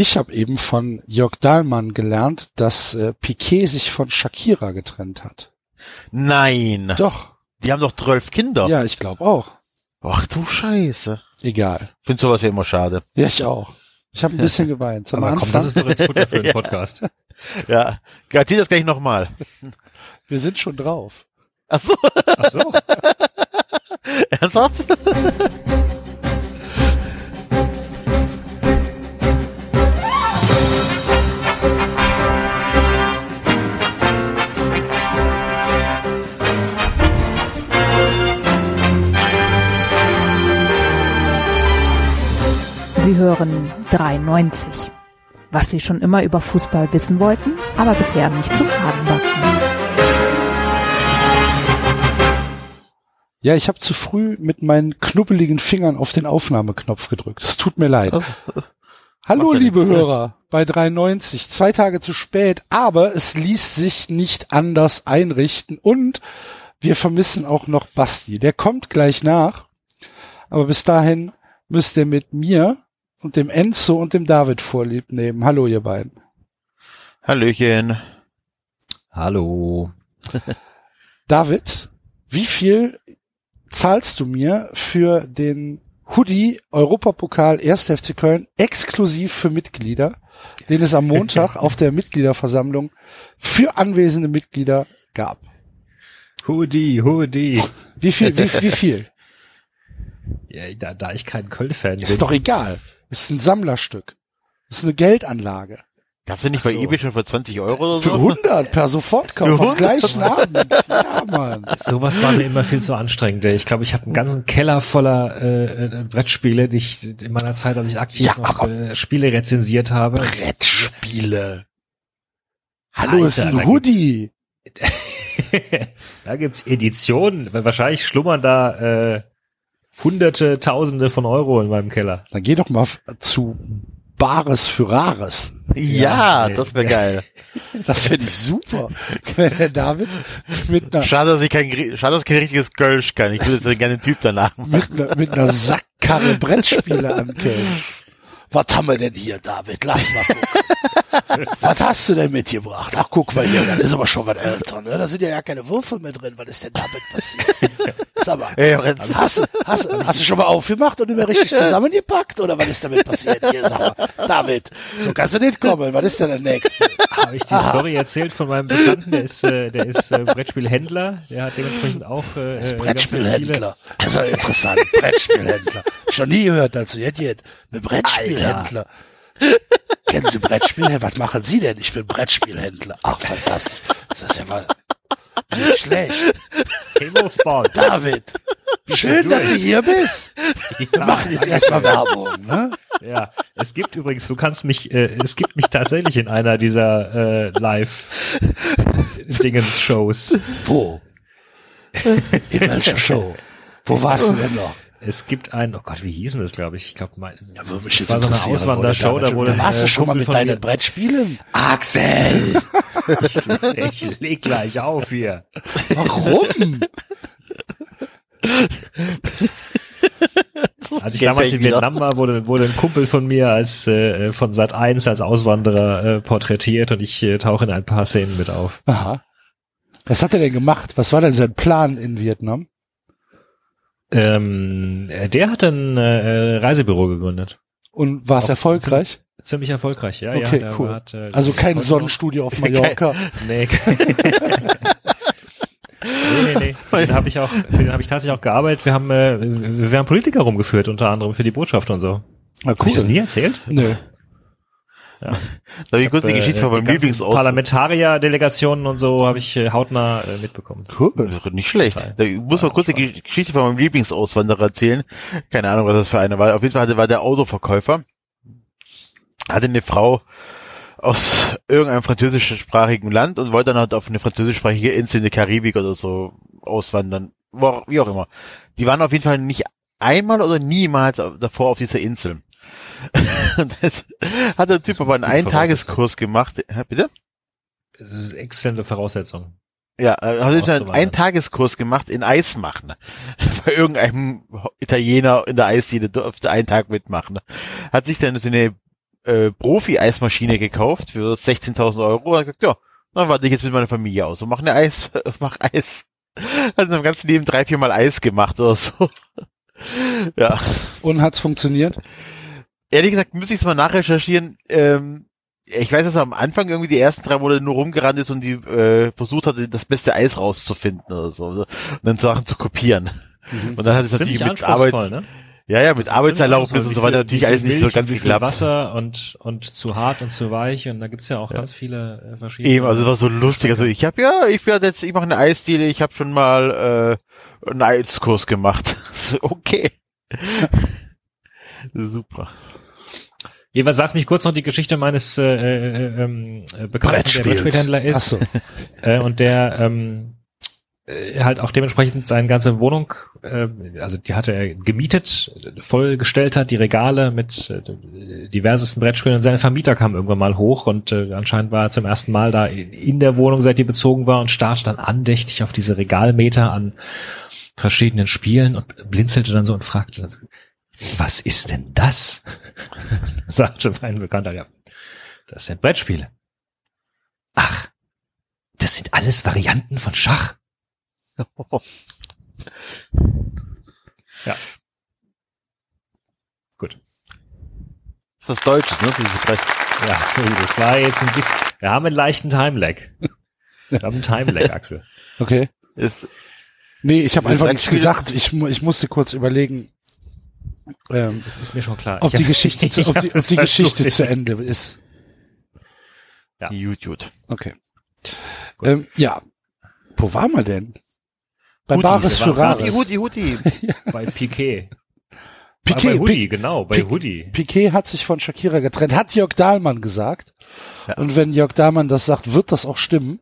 Ich habe eben von Jörg Dahlmann gelernt, dass äh, Piquet sich von Shakira getrennt hat. Nein. Doch. Die haben doch zwölf Kinder. Ja, ich glaube auch. Ach du Scheiße. Egal. Ich finde sowas ja immer schade. Ja, ich auch. Ich habe ein bisschen geweint. Zum Aber Anfang. komm, das ist doch jetzt Futter für einen Podcast. Ja. Garantiert das gleich nochmal. Wir sind schon drauf. Ach so. Ach so. Ernsthaft? Hören 93. Was Sie schon immer über Fußball wissen wollten, aber bisher nicht zu fragen wagten. Ja, ich habe zu früh mit meinen knubbeligen Fingern auf den Aufnahmeknopf gedrückt. Es tut mir leid. Hallo, liebe. Hörer, bei 93. Zwei Tage zu spät, aber es ließ sich nicht anders einrichten und wir vermissen auch noch Basti. Der kommt gleich nach, aber bis dahin müsst ihr mit mir und dem Enzo und dem David vorlieb nehmen. Hallo, ihr beiden. Hallöchen. Hallo. David, wie viel zahlst du mir für den Hoodie Europapokal 1. FC Köln exklusiv für Mitglieder, den es am Montag auf der Mitgliederversammlung für anwesende Mitglieder gab? Hoodie, Hoodie. Wie viel, wie, wie viel? Ja, da, da ich kein Köln-Fan bin. Ist doch egal. Ist ein Sammlerstück. Ist eine Geldanlage. Gab's ja nicht Ach bei so. eBay schon für 20 Euro oder Für so? 100 per Sofortkauf Für am 100? gleichen Abend. Ja, Mann. Sowas war mir immer viel zu anstrengend. ey. Ich glaube, ich habe einen ganzen Keller voller äh, äh, Brettspiele, die ich in meiner Zeit, als ich aktiv Ja, noch äh, Spiele rezensiert habe. Brettspiele. Hallo, ist Alter, ein da Hoodie. da gibt's Editionen. weil Wahrscheinlich schlummern da äh, Hunderte, Tausende von Euro in meinem Keller. Dann geh doch mal zu Bares für Rares. Ja, Ja, das wäre geil. Das finde ich super. Wenn der David mit einer, Schade, dass ich kein, schade, dass ich kein richtiges Kölsch kann. Ich würde jetzt gerne einen Typ danach machen. mit einer, mit einer Sackkarre Brettspiele ankämpft. Was haben wir denn hier, David? Lass mal gucken. was hast du denn mitgebracht? Ach, guck mal hier, das ist aber schon was älter, ne? Da sind ja gar keine Würfel mehr drin. Was ist denn damit passiert? Sag mal, Ey, Lorenz. hast du, hast, du- hast du schon mal aufgemacht und mehr richtig zusammengepackt? Oder was ist damit passiert? Hier, sag mal, David, so kannst du nicht kommen. Was ist denn der nächste? Habe ich die Story erzählt von meinem Bekannten, der ist, äh, der ist äh, Brettspielhändler, der hat dementsprechend auch äh, äh, Brettspielhändler. Das ist ja interessant. Brettspielhändler. Schon nie gehört dazu. Jetzt, jetzt. Eine Brettspielhändler. Kennen Sie Brettspielhändler? Was machen Sie denn? Ich bin Brettspielhändler. Ach, fantastisch. Das ist ja mal nicht schlecht. Halo-Sport. David, schön, dass du hier bist. Wir machen jetzt erstmal Werbung, ne? Ja, es gibt übrigens, du kannst mich, äh, es gibt mich tatsächlich in einer dieser äh, Live-Dingens-Shows. Wo? In welcher Show? Wo warst du denn noch? Es gibt ein, oh Gott, wie hieß denn das, glaube ich? Ich glaube, mein, Ja, das war so eine Auswandershow, da wurde ein, du äh, schon mal Kumpel mit von deinen mir- Brettspielen? Axel! ich leg gleich auf hier. Warum? Als ich Geht damals in wieder. Vietnam war, wurde, wurde ein Kumpel von mir als äh, von Sat 1 als Auswanderer äh, porträtiert und ich äh, tauche in ein paar Szenen mit auf. Aha. Was hat er denn gemacht? Was war denn sein Plan in Vietnam? Ähm, äh, der hat ein äh, Reisebüro gegründet. Und war es erfolgreich? Ziemlich erfolgreich, ja. Okay, ja, cool. Hat, äh, Also kein Sonnenstudio auf Mallorca. Nee. nee, nee, nee. Für den habe ich auch, für den habe ich tatsächlich auch gearbeitet. Wir haben, äh, wir haben Politiker rumgeführt, unter anderem für die Botschaft und so. Na Hab ich das nie erzählt? Nö. Da habe ich kurz die Geschichte von meinem Lieblingsaus. Parlamentarier-Delegationen und so habe ich äh, hautnah äh, mitbekommen. Cool. Nicht schlecht. Da muss man Ja, kurz die. Geschichte von meinem Lieblingsauswanderer erzählen. Keine Ahnung, was das für eine war. Auf jeden Fall hatte, war der Autoverkäufer. Hatte eine Frau aus irgendeinem französischsprachigen Land und wollte dann halt auf eine französischsprachige Insel in der Karibik oder so auswandern. Wie auch immer. Die waren auf jeden Fall nicht einmal oder niemals davor auf dieser Insel. Und das hat der Typ aber einen Eintageskurs gemacht. Hä, Bitte? Das ist exzellente Voraussetzung. Ja, äh, hat einen. Eintageskurs gemacht in Eismachen. Bei irgendeinem Italiener in der Eisdiele durfte einen Tag mitmachen. Hat sich dann so eine äh, Profi-Eismaschine gekauft für 16.000 Euro und gesagt, ja, dann warte ich jetzt mit meiner Familie aus und mach eine Eis, mach Eis. Hat in seinem ganzen Leben drei, vier Mal Eis gemacht oder so. ja. Und hat's funktioniert? Ehrlich gesagt, müsste ich es mal nachrecherchieren. Ähm, ich weiß, dass er am Anfang irgendwie die ersten drei Monate nur rumgerannt ist und die äh, versucht hatte, das beste Eis rauszufinden oder so. Und dann Sachen zu kopieren. Mhm. Und dann hat es natürlich mit Arbeit, ne? ja, ja, mit Arbeitserlaubnis und so weiter natürlich alles nicht so ganz geklappt. Wasser und, und zu hart und zu weich und da gibt's ja auch ganz viele äh, verschiedene. Eben, also es war so lustig. Also ich habe ja, ich werde jetzt, ich mache eine Eisdiele, ich habe schon mal äh, einen Eiskurs gemacht. okay. Super. Jeweils lass mich kurz noch die Geschichte meines äh, äh, ähm, äh, Bekannten, der. Brettspielhändler ist so. äh, und der ähm, äh, halt auch dementsprechend seine ganze Wohnung, äh, also die hatte er gemietet, vollgestellt hat, die Regale mit äh, diversesten Brettspielen und seine Vermieter kamen irgendwann mal hoch und äh, anscheinend war er zum ersten Mal da in der Wohnung, seit die bezogen war und starrte dann andächtig auf diese Regalmeter an verschiedenen Spielen und blinzelte dann so und fragte, was ist denn das? sagte mein Bekannter, ja, das sind Brettspiele. Ach, das sind alles Varianten von Schach. Ja. Gut. Das ist was Deutsches, ne? Diese Brett. Ja, das war jetzt ein bisschen, wir haben einen leichten Time-Lag. Wir haben einen Time-Lag, Axel. Okay. Ist, Nee, ich habe einfach nichts gesagt. Ich, ich musste kurz überlegen, ähm, Das ist mir schon klar. ob Ich die Geschichte, zu, ob die, ob die Geschichte zu Ende ist. Ja. gut, gut. Okay. Gut. Ähm, ja. Wo waren wir denn? Bei Hutis, wir für waren- Huti, Rares. Huti, Huti. Bei Piquet. Piquet, bei Hoodie, genau, bei Hoodie. Piquet hat sich von Shakira getrennt, hat Jörg Dahlmann gesagt. Ja. Und wenn Jörg Dahlmann das sagt, wird das auch stimmen.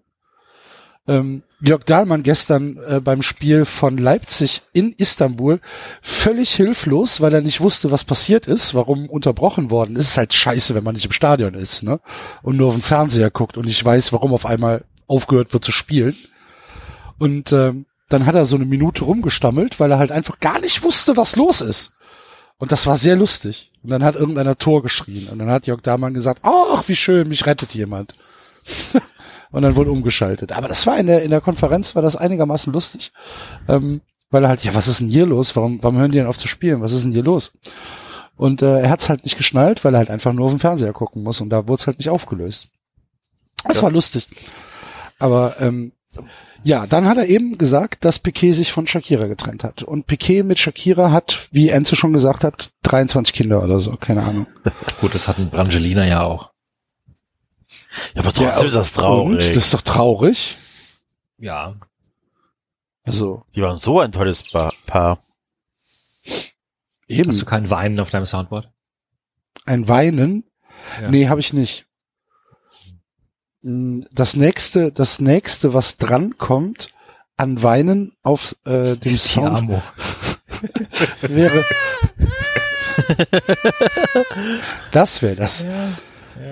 Ähm, Jörg Dahlmann gestern äh, beim Spiel von Leipzig in Istanbul völlig hilflos, weil er nicht wusste, was passiert ist, warum unterbrochen worden ist. Ist halt scheiße, wenn man nicht im Stadion ist, ne? Und nur auf dem Fernseher guckt und nicht weiß, warum auf einmal aufgehört wird zu spielen. Und ähm, dann hat er so eine Minute rumgestammelt, weil er halt einfach gar nicht wusste, was los ist. Und das war sehr lustig. Und dann hat irgendeiner Tor geschrien. Und dann hat Jörg Dahmann gesagt, ach, wie schön, mich rettet jemand. und dann wurde umgeschaltet. Aber das war in der, in der Konferenz, war das einigermaßen lustig. Ähm, weil er halt, ja, was ist denn hier los? Warum, warum hören die denn auf zu spielen? Was ist denn hier los? Und äh, er hat es halt nicht geschnallt, weil er halt einfach nur auf den Fernseher gucken muss. Und da wurde es halt nicht aufgelöst. Das Ja. war lustig. Aber ähm, ja, dann hat er eben gesagt, dass Piquet sich von Shakira getrennt hat. Und Piquet mit Shakira hat, wie Enzo schon gesagt hat, 23 Kinder oder so, keine Ahnung. Gut, das hat ein Brangelina ja auch. Ja, aber trotzdem ist das traurig. Und? Das ist doch traurig. Ja. Also, Die waren so ein tolles Pa- Paar. eben, Hast du kein Weinen auf deinem Soundboard? ein Weinen. Ja. Nee, habe ich nicht. Mm, Das nächste, das nächste, was dran kommt an Weinen auf äh, dem Ist Sound Amo. wäre. das wäre das. Ja,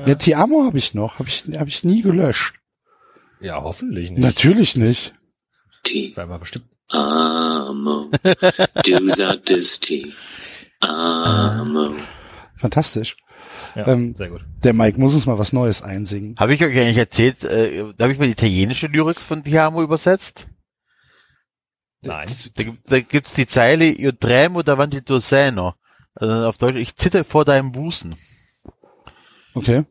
Ja, Ti Amo habe ich noch, habe ich, hab ich nie gelöscht. ja, hoffentlich nicht. Natürlich nicht. T. War mal bestimmt. Amo. Du sagtest T. Amo. Fantastisch. Ja, Ähm, sehr gut. Der Mike muss uns mal was Neues einsingen. Habe ich euch eigentlich erzählt, äh, da habe ich mal die italienische Lyrics von Tiamo übersetzt? Nein. Da, gibt- da gibt's die Zeile Io tremo davanti tuo seno. Also auf Deutsch, ich zitter vor deinem Busen. Okay.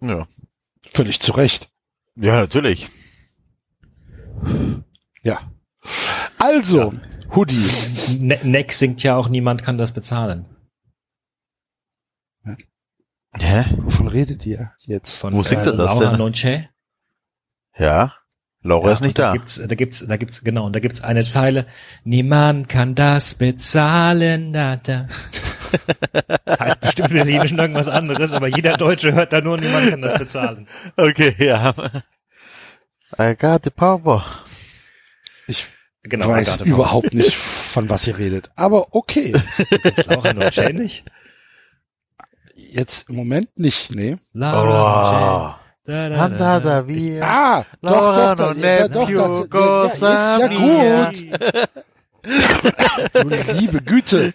Ja. Völlig zu Recht. Ja, natürlich. Ja. Also, Hoodie. Ne Neck singt ja auch, niemand kann das bezahlen. Hä? Wovon redet ihr jetzt? Von Wo singt er das Laura denn? Noche. Ja. Laura ist und nicht da da. Gibt's, da gibt's, da gibt's, genau, und da gibt's eine Zeile. Niemand kann das bezahlen, da, da. Das heißt bestimmt im Italienischen irgendwas anderes, aber jeder Deutsche hört da nur, niemand kann das bezahlen. Okay, ja. I got the power. Ich Genau, weiß überhaupt nicht, von was ihr redet. Aber okay. Ist Laura Noche nicht? Jetzt im Moment nicht, nee. Laura. Oh. Da, da, da, da. via. Ah, Laura doch, doch, doch, doch, doch, cosa ja, ist ja gut. Du liebe Güte.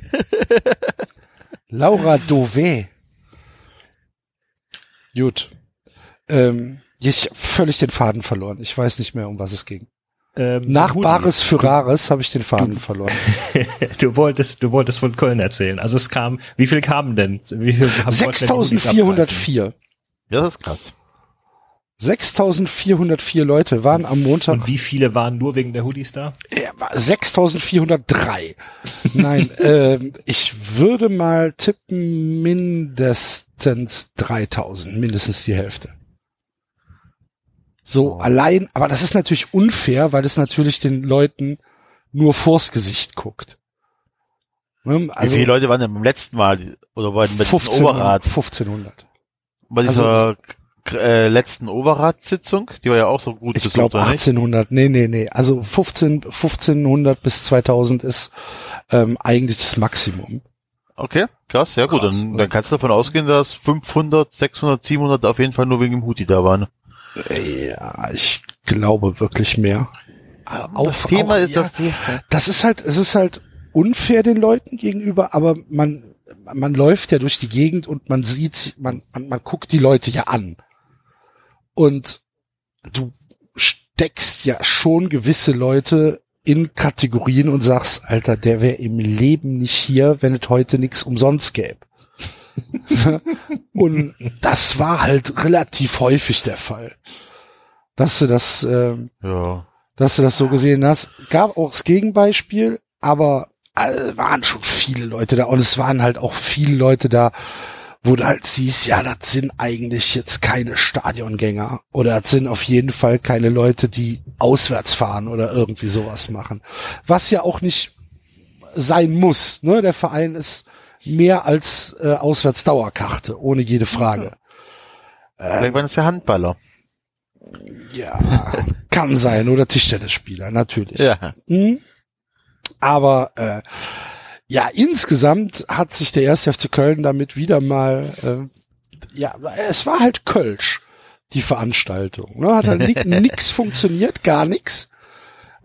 Laura Dové. Gut. Ähm, ich hab völlig den Faden verloren. Ich weiß nicht mehr, um was es ging. Ähm, Nach Hoodies. Bares für Rares habe ich den Faden verloren. Du wolltest, du wolltest von Köln erzählen. Also es kam, wie viel kamen denn? Wie viel haben wollten denn die Hoodies abreißen? 6404. Ja, das ist krass. 6404 Leute waren am Montag. Und wie viele waren nur wegen der Hoodies da? Ja, 6403. Nein, ähm, ich würde mal tippen mindestens 3000, mindestens die Hälfte. So Oh. allein, aber das ist natürlich unfair, weil es natürlich den Leuten nur vors Gesicht guckt. Ne, Wie viele Leute waren denn beim letzten Mal oder bei dem letzten 15, Oberrat? 1500. Bei dieser äh, letzten Oberratssitzung, die war ja auch so gut Ich glaube oder nicht? 1800, nee, nee, nee. Also 15, 1500 bis 2000 ist ähm, eigentlich das Maximum. Okay, krass, ja gut, Krass, dann, dann kannst du davon ausgehen, dass 500, 600, 700 auf jeden Fall nur wegen dem Huti da waren. Ja, ich glaube wirklich mehr. Auch- das Thema auch, ist, ja, dass die, das ist halt, es ist halt unfair den Leuten gegenüber, aber man, man läuft ja durch die Gegend und man sieht, sich- man, man, man guckt die Leute ja an. Und du steckst ja schon gewisse Leute in Kategorien und sagst, Alter, der wäre im Leben nicht hier, wenn es heute nichts umsonst gäbe. und das war halt relativ häufig der Fall. Dass du das, ähm, ja. dass du das so gesehen hast. Gab auch das Gegenbeispiel, aber äh, waren schon viele Leute da und es waren halt auch viele Leute da, wo du halt siehst, ja, das sind eigentlich jetzt keine Stadiongänger oder das sind auf jeden Fall keine Leute, die auswärts fahren oder irgendwie sowas machen. Was ja auch nicht sein muss. Ne? Der Verein ist mehr als äh, Auswärtsdauerkarte, ohne jede Frage. Vielleicht waren es ja Handballer. Ja, kann sein oder Tischtennisspieler, natürlich. Ja. Mhm. Aber äh, ja, insgesamt hat sich der erste FC Köln damit wieder mal, äh, ja, es war halt Kölsch, die Veranstaltung. Ne? Hat halt ni- nix funktioniert, gar nix.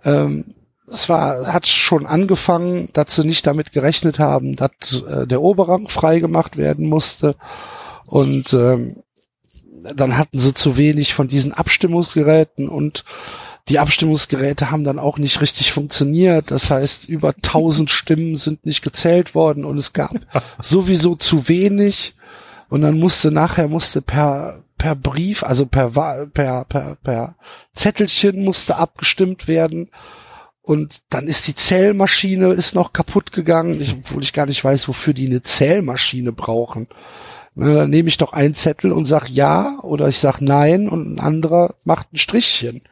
Ähm, es war, hat schon angefangen, dass sie nicht damit gerechnet haben, dass äh, der Oberrang freigemacht werden musste. Und ähm, dann hatten sie zu wenig von diesen Abstimmungsgeräten und die Abstimmungsgeräte haben dann auch nicht richtig funktioniert. Das heißt, über 1000 Stimmen sind nicht gezählt worden und es gab sowieso zu wenig. Und dann musste nachher musste per per Brief, also per per per per Zettelchen musste abgestimmt werden. Und dann ist die Zählmaschine ist noch kaputt gegangen, ich, obwohl ich gar nicht weiß, wofür die eine Zählmaschine brauchen. Na, dann nehme ich doch einen Zettel und sag ja oder ich sag nein und ein anderer macht ein Strichchen.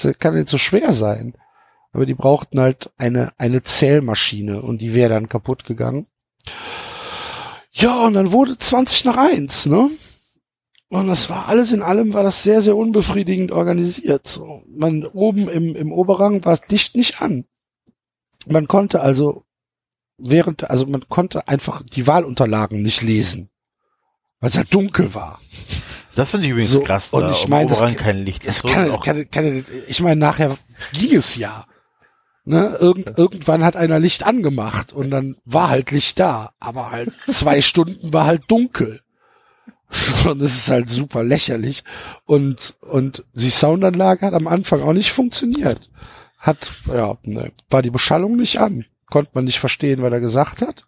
Das kann nicht so schwer sein. Aber die brauchten halt eine, eine Zählmaschine und die wäre dann kaputt gegangen. Ja, und dann wurde 20 nach 1, ne? Und das war alles in allem war das sehr, sehr unbefriedigend organisiert. So, man oben im, im Oberrang war es dicht nicht an. Man konnte also während, also man konnte einfach die Wahlunterlagen nicht lesen, weil es halt dunkel war. Das finde ich übrigens So, krass. und da ich meine, das kein Licht. Ist. kann, kann, kann, ich meine, nachher ging es ja. Ne, irgend, irgendwann hat einer Licht angemacht und dann war halt Licht da, aber halt zwei Stunden war halt dunkel. Und es ist halt super lächerlich. Und, und die Soundanlage hat am Anfang auch nicht funktioniert. Hat, ja, ne, war die Beschallung nicht an. Konnte man nicht verstehen, was er gesagt hat.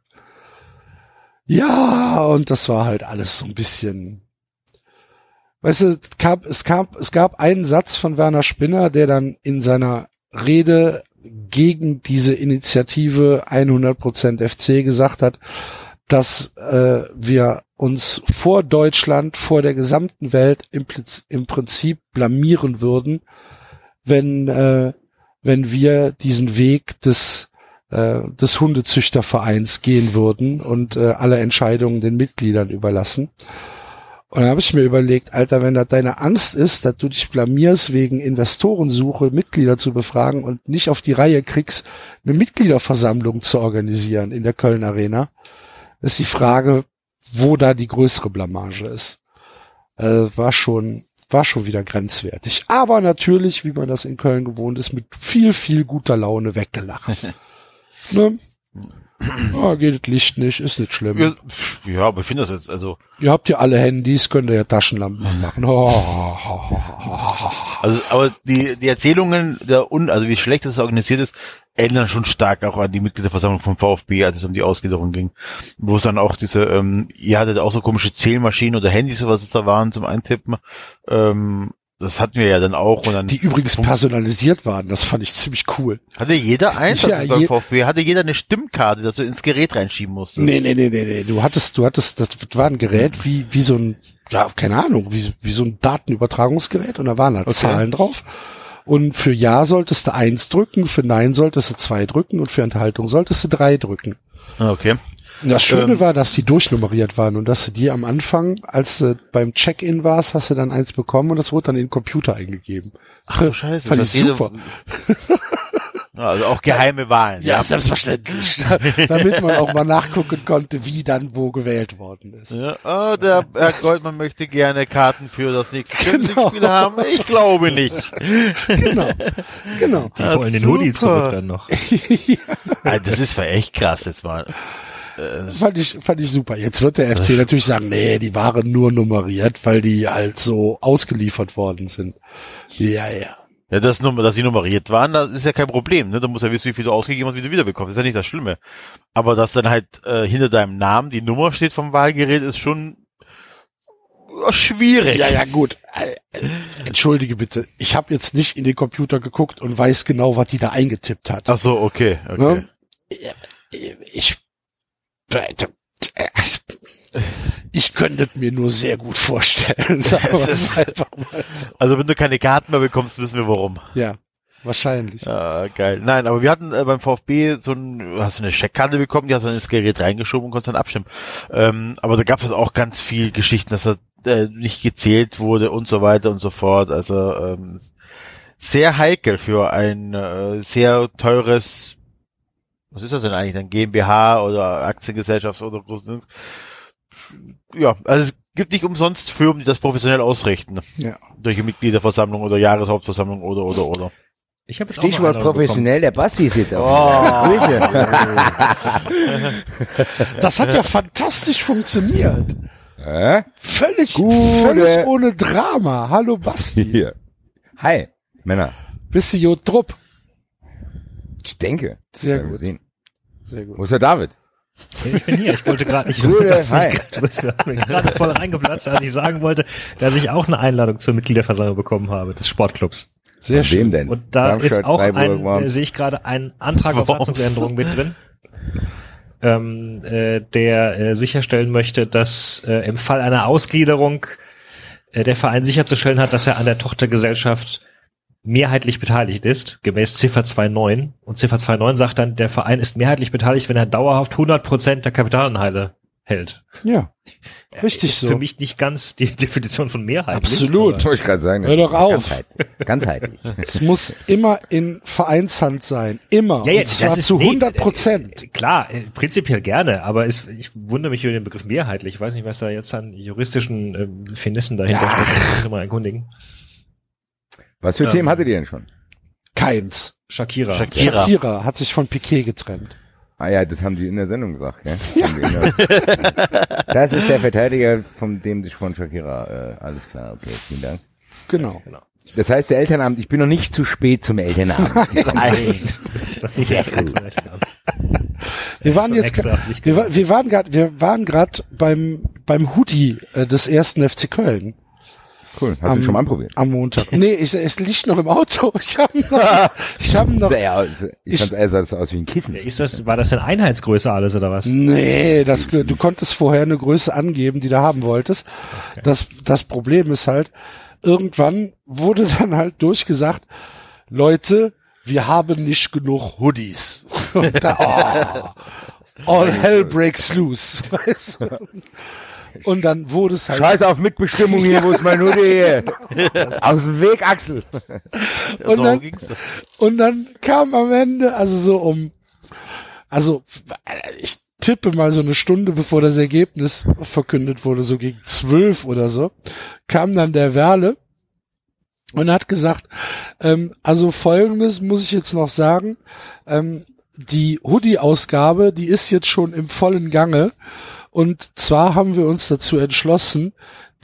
Ja, und das war halt alles so ein bisschen, weißt du, es gab, es gab, es gab einen Satz von Werner Spinner, der dann in seiner Rede gegen diese Initiative 100% FC gesagt hat, dass äh, wir uns vor Deutschland, vor der gesamten Welt im, im Prinzip blamieren würden, wenn äh, wenn wir diesen Weg des äh, des Hundezüchtervereins gehen würden und äh, alle Entscheidungen den Mitgliedern überlassen. Und dann habe ich mir überlegt, Alter, wenn das deine Angst ist, dass du dich blamierst wegen Investorensuche, Mitglieder zu befragen und nicht auf die Reihe kriegst, eine Mitgliederversammlung zu organisieren in der Köln Arena, ist die Frage, wo da die größere Blamage ist. Äh, war schon, war schon wieder grenzwertig. Aber natürlich, wie man das in Köln gewohnt ist, mit viel, viel guter Laune weggelacht. ne? Ah, geht das Licht nicht, ist nicht schlimm. Ja, ja, aber ich finde das jetzt, also, Ihr habt ja alle Handys, könnt ihr ja Taschenlampen anmachen. also, aber die, die Erzählungen der Un, also wie schlecht das organisiert ist, erinnern schon stark auch an die Mitgliederversammlung vom VfB, als es um die Ausgliederung ging. Wo es dann auch diese, ähm, ihr hattet auch so komische Zählmaschinen oder Handys, was es da waren zum Eintippen. Ähm, das hatten wir ja dann auch und dann Die übrigens personalisiert waren, das fand ich ziemlich cool. hatte jeder eins Ja, beim je- VfB, hatte jeder eine Stimmkarte, dass du ins Gerät reinschieben musstest. Nee, nee, nee, nee, nee. Du hattest, du hattest, das war ein Gerät wie, wie so ein, ja, keine Ahnung, wie, wie so ein Datenübertragungsgerät und da waren halt Okay. Zahlen drauf. Und für Ja solltest du eins drücken, für Nein solltest du zwei drücken und für Enthaltung solltest du drei drücken. Okay. Das Schöne Ähm. war, dass die durchnummeriert waren und dass du die am Anfang, als du beim Check-in warst, hast du dann eins bekommen und das wurde dann in den Computer eingegeben. Ach so scheiße. Fand das ich super. Ja, also auch geheime Wahlen. Ja, selbstverständlich. Damit man auch mal nachgucken konnte, wie dann wo gewählt worden ist. Ja, oh, der Herr Goldmann möchte gerne Karten für das nächste Genau. Champions-League-Spiel haben. Ich glaube nicht. Genau. Genau. Die wollen den. Hoodie zurück dann noch. Ah, Das ist echt krass jetzt mal. Fand ich, fand ich super. Jetzt wird der FT natürlich sagen, nee, die waren nur nummeriert, weil die halt so ausgeliefert worden sind. Ja, ja. Ja, das Nummer, dass die nummeriert waren, das ist ja kein Problem. Ne? Du musst ja wissen, wie viel du ausgegeben hast, wie du wiederbekommst. Das ist ja nicht das Schlimme. Aber dass dann halt äh, hinter deinem Namen die Nummer steht vom Wahlgerät, ist schon ja, schwierig. Ja, ja, gut. Äh, äh, Entschuldige bitte. Ich habe jetzt nicht in den Computer geguckt und weiß genau, was die da eingetippt hat. Ach so, okay. okay. Ne? Ich, ich könnte es mir nur sehr gut vorstellen. Sagen wir es einfach mal so. Also wenn du keine Karten mehr bekommst, wissen wir warum. Ja, wahrscheinlich. Ah, geil. Nein, aber wir hatten äh, beim VfB so ein, hast du eine Scheckkarte bekommen, die hast du dann ins Gerät reingeschoben und konntest dann abstimmen. Ähm, aber da gab es halt auch ganz viel Geschichten, dass er äh, nicht gezählt wurde und so weiter und so fort. Also ähm, sehr heikel für ein äh, sehr teures, was ist das denn eigentlich, ein GmbH oder Aktiengesellschaft oder großen ja, also es gibt nicht umsonst Firmen, die das professionell ausrichten. Ja. Durch die Mitgliederversammlung oder Jahreshauptversammlung oder oder oder. Ich habe Stichwort professionell, der Basti ist jetzt Oh. auch. Grüße. Das hat ja fantastisch funktioniert. Hä? Völlig, Gute. völlig ohne Drama. Hallo Basti. Hier. Hi, Männer. Bist du Jod Trupp? Ich denke. Sehr gut. sehen. Sehr gut. Wo ist der David? Ich bin hier. Ich wollte gerade, ich Gute, sag's mich hi. grad- du bist mir gerade voll reingeplatzt, als ich sagen wollte, dass ich auch eine Einladung zur Mitgliederversammlung bekommen habe des Sportclubs. Sehr wem schön. denn? Und da Darmstadt, ist auch Freiburg, ein, Worms. äh, sehe ich gerade einen Antrag auf. Satzungsänderung mit drin, ähm, äh, der äh, sicherstellen möchte, dass äh, im Fall einer Ausgliederung äh, der Verein sicherzustellen hat, dass er an der Tochtergesellschaft mehrheitlich beteiligt ist, gemäß Ziffer 2.9. Und Ziffer 2.9 sagt dann, der Verein ist mehrheitlich beteiligt, wenn er dauerhaft 100 Prozent der Kapitalanteile hält. Ja, richtig ist so. für mich nicht ganz die Definition von mehrheitlich. Absolut. Wollte ich gerade sagen. Hör doch auf. Ganzheitlich. Ganzheitlich. Es muss immer in Vereinshand sein. Immer. Ja, ja, Und zwar das ist zu nee, 100 Prozent. äh, Klar, äh, prinzipiell gerne, aber es, ich wundere mich über den Begriff mehrheitlich. Ich weiß nicht, was da jetzt an juristischen ähm, Finessen dahinter Ja. steckt. Ich mal erkundigen. Was für Ähm. Themen hattet ihr denn schon? Keins. Shakira. Shakira. Shakira hat sich von Piquet getrennt. Ah ja, das haben die in der Sendung gesagt, gell? Der- Das ist der Verteidiger, von dem sich von Shakira, äh, alles klar, okay, vielen Dank. Genau. Das heißt, der Elternabend, ich bin noch nicht zu spät zum Elternabend. Nein. Sehr gut. Wir waren jetzt, wir, wir waren gerade, wir waren gerade beim beim Hoodie äh, des ersten FC Köln Cool, hast Am- du schon mal anprobiert? am Montag. Nee, ich, es liegt noch im Auto. Ich habe noch, ich habe noch. Aus- Ich fand eher sah das aus wie ein Kissen. Ist das, war das denn Einheitsgröße alles oder was? Nee, das, du konntest vorher eine Größe angeben, die du haben wolltest. Das, das Problem ist halt, irgendwann wurde dann halt durchgesagt, Leute, wir haben nicht genug Hoodies. Und da, oh, all hell breaks loose. Weißt du? Und dann wurde es halt, Scheiß auf Mitbestimmung hier, wo ist mein Hoodie hier? Aus dem Weg, Axel. Und dann-. Und dann kam am Ende, also so um, also ich tippe mal so eine Stunde bevor das Ergebnis verkündet wurde, so gegen zwölf oder so, kam dann der Werle und hat gesagt, ähm, also folgendes muss ich jetzt noch sagen, ähm, die Hoodie-Ausgabe, die ist jetzt schon im vollen Gange. Und zwar haben wir uns dazu entschlossen,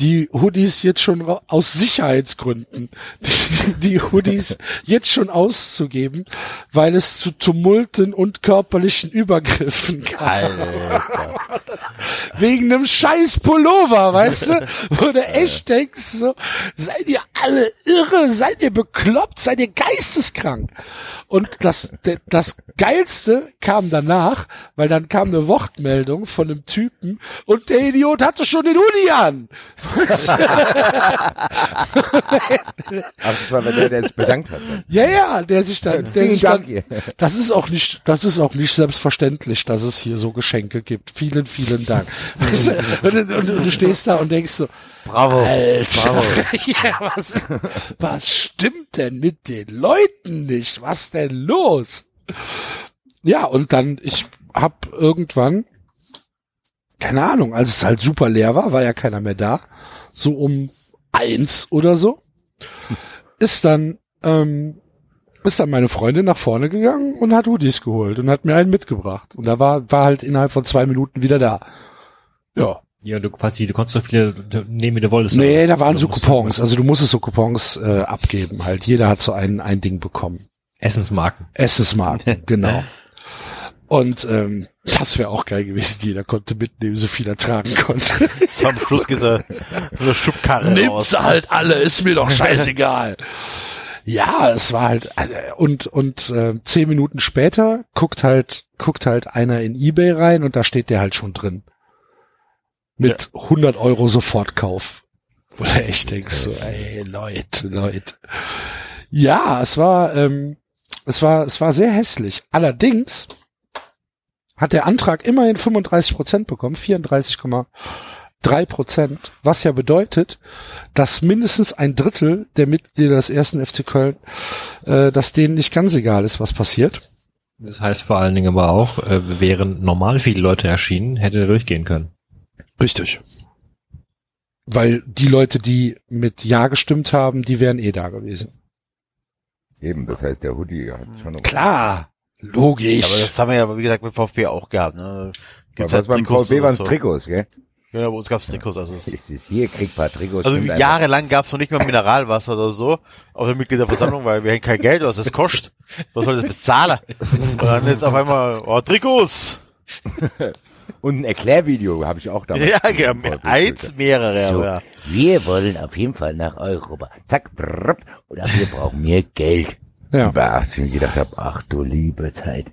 die Hoodies jetzt schon aus Sicherheitsgründen, die, die Hoodies jetzt schon auszugeben, weil es zu Tumulten und körperlichen Übergriffen kam. Alter. Wegen einem scheiß Pullover, weißt du? Wo du echt denkst, so, seid ihr alle irre, seid ihr bekloppt, seid ihr geisteskrank? Und das, das Geilste kam danach, weil dann kam eine Wortmeldung von einem Typen und der Idiot hatte schon den Hoodie an. Ach, das war der, der sich bedankt hat. Ja, ja, der sich dann, der Vielen sich Dank. dann, das ist auch nicht, das ist auch nicht selbstverständlich, dass es hier so Geschenke gibt. Vielen, vielen Dank. Weißt du, und, und, und du stehst da und denkst so, Bravo. Alter, Bravo. ja, was, was stimmt denn mit den Leuten nicht? Was denn los? Ja, und dann, ich hab irgendwann, keine Ahnung, als es halt super leer war, war ja keiner mehr da, so um eins oder so, ist dann, ähm, ist dann meine Freundin nach vorne gegangen und hat Hoodies geholt und hat mir einen mitgebracht. Und da war, war halt innerhalb von zwei Minuten wieder da. Ja. Ja, du quasi, du konntest so viele nehmen, wie du wolltest. Nee, da waren so Coupons. Also du musstest so Coupons äh, abgeben halt. Jeder hat so ein, ein Ding bekommen. Essensmarken. Essensmarken, genau. Und ähm, das wäre auch geil gewesen. Jeder konnte mitnehmen, so viel er tragen konnte. So am Schluss geht so so eine Schubkarre Nimmt raus. halt alle, ist mir doch scheißegal. ja, es war halt äh, und und äh, zehn Minuten später guckt halt guckt halt einer in eBay rein und da steht der halt schon drin mit 100 Euro Sofortkauf. Wo du echt denkst so, ey Leute, Leute. Ja, es war ähm, es war es war sehr hässlich. Allerdings hat der Antrag immerhin 35 Prozent bekommen, 34,3 Prozent, was ja bedeutet, dass mindestens ein Drittel der Mitglieder des ersten FC Köln, äh, dass denen nicht ganz egal ist, was passiert. Das heißt vor allen Dingen aber auch, äh, wären normal viele Leute erschienen, hätte er durchgehen können. Richtig. Weil die Leute, die mit Ja gestimmt haben, die wären eh da gewesen. Eben, das heißt, der Hoodie hat schon... Klar, logisch. Aber das haben wir ja, wie gesagt, mit VfB auch gehabt. Ne? Was halt beim Trikots VfB waren es so. Trikots, gell? Ja, bei uns gab's Trikots. Also, es, Ist es hier, kriegt paar Trikots. also jahrelang gab's noch nicht mal Mineralwasser oder so auf der Mitgliederversammlung, weil wir haben kein Geld, was das kostet. Was soll das bezahlen? Und dann jetzt auf einmal, oh, Trikots! Und ein Erklärvideo habe ich auch damals. Ja, ja, eins, mehrere, So, ja. wir wollen auf jeden Fall nach Europa. Zack, brrr, oder wir brauchen mehr Geld. Ja. Als ich mir gedacht habe, ach du liebe Zeit.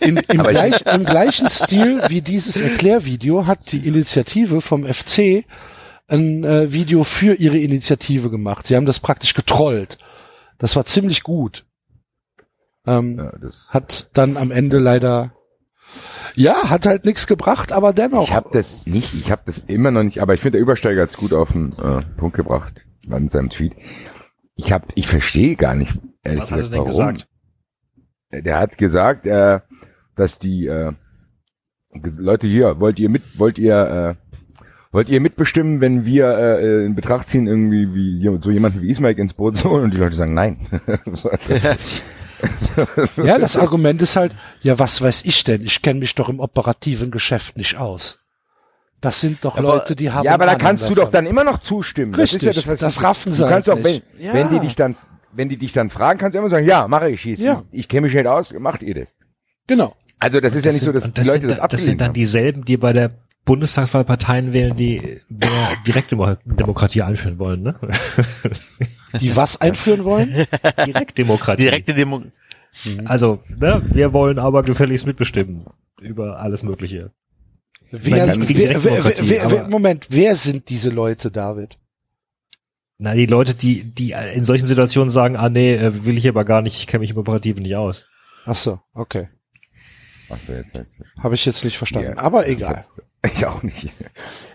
In, im, gleich, Im gleichen Stil wie dieses Erklärvideo hat die Initiative vom FC ein äh, Video für ihre Initiative gemacht. Sie haben das praktisch getrollt. Das war ziemlich gut. Ähm, Ja, Hat dann am Ende leider, ja, hat halt nichts gebracht, aber dennoch. ich habe das nicht, ich habe das immer noch nicht, aber ich finde, der Übersteiger hat's gut auf den äh, Punkt gebracht an seinem Tweet. Ich hab, ich verstehe gar nicht, ehrlich Was hat er gesagt, denn warum. gesagt? Der hat gesagt, äh, dass die äh, Leute hier, wollt ihr mit, wollt ihr, äh, wollt ihr mitbestimmen, wenn wir äh, in Betracht ziehen, irgendwie wie so jemanden wie Ismail ins Boot zu holen? Und die Leute sagen nein. ja, das Argument ist halt, ja, was weiß ich denn? Ich kenne mich doch im operativen Geschäft nicht aus. Das sind doch Aber- Leute, die haben. ja, aber da kannst du davon. doch dann immer noch zustimmen. Richtig, das, ist ja das, was das ich- raffen sie Du kannst doch, wenn. Ja. wenn die dich dann, wenn die dich dann fragen, kannst du immer sagen, ja, mache ich. Ich, Ja. ich kenne mich nicht aus, macht ihr das? Genau. Also das ist ja nicht so, dass sind, die das Leute sind, das dann- das sind dann haben. dieselben, die bei der Bundestagswahl Parteien wählen, die mehr Direktdemokratie einführen wollen, ne? Die was einführen wollen? Direktdemokratie. Direkte Demo Also, ne, wir wollen aber gefälligst mitbestimmen über alles Mögliche. Wer, wer, wer, wer, Moment, wer sind diese Leute, David? Na, die Leute, die, die in solchen Situationen sagen, ah nee, äh, will ich aber gar nicht, ich kenne mich im Operativen nicht aus. Ach so, okay. Habe ich jetzt nicht verstanden. Ja. Aber egal. Ich auch nicht.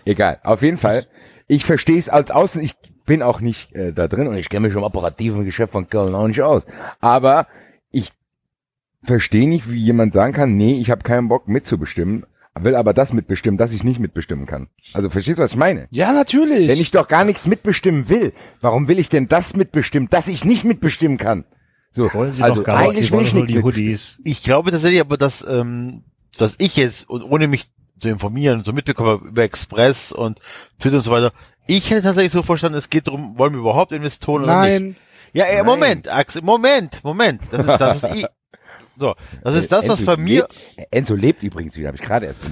Egal. Auf jeden Fall. Ich verstehe es als Außen. Ich bin auch nicht äh, da drin und ich kenne mich im operativen Geschäft von Köln auch nicht aus. Aber ich verstehe nicht, wie jemand sagen kann, nee, ich habe keinen Bock mitzubestimmen, will aber das mitbestimmen, dass ich nicht mitbestimmen kann. Also verstehst du, was ich meine? Ja, natürlich. Wenn ich doch gar nichts mitbestimmen will, warum will ich denn das mitbestimmen, dass ich nicht mitbestimmen kann? So, Wollen sie also doch gar nicht, eigentlich sie wollen ich nur nichts die Hoodies. Ich glaube tatsächlich aber, dass, ähm, dass ich jetzt, und ohne mich zu informieren, so mitbekommen über Express und Twitter und so weiter, ich hätte tatsächlich so verstanden, es geht darum, wollen wir überhaupt Investoren oder nicht? Nein, Ja, äh, Nein. Moment, Axel, Moment, Moment. Das ist das, was ich, so, das ist das, was Enzo bei mir, Lebt, Enzo lebt übrigens wieder, habe ich gerade erst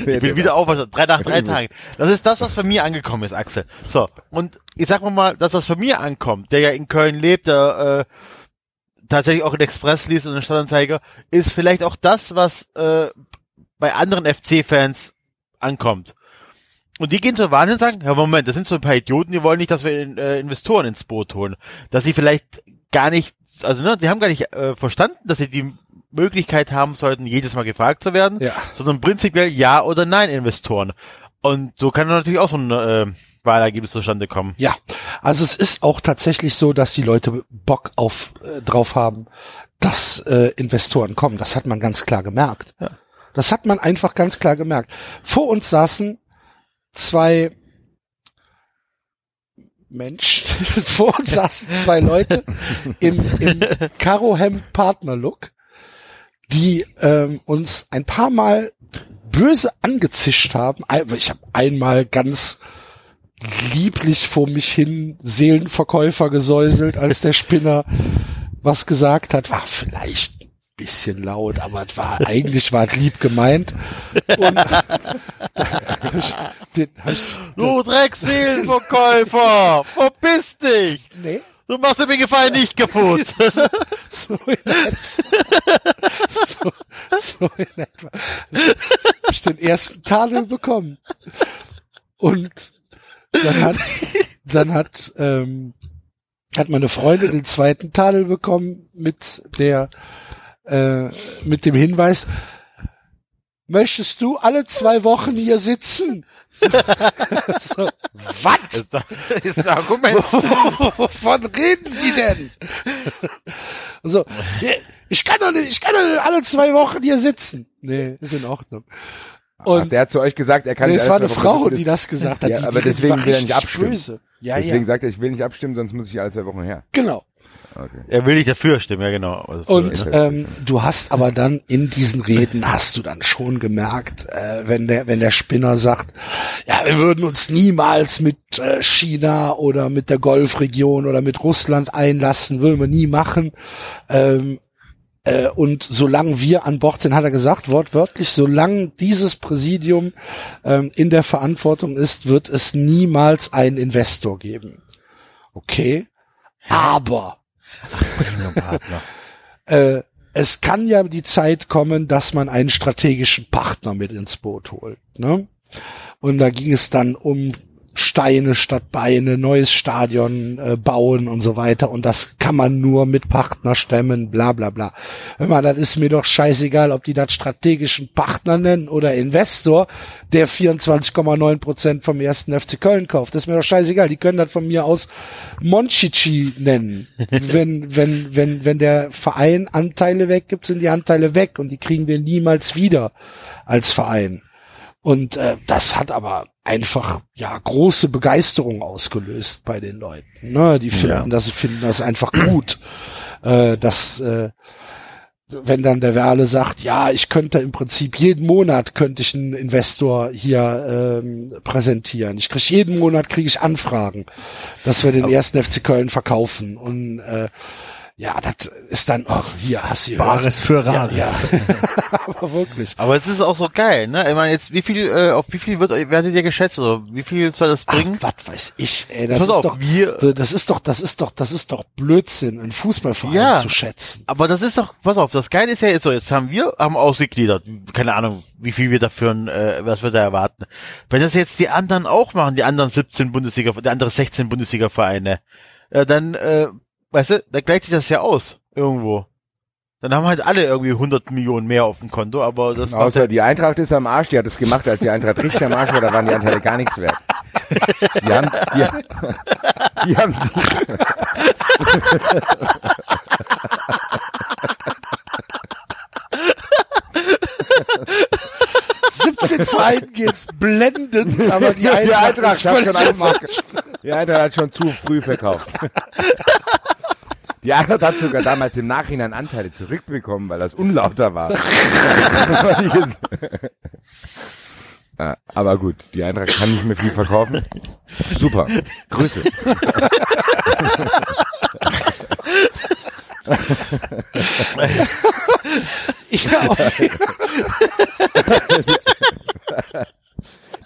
ich bin wieder auferstanden, drei nach drei Tagen. Das ist das, was bei mir angekommen ist, Axel. So, und ich sag mal mal, das, was bei mir ankommt, der ja in Köln lebt, der äh, tatsächlich auch in Express liest und in Stadtanzeiger, ist vielleicht auch das, was äh, bei anderen FC-Fans ankommt. Und die gehen zur Wahl und sagen, ja Moment, das sind so ein paar Idioten, die wollen nicht, dass wir äh, Investoren ins Boot holen. Dass sie vielleicht gar nicht, also ne, die haben gar nicht äh, verstanden, dass sie die Möglichkeit haben sollten, jedes Mal gefragt zu werden, Ja. sondern prinzipiell Ja oder Nein Investoren. Und so kann natürlich auch so ein äh, Wahlergebnis zustande kommen. Ja, also es ist auch tatsächlich so, dass die Leute Bock auf äh, drauf haben, dass äh, Investoren kommen. Das hat man ganz klar gemerkt. Ja. Das hat man einfach ganz klar gemerkt. Vor uns saßen zwei Menschen, vor uns saßen zwei Leute im, im Karohemd Partner Look, die ähm, uns ein paar Mal böse angezischt haben. Ich habe einmal ganz lieblich vor mich hin Seelenverkäufer gesäuselt, als der Spinner was gesagt hat. War vielleicht bisschen laut, aber es war, eigentlich war es lieb gemeint. Und den, Du Dreckseelenverkäufer, verpiss dich! nee, Du machst mir den Gefallen nicht kaputt. so in etwa. So, so in etwa. Hab ich den ersten Tadel bekommen. Und dann hat, dann hat, ähm, hat meine Freundin den zweiten Tadel bekommen mit der, äh, mit dem Hinweis, möchtest du alle zwei Wochen hier sitzen? So, so, was? Das ist ein Argument. Wovon reden Sie denn? Und so, ja, ich kann doch nicht, ich kann doch nicht alle zwei Wochen hier sitzen. Nee, ist in Ordnung. Ach, Und der hat zu euch gesagt, er kann nee, nicht es war eine Frau, die das gesagt hat. Ja, die, aber die, deswegen will er nicht abstimmen. böse. Ja, Deswegen ja, sagt er, ich will nicht abstimmen, sonst muss ich alle zwei Wochen her. genau. Okay. Er will nicht dafür stimmen, ja genau. Also, Und ähm, du hast aber dann in diesen Reden hast du dann schon gemerkt, äh, wenn der wenn der Spinner sagt, ja, wir würden uns niemals mit äh, China oder mit der Golfregion oder mit Russland einlassen, würden wir nie machen. Ähm, äh, und solange wir an Bord sind, hat er gesagt, wortwörtlich, solange dieses Präsidium ähm, in der Verantwortung ist, wird es niemals einen Investor geben. Okay, aber äh, es kann ja die Zeit kommen, dass man einen strategischen Partner mit ins Boot holt. Ne? Und da ging es dann um Steine statt Beine, neues Stadion äh, bauen und so weiter. Und das kann man nur mit Partner stemmen, bla bla bla. Hör mal, das ist mir doch scheißegal, ob die das strategischen Partner nennen oder Investor, der 24,9 Prozent vom ersten FC Köln kauft. Das ist mir doch scheißegal. Die können das von mir aus Monchichi nennen. wenn, wenn, wenn, wenn der Verein Anteile weggibt, sind die Anteile weg und die kriegen wir niemals wieder als Verein. Und äh, das hat aber einfach ja große Begeisterung ausgelöst bei den Leuten. Ne? Die finden Ja. das, finden das einfach gut, äh, dass äh, wenn dann der Werle sagt, ja, ich könnte im Prinzip jeden Monat könnte ich einen Investor hier ähm, präsentieren. Ich kriege jeden Monat kriege ich Anfragen, dass wir den ersten FC Köln verkaufen und äh, ja, das ist dann, oh, hier hast du. Bares für ja, Rares. ja. aber wirklich. Aber es ist auch so geil, ne? Ich meine, jetzt, wie viel, äh, auf wie viel wird, werdet ihr geschätzt, oder wie viel soll das bringen? Ach, was weiß ich, ey, das Pass ist auf, doch, wir- das ist doch, das ist doch, das ist doch Blödsinn, einen Fußballverein Ja. zu schätzen. Aber das ist doch, pass auf, das Geile ist ja jetzt so, jetzt haben wir, haben ausgegliedert, keine Ahnung, wie viel wir dafür, äh, was wir da erwarten. Wenn das jetzt die anderen auch machen, die anderen 17 Bundesliga, die anderen 16 Bundesliga-Vereine, äh, dann, äh, weißt du, da gleicht sich das ja aus, irgendwo. Dann haben halt alle irgendwie 100 Millionen mehr auf dem Konto, aber das Außer die Eintracht ist am Arsch, die hat es gemacht, als die Eintracht richtig am Arsch war, da waren die Anteile gar nichts wert. Die haben, die, die haben die, 17 Vereinen geht's blendend, aber die die Eintracht, Eintracht ist hat schon. Die Eintracht hat schon zu früh verkauft. Die Eintracht hat sogar damals im Nachhinein Anteile zurückbekommen, weil das unlauter war. Ja, aber gut, die Eintracht kann nicht mehr viel verkaufen. Super. Grüße. Ja, okay.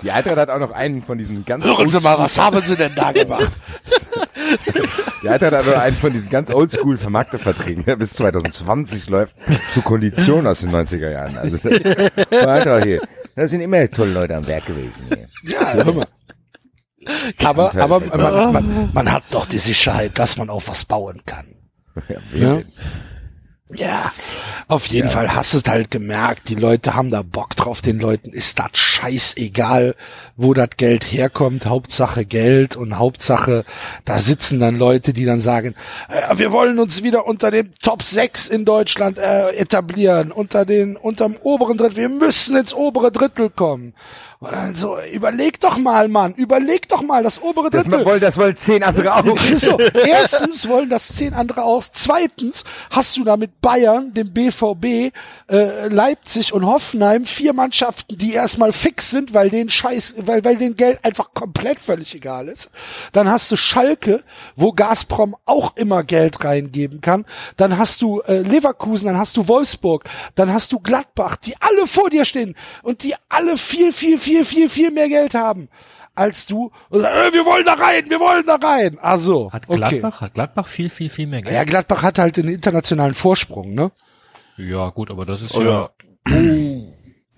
Die Eintracht hat auch noch einen von diesen ganz Hören Sie mal, was haben Sie denn da gemacht? Die Eintracht hat noch einen von diesen ganz oldschool Vermarkterverträgen, der bis 2020 läuft, zu Kondition aus den 90er Jahren. Also das, Eintracht hier, da sind immer tolle Leute am Werk gewesen. Hier. Ja, hör mal. Aber, aber man, man, man hat doch die Sicherheit, dass man auf was bauen kann. Ja, Ja. Ja. Auf jeden Fall hast du es halt gemerkt, die Leute haben da Bock drauf, den Leuten ist das scheißegal, wo das Geld herkommt, Hauptsache Geld und Hauptsache, da sitzen dann Leute, die dann sagen, äh, wir wollen uns wieder unter dem Top 6 in Deutschland äh, etablieren, unter den, unterm oberen Drittel, wir müssen ins obere Drittel kommen. So, überleg doch mal, Mann, überleg doch mal, das obere Das Drittel. wollen, das wollen zehn andere auch. So, erstens wollen das zehn andere aus. Zweitens hast du da mit Bayern, dem BVB, äh, Leipzig und Hoffenheim vier Mannschaften, die erstmal fix sind, weil denen Scheiß, weil, weil denen Geld einfach komplett völlig egal ist. Dann hast du Schalke, wo Gazprom auch immer Geld reingeben kann. Dann hast du äh, Leverkusen, dann hast du Wolfsburg, dann hast du Gladbach, die alle vor dir stehen und die alle viel, viel, viel, viel, viel mehr Geld haben als du. Und, äh, wir wollen da rein, wir wollen da rein. Ach so, Hat okay. Gladbach, hat Gladbach viel, viel, viel mehr Geld? Ja, Gladbach hat halt den internationalen Vorsprung, ne? Ja, gut, aber das ist Oh, ja.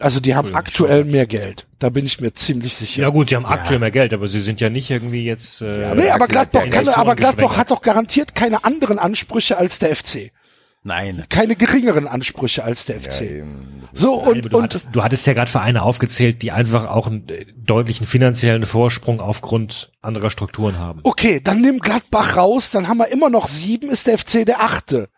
Also die haben aktuell mehr Geld. Da bin ich mir ziemlich sicher. Ja gut, sie haben aktuell mehr Geld, aber sie sind ja nicht irgendwie jetzt. Äh, nee, aber Gladbach, ja kann, aber Gladbach hat doch garantiert keine anderen Ansprüche als der FC. Nein. Keine geringeren Ansprüche als der FC. eben. So, und, du, und, hattest, du hattest ja gerade Vereine aufgezählt, die einfach auch einen äh, deutlichen finanziellen Vorsprung aufgrund anderer Strukturen haben. okay, dann nimm Gladbach raus, dann haben wir immer noch sieben, ist der FC der achte.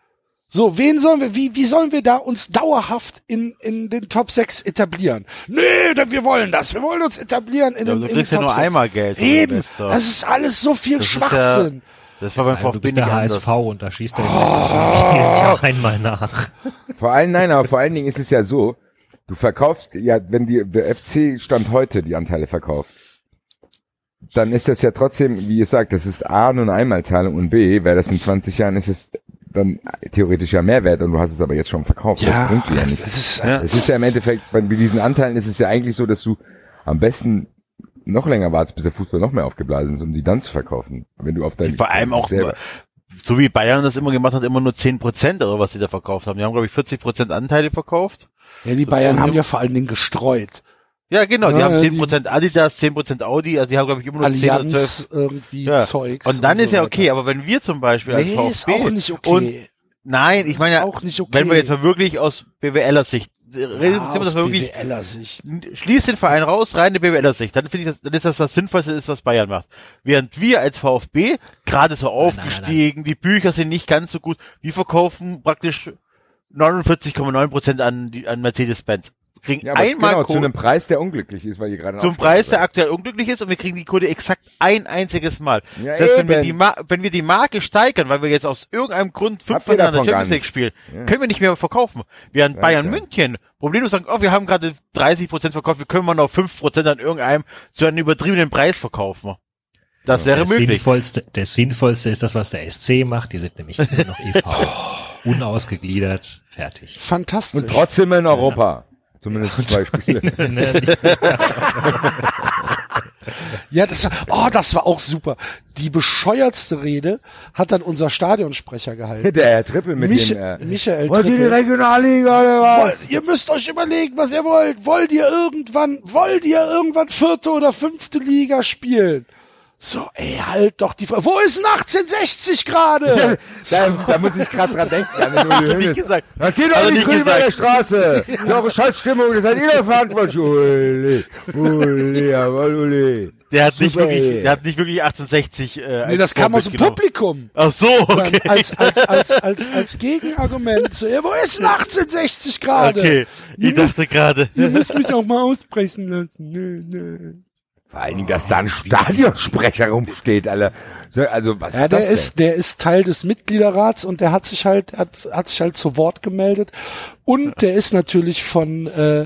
So, wen sollen wir, wie, wie sollen wir da uns dauerhaft in, in den Top 6 etablieren? Nee, denn wir wollen das. Wir wollen uns etablieren in Ja, den, du in kriegst den ja Top nur 6. einmal Geld. Eben, das ist alles so viel Das ist Schwachsinn. Das war beim Sei, du VfB bist der anders. HSV und da schießt der Investor jedes Jahr einmal nach. Vor allen, nein, aber vor allen Dingen ist es ja so, du verkaufst, ja, wenn die, der FC Stand heute die Anteile verkauft, dann ist das ja trotzdem, wie ihr sagt, das ist A nur eine Einmalzahlung und B, wäre das in 20 Jahren, ist es dann theoretisch ja Mehrwert und du hast es aber jetzt schon verkauft. Ja, das bringt dir ja nicht. das ist, Ja. Es ist ja im Endeffekt, bei diesen Anteilen ist es ja eigentlich so, dass du am besten noch länger wartest, bis der Fußball noch mehr aufgeblasen ist, um die dann zu verkaufen. Wenn du auf dein Vor allem auch, selber. so wie Bayern das immer gemacht hat, immer nur 10% oder was sie da verkauft haben. Die haben, glaube ich, 40% Anteile verkauft. ja, die Bayern haben ja vor allen Dingen gestreut. Ja, genau, die Ja, haben die- 10% Adidas, 10% Audi, also die haben, glaube ich, immer nur 10 oder 12. Allianz irgendwie Ja. Zeugs. Und dann ist so ja weiter. okay, aber wenn wir zum Beispiel als Nee, VfB ist auch nicht okay. und nein, ich meine, ja, auch nicht okay. wenn wir jetzt mal wirklich aus BWLer Sicht ja, aus wirklich BWLer Sicht. schließt den Verein raus, reine BWLer Sicht, dann finde ich das, dann ist das das Sinnvollste, ist, was Bayern macht. Während wir als VfB gerade so nein, nein, aufgestiegen, die Bücher sind nicht ganz so gut, wir verkaufen praktisch 49,9 Prozent an, die- an Mercedes-Benz. Kriegen Ja, einmal genau, zu Kohle einem Preis, der unglücklich ist, weil ihr gerade zum Preis, der aktuell unglücklich ist und wir kriegen die Kohle exakt ein einziges Mal. Ja, Selbst wenn wir, die wenn wir die Marke steigern, weil wir jetzt aus irgendeinem Grund fünfmal in der Champions League spielen, Ja. können wir nicht mehr verkaufen. Während Ja, Bayern. München Problem ist sagen, oh, wir haben gerade 30 Prozent verkauft, wir können mal noch 5 Prozent an irgendeinem zu einem übertriebenen Preis verkaufen. Das wäre der möglich. Sinnvollste, der sinnvollste ist das, was der SC macht. Die sind nämlich nur noch e.V. Unausgegliedert, fertig. Fantastisch. Und trotzdem in Europa. Zumindest zwei Spiele. Ja, das war, oh, das war auch super. Die bescheuertste Rede hat dann unser Stadionsprecher gehalten. Der Herr Trippel mit Mich, dem, äh, Michael wollt ihr die Trippel. Regionalliga oder Wollt, was? ihr müsst euch überlegen, was ihr wollt. Wollt ihr irgendwann, wollt ihr irgendwann vierte oder fünfte Liga spielen? So, ey, halt doch die, Fre- wo ist denn 1860 gerade? Da, da muss ich gerade dran denken. An nicht gesagt. Da geht doch nicht nicht bei der. Straße. Eure Scheißstimmung, das seid ihr doch verantwortlich. Uli, Uli, jawohl, Uli. Der hat nicht Super, wirklich, ey. der hat nicht wirklich 1860, äh, nee, das kam aus dem genommen. Publikum. Ach so, Dann okay. Als, als, als, als, als Gegenargument zu, ja, wo ist denn 1860 gerade? Okay, ich dachte gerade. Ihr müsst mich auch mal aussprechen lassen. Nö, nö. Vor allen Dingen, dass da ein Stadionsprecher rumsteht, Alter. So, Also, was Ja, ist der das ist, der ist Teil des Mitgliederrats und der hat sich halt, hat, hat sich halt zu Wort gemeldet. Und der ist natürlich von äh,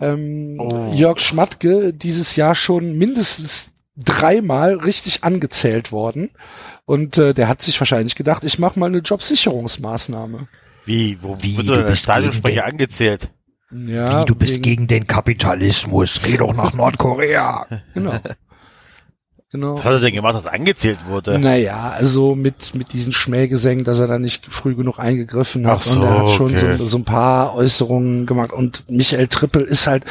ähm, Oh. Jörg Schmatke dieses Jahr schon mindestens dreimal richtig angezählt worden. Und äh, der hat sich wahrscheinlich gedacht, ich mache mal eine Jobsicherungsmaßnahme. Wie? Wo Wie, wird du denn der bist Stadionsprecher angezählt? Ja, Wie, du bist gegen den Kapitalismus. Geh doch nach Nordkorea. Genau. Genau. Was hat er denn gemacht, dass angezählt wurde? Naja, also mit, mit diesen Schmähgesängen, dass er da nicht früh genug eingegriffen hat. Ach so, und er hat schon okay. so, so ein paar Äußerungen gemacht. Und Michael Trippel ist halt,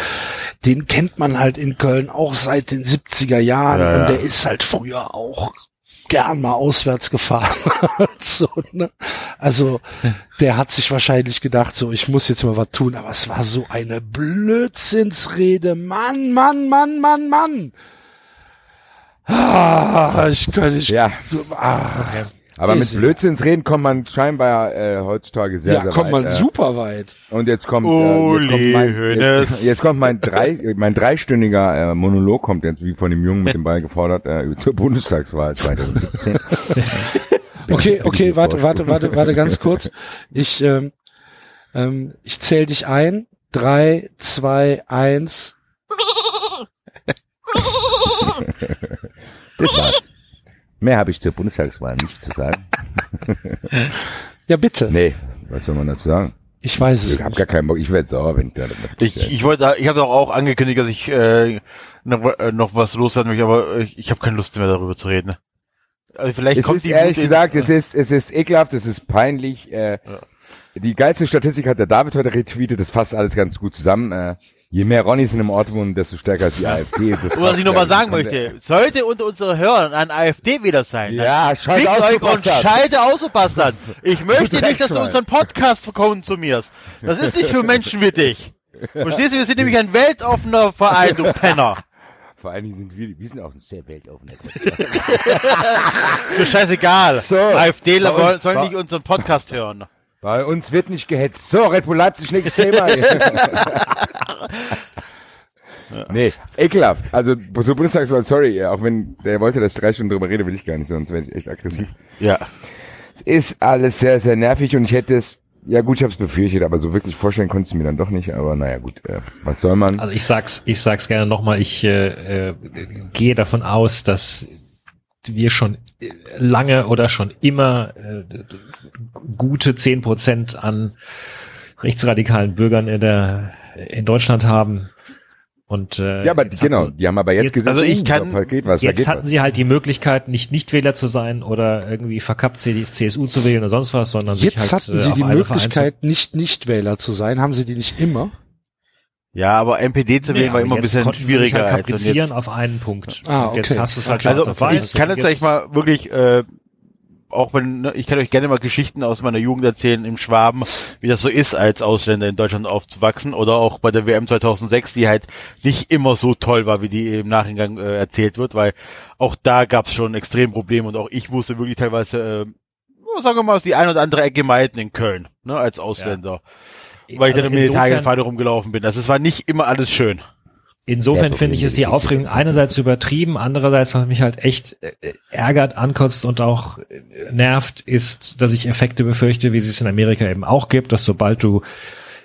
den kennt man halt in Köln auch seit den 70er Jahren. Ja, ja. Und der ist halt früher auch gern mal auswärts gefahren. so, ne? Also der hat sich wahrscheinlich gedacht, so ich muss jetzt mal was tun, aber es war so eine Blödsinnsrede. Mann, Mann, Mann, Mann, Mann. Ah, ich kann nicht. Ja, Ah, aber mit. Blödsinnsreden kommt man scheinbar äh, heutzutage sehr, ja, sehr kommt weit. man äh, super weit. Und jetzt kommt, äh, jetzt kommt mein, jetzt, jetzt kommt mein drei, mein dreistündiger äh, Monolog kommt jetzt wie von dem Jungen mit dem Ball gefordert äh, zur Bundestagswahl 2017. Okay, okay, warte, warte, warte, warte, ganz kurz. Ich, ähm, ähm, ich zähle dich ein. Drei, zwei, eins. Das war's. Mehr habe ich zur Bundestagswahl nicht zu sagen. Ja, bitte. Nee, was soll man dazu sagen? Ich weiß es. Ich habe nicht. gar keinen Bock. Ich werde sauer, wenn ich da Ich, ich wollte, ich habe doch auch angekündigt, dass ich äh, noch, äh, noch was loswerden möchte, aber ich, ich habe keine Lust mehr darüber zu reden. Also vielleicht Es kommt ist die ehrlich Wut in- gesagt, es ist, es ist ekelhaft, es ist peinlich. Äh, Die geilste Statistik hat der David heute retweetet, das fasst alles ganz gut zusammen. Äh, je mehr Ronnies in einem Ort wohnen, desto stärker ist die AfD. Das Und was ich nochmal sagen möchte, sollte unter unseren Hörern ein AfD-Wähler sein, dann Ja, schalt aus, euch und schalte aus, du Bastard. Ich möchte nicht, dass du unseren Podcast konsumierst. Das ist nicht für Menschen wie dich. Verstehst du? Wir sind nämlich ein weltoffener Verein, du Penner. Vor allen Dingen sind wir, wir sind auch ein sehr weltoffener Mir scheißegal. So. AfDler sollen nicht unseren Podcast hören. Bei uns wird nicht gehetzt. So, Red Bull Leipzig, nächstes Thema. Nee, ekelhaft. Also, so Bundestagswahl, sorry, auch wenn der wollte, dass ich drei Stunden drüber rede, will ich gar nicht, sonst wäre ich echt aggressiv. Ja. Es ist alles sehr, sehr nervig und ich hätte es, ja gut, ich habe es befürchtet, aber so wirklich vorstellen konntest du mir dann doch nicht, aber naja gut, äh, was soll man? Also ich sag's, ich sag's gerne nochmal, ich äh, äh, gehe davon aus, dass wir schon äh, lange oder schon immer äh, gute zehn Prozent an rechtsradikalen Bürgern in der in Deutschland haben. Und äh, ja, aber genau, hatten die haben aber jetzt, jetzt- gesagt, also ich uh, kann- da geht was, Sie, jetzt hatten was. sie halt die Möglichkeit, nicht Nichtwähler zu sein oder irgendwie verkappt sie CSU zu wählen oder sonst was, sondern Jetzt sich halt hatten äh, sie die Möglichkeit, nicht Nichtwähler zu sein. Haben sie die nicht immer? Ja, aber NPD zu wählen Nee, war immer ein bisschen sich schwieriger. halt als und kaprizieren jetzt, auf einen Punkt. Ah, Und Jetzt okay. hast du es halt schwarz also auf weiß. ich kann jetzt euch mal wirklich, äh, auch wenn, ne, ich kann euch gerne mal Geschichten aus meiner Jugend erzählen im Schwaben, wie das so ist, als Ausländer in Deutschland aufzuwachsen oder auch bei der WM 2006, die halt nicht immer so toll war, wie die im Nachhinein äh, erzählt wird, weil auch da gab es schon extrem Probleme und auch ich wusste wirklich teilweise, äh, ja, sagen wir mal, die ein oder andere Ecke meiden in Köln, ne, als Ausländer. Weil ich dann insofern- Militärgefährde rumgelaufen bin. Also es war nicht immer alles schön. Insofern finde ich, ist die Aufregung einerseits übertrieben, andererseits, was mich halt echt äh, ärgert, ankotzt und auch äh, nervt, ist, dass ich Effekte befürchte, wie sie es in Amerika eben auch gibt, dass sobald du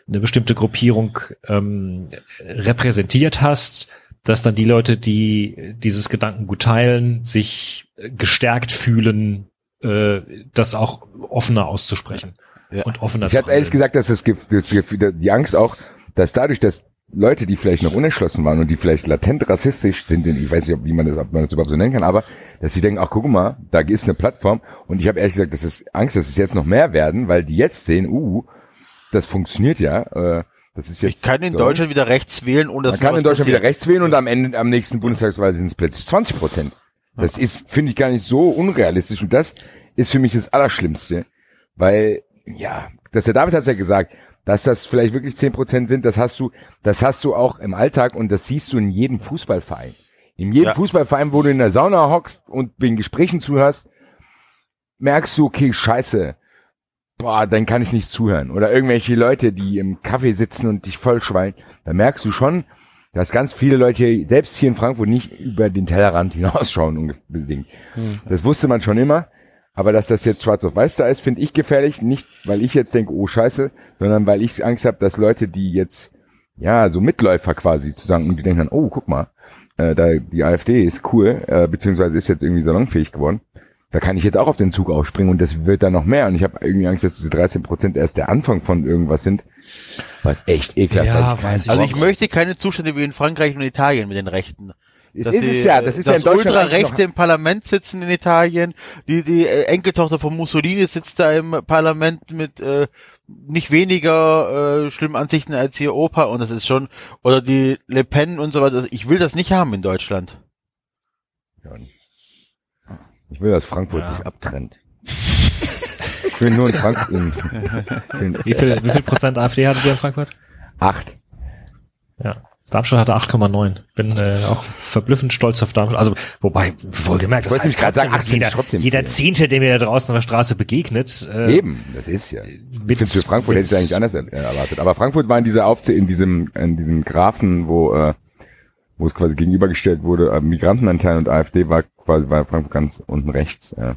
eine bestimmte Gruppierung ähm, repräsentiert hast, dass dann die Leute, die dieses Gedankengut teilen, sich gestärkt fühlen, äh, das auch offener auszusprechen Ja. Und offener Ich habe ehrlich gesagt, dass das, das Gefühl, die Angst auch, dass dadurch, dass Leute, die vielleicht noch unentschlossen waren und die vielleicht latent rassistisch sind, ich weiß nicht, ob, wie man das, ob man das überhaupt so nennen kann, aber dass sie denken, ach guck mal, da ist eine Plattform und ich habe ehrlich gesagt, das ist Angst, dass es jetzt noch mehr werden, weil die jetzt sehen, uh, das funktioniert ja, äh, das ist jetzt Ich kann in so. Deutschland wieder rechts wählen, ohne dass Man kann in Deutschland wieder passiert. rechts wählen und am Ende, am nächsten Bundestagswahl sind es plötzlich 20 Prozent. Das ist, finde ich, gar nicht so unrealistisch und das ist für mich das Allerschlimmste, weil, ja, dass der David hat ja gesagt, dass das vielleicht wirklich 10 Prozent sind, das hast du, das hast du auch im Alltag und das siehst du in jedem Fußballverein. In jedem Ja. Fußballverein, wo du in der Sauna hockst und den Gesprächen zuhörst, merkst du, okay, scheiße, boah, dann kann ich nicht zuhören. Oder irgendwelche Leute, die im Kaffee sitzen und dich vollschwallen, da merkst du schon, dass ganz viele Leute, selbst hier in Frankfurt, nicht über den Tellerrand hinausschauen unbedingt. Das wusste man schon immer. Aber dass das jetzt schwarz auf weiß da ist, finde ich gefährlich. Nicht, weil ich jetzt denke, oh scheiße, sondern weil ich Angst habe, dass Leute, die jetzt, ja, so Mitläufer quasi zu sagen, und die denken dann, oh, guck mal, äh, da, die AfD ist cool, äh, beziehungsweise ist jetzt irgendwie salonfähig geworden. Da kann ich jetzt auch auf den Zug aufspringen und das wird dann noch mehr. Und ich habe irgendwie Angst, dass diese 13 Prozent erst der Anfang von irgendwas sind, was echt ekelhaft Ja, ist. weiß ich Also auch. ich möchte keine Zustände wie in Frankreich und Italien mit den Rechten. Es Dass ist die, es ja, das ist ja in Deutschland eigentlich Ultrarechte im Parlament sitzen in Italien. Die, die äh, Enkeltochter von Mussolini sitzt da im Parlament mit äh, nicht weniger äh, schlimmen Ansichten als ihr Opa und das ist schon oder die Le Pen und so weiter. Ich will das nicht haben in Deutschland. noch. Ich will, dass Frankfurt sich abtrennt. Ich will nur in Frankfurt. Wie viel, wie viel Prozent AfD hattet ihr in Frankfurt? acht. Ja. Darmstadt hatte 8,9. Bin äh, auch verblüffend stolz auf Darmstadt. Also, wobei, wohlgemerkt, Ich wollte heißt gerade sagen, finde jeder, ich jeder. Zehnte, der mir da draußen auf der Straße begegnet, äh, Eben, das ist ja. Ich mit- finde, für Frankfurt hätte ich eigentlich anders er- erwartet. Aber Frankfurt war in dieser Aufzäh in diesem, in diesem Graphen, wo, äh, wo es quasi gegenübergestellt wurde, äh, Migrantenanteil und AfD war quasi, war Frankfurt ganz unten rechts. Äh.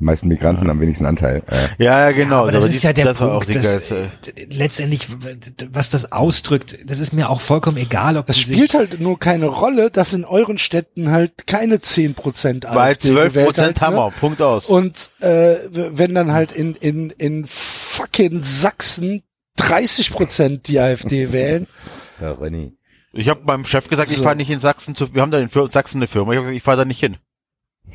Die meisten Migranten am wenigsten Anteil. Äh. Ja, ja, genau. Aber das Aber ist die- ja der das war Punkt, auch die dass, letztendlich, was das ausdrückt, das ist mir auch vollkommen egal, ob Das die spielt sich, halt nur keine Rolle, dass in euren Städten halt keine 10% AfD Weil 12 gewählt Prozent Hammer. ne? Punkt aus. Und äh, wenn dann halt in, in, in fucking Sachsen 30% die AfD wählen, Ja, René. Ich habe meinem Chef gesagt, ich So. fahre nicht in Sachsen zu, wir haben da in Sachsen eine Firma, ich, hab gesagt, ich fahre da nicht hin.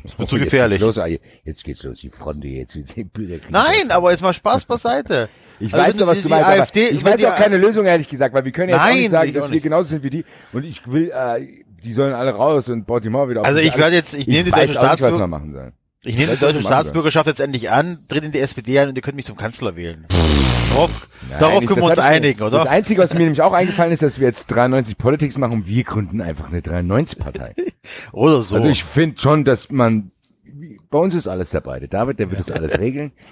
Das wird zu jetzt gefährlich. Geht's los, ah, jetzt geht's los, die Fronte jetzt. Bilder kriegen. Nein, aber jetzt mal Spaß beiseite. Ich Also weiß doch, was die- du meinst, AfD ich weiß auch keine Lösung, ehrlich gesagt, weil wir können jetzt auch Nein, nicht sagen, auch dass wir nicht. genauso sind wie die. Und ich will, äh, die sollen alle raus und Baltimore wieder auf. Also ich werde jetzt, ich nehme die deutsche auch nicht, was wir Staatsbürger, machen sollen. ich nehme die deutsche wir Staatsbürgerschaft jetzt endlich an, tritt in die SPD ein und ihr könnt mich zum Kanzler wählen. Darauf, darauf Nein, können wir das uns ich- einigen, Das oder? Einzige, was mir nämlich auch eingefallen ist, dass wir jetzt 93 Politics machen und wir gründen einfach eine 93-Partei. Oder so. Also ich finde schon, dass man, bei uns ist alles dabei. Der David, der wird das alles regeln.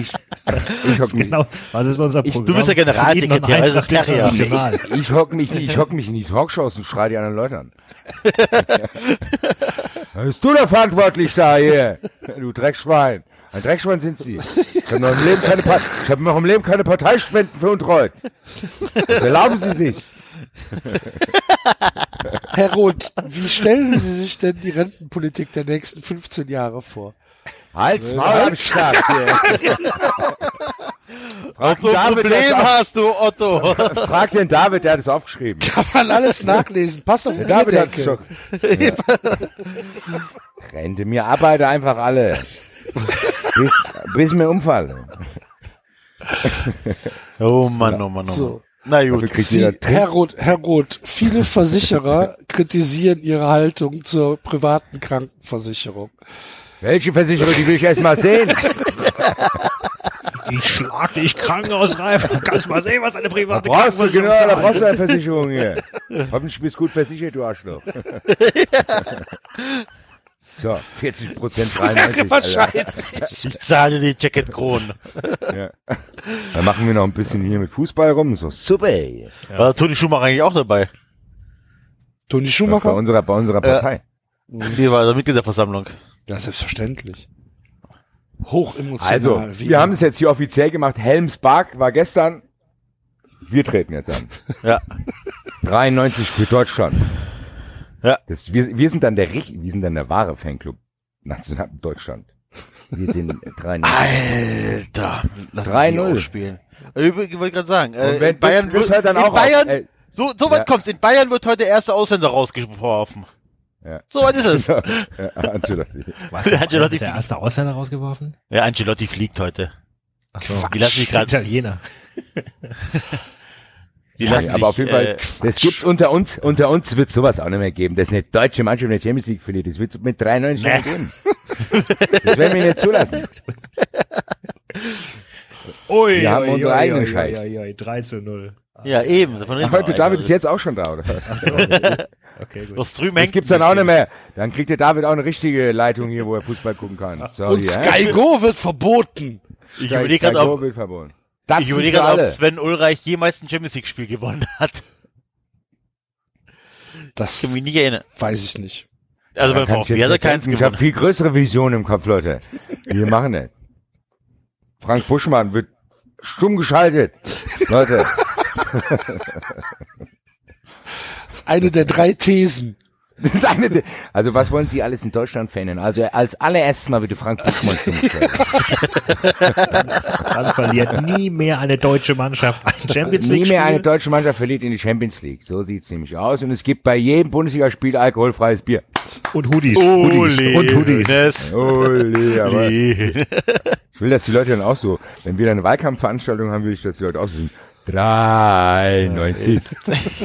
Ich, das ich hock ist mich, genau, was ist unser Ich- Programm? du bist der Generalsekretär, also Terrier. International. ich hock mich, ich hock mich in die Talkshows und schreie die anderen Leute an. Bist du der verantwortlich da hier? Du Dreckschwein. Ein Dreckschwein sind Sie. Ich habe noch im Leben keine, Pa- ich habe noch im Leben keine Parteispenden veruntreut. Das erlauben Sie sich. Herr Roth, wie stellen Sie sich denn die Rentenpolitik der nächsten 15 Jahre vor? Halt's Maul, hab ich gesagt. hier. Frag den ein David, der Problem hast du, Otto. Frag den David, der hat es aufgeschrieben. Kann man alles nachlesen. Pass auf die David Decke. schon. Ja. Rente mir, arbeite einfach alle. Bis, bis mir umfallen. Oh Mann, oh Mann, oh Mann. So. Na gut. Sie. Herr Roth, Herr Roth, viele Versicherer kritisieren ihre Haltung zur privaten Krankenversicherung. Welche Versicherung, die will ich erst mal sehen. Ich schlag dich krankenhausreif. Kannst mal sehen, was deine private Brauchst du, genau, da zahlt. brauchst du eine Versicherung hier. Hoffentlich bist du gut versichert, du Arschloch. So, 40 Prozent 93. Alter. Wahrscheinlich. Ich zahle die Jacket Kronen. Ja. Dann machen wir noch ein bisschen hier mit Fußball rum. So, super. ey. War Toni Schumacher eigentlich auch dabei? Toni Bei Schumacher? unserer, bei unserer Partei. Die war der Mitgliederversammlung. Ja, selbstverständlich. Hochemotional. Also, wie wir haben es jetzt hier offiziell gemacht. Helmsbark war gestern. Wir treten jetzt an. Ja. 93 für Deutschland. Ja. Das, wir, wir sind dann der wir sind dann der wahre Fanclub National Deutschland. Wir sind 93. Alter. Lass 3-0. mich spielen. Ich wollte gerade sagen, äh, Und wenn in Bayern wird, hört dann in auch Bayern, auf. Äh, so, so weit Ja. kommt's. In Bayern wird heute der erste Ausländer rausgeworfen. Ja. So weit ist es. ja, Ancelotti. Was, der, Ancelotti der erste Ausländer rausgeworfen? Ja, Ancelotti fliegt heute. Ach so. Die lassen mich gerade, Italiener. die Ja, lassen aber sich, auf jeden Fall, äh, das gibt's unter uns, unter uns wird sowas auch nicht mehr geben. Das ist eine deutsche Mannschaft in der Champions League verliert. Das wird mit 93 nicht mehr geben. Das werden wir nicht zulassen. Ui, Wir haben unsere eigenen Scheiß. 3 zu 0. ja, eben. Davon reden wir Heute. David ist jetzt auch schon da, oder? Ach so. Okay, gut. Das drüben Das gibt's dann auch nicht mehr. Dann kriegt der David auch eine richtige Leitung hier, wo er Fußball gucken kann. Sorry, Und? Sky Go wird verboten. Ich überlege gerade, Go ob, verboten. ich überlege gerade, ob. Sven Ulreich jemals ein Champions League Spiel gewonnen hat. Das kann mich nicht erinnern. weiß ich nicht. Also beim ich VfB hat er keins denken. Ich habe gewonnen. viel größere Visionen im Kopf, Leute. Wir machen das. Frank Buschmann wird stumm geschaltet. Leute, Das ist eine der drei Thesen. Das ist eine, der- also was wollen Sie alles in Deutschland verändern? Also als allererstes mal bitte Frank Buschmann stumm geschaltet. Dann verliert nie mehr eine deutsche Mannschaft ein Champions Nie League mehr eine deutsche Mannschaft verliert in die Champions League. So sieht's nämlich aus. Und es gibt bei jedem Bundesligaspiel alkoholfreies Bier. Und Hoodies. Hoodies. Und Hoodies. Nes. Ole, aber ich will, dass die Leute dann auch so, wenn wir dann eine Wahlkampfveranstaltung haben, will ich, dass die Leute auch so sind. 93.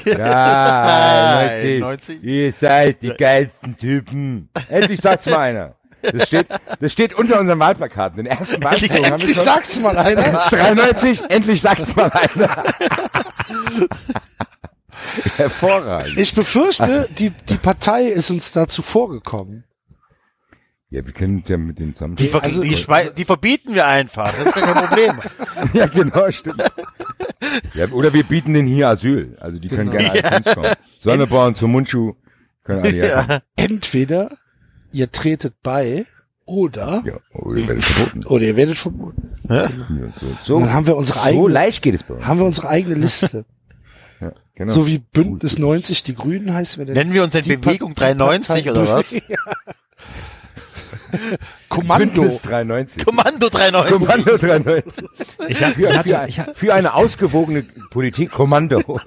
93. 93. Ihr seid die geilsten Typen. Endlich sagt's mal einer. Das steht, das steht unter unseren Wahlplakaten. Den ersten Wahlsprung haben wir Endlich schon. sagt's mal einer. 93, endlich sagt's mal einer. Hervorragend. Ich befürchte, die, die Partei ist uns dazu vorgekommen. Ja, wir können uns ja mit den zusammen. Die, ver Also- die, die verbieten wir einfach. Das ist kein Problem. Ja, genau, stimmt. Ja, oder wir bieten denen hier Asyl. Also die können Genau. gerne alle zu uns kommen. Sonneborn zum Mundschuh. Können alle ja. ja. Entweder ihr tretet bei oder, ja. Oder ihr werdet verboten. oder ihr werdet verboten. Ja, so, so, Dann haben wir unsere so eigene, leicht geht es bei uns. haben wir unsere eigene Liste. Ja, genau. So wie Bündnis 90, die Grünen heißt wir denn? Nennen wir uns denn Bewegung Pa- die 93 oder was? Ja. Kommando. Bündnis 93. Kommando 93. Kommando 93. Ich, hab, Für, ich, hatte, für, ich, hab- für eine ausgewogene Politik Kommando.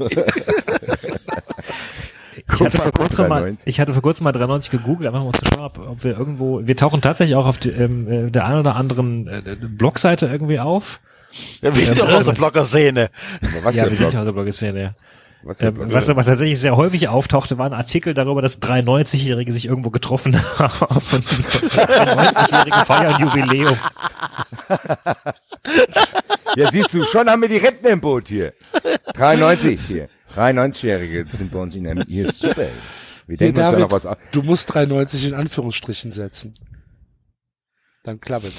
ich hatte vor kurzem mal, 93. ich hatte vor kurzem mal 93 gegoogelt, einfach mal um zu schauen, ob, ob wir irgendwo, wir tauchen tatsächlich auch auf die, ähm, äh, der einen oder anderen äh, Blogseite irgendwie auf. Ja, wir sind doch aus der Blogger-Szene. Ja, wir sind ja aus der Blogger-Szene, ja. Was Ähm, Blog? was aber tatsächlich sehr häufig auftauchte, waren Artikel darüber, dass 93-Jährige sich irgendwo getroffen haben und 93-Jährige feiern Jubiläum. Ja, siehst du, schon haben wir die Rentner im Boot hier. 93 hier. 93-Jährige sind bei uns in der, hier ist super. Wir denken uns da David, noch was aus. du musst 93 in Anführungsstrichen setzen. Dann klappt es.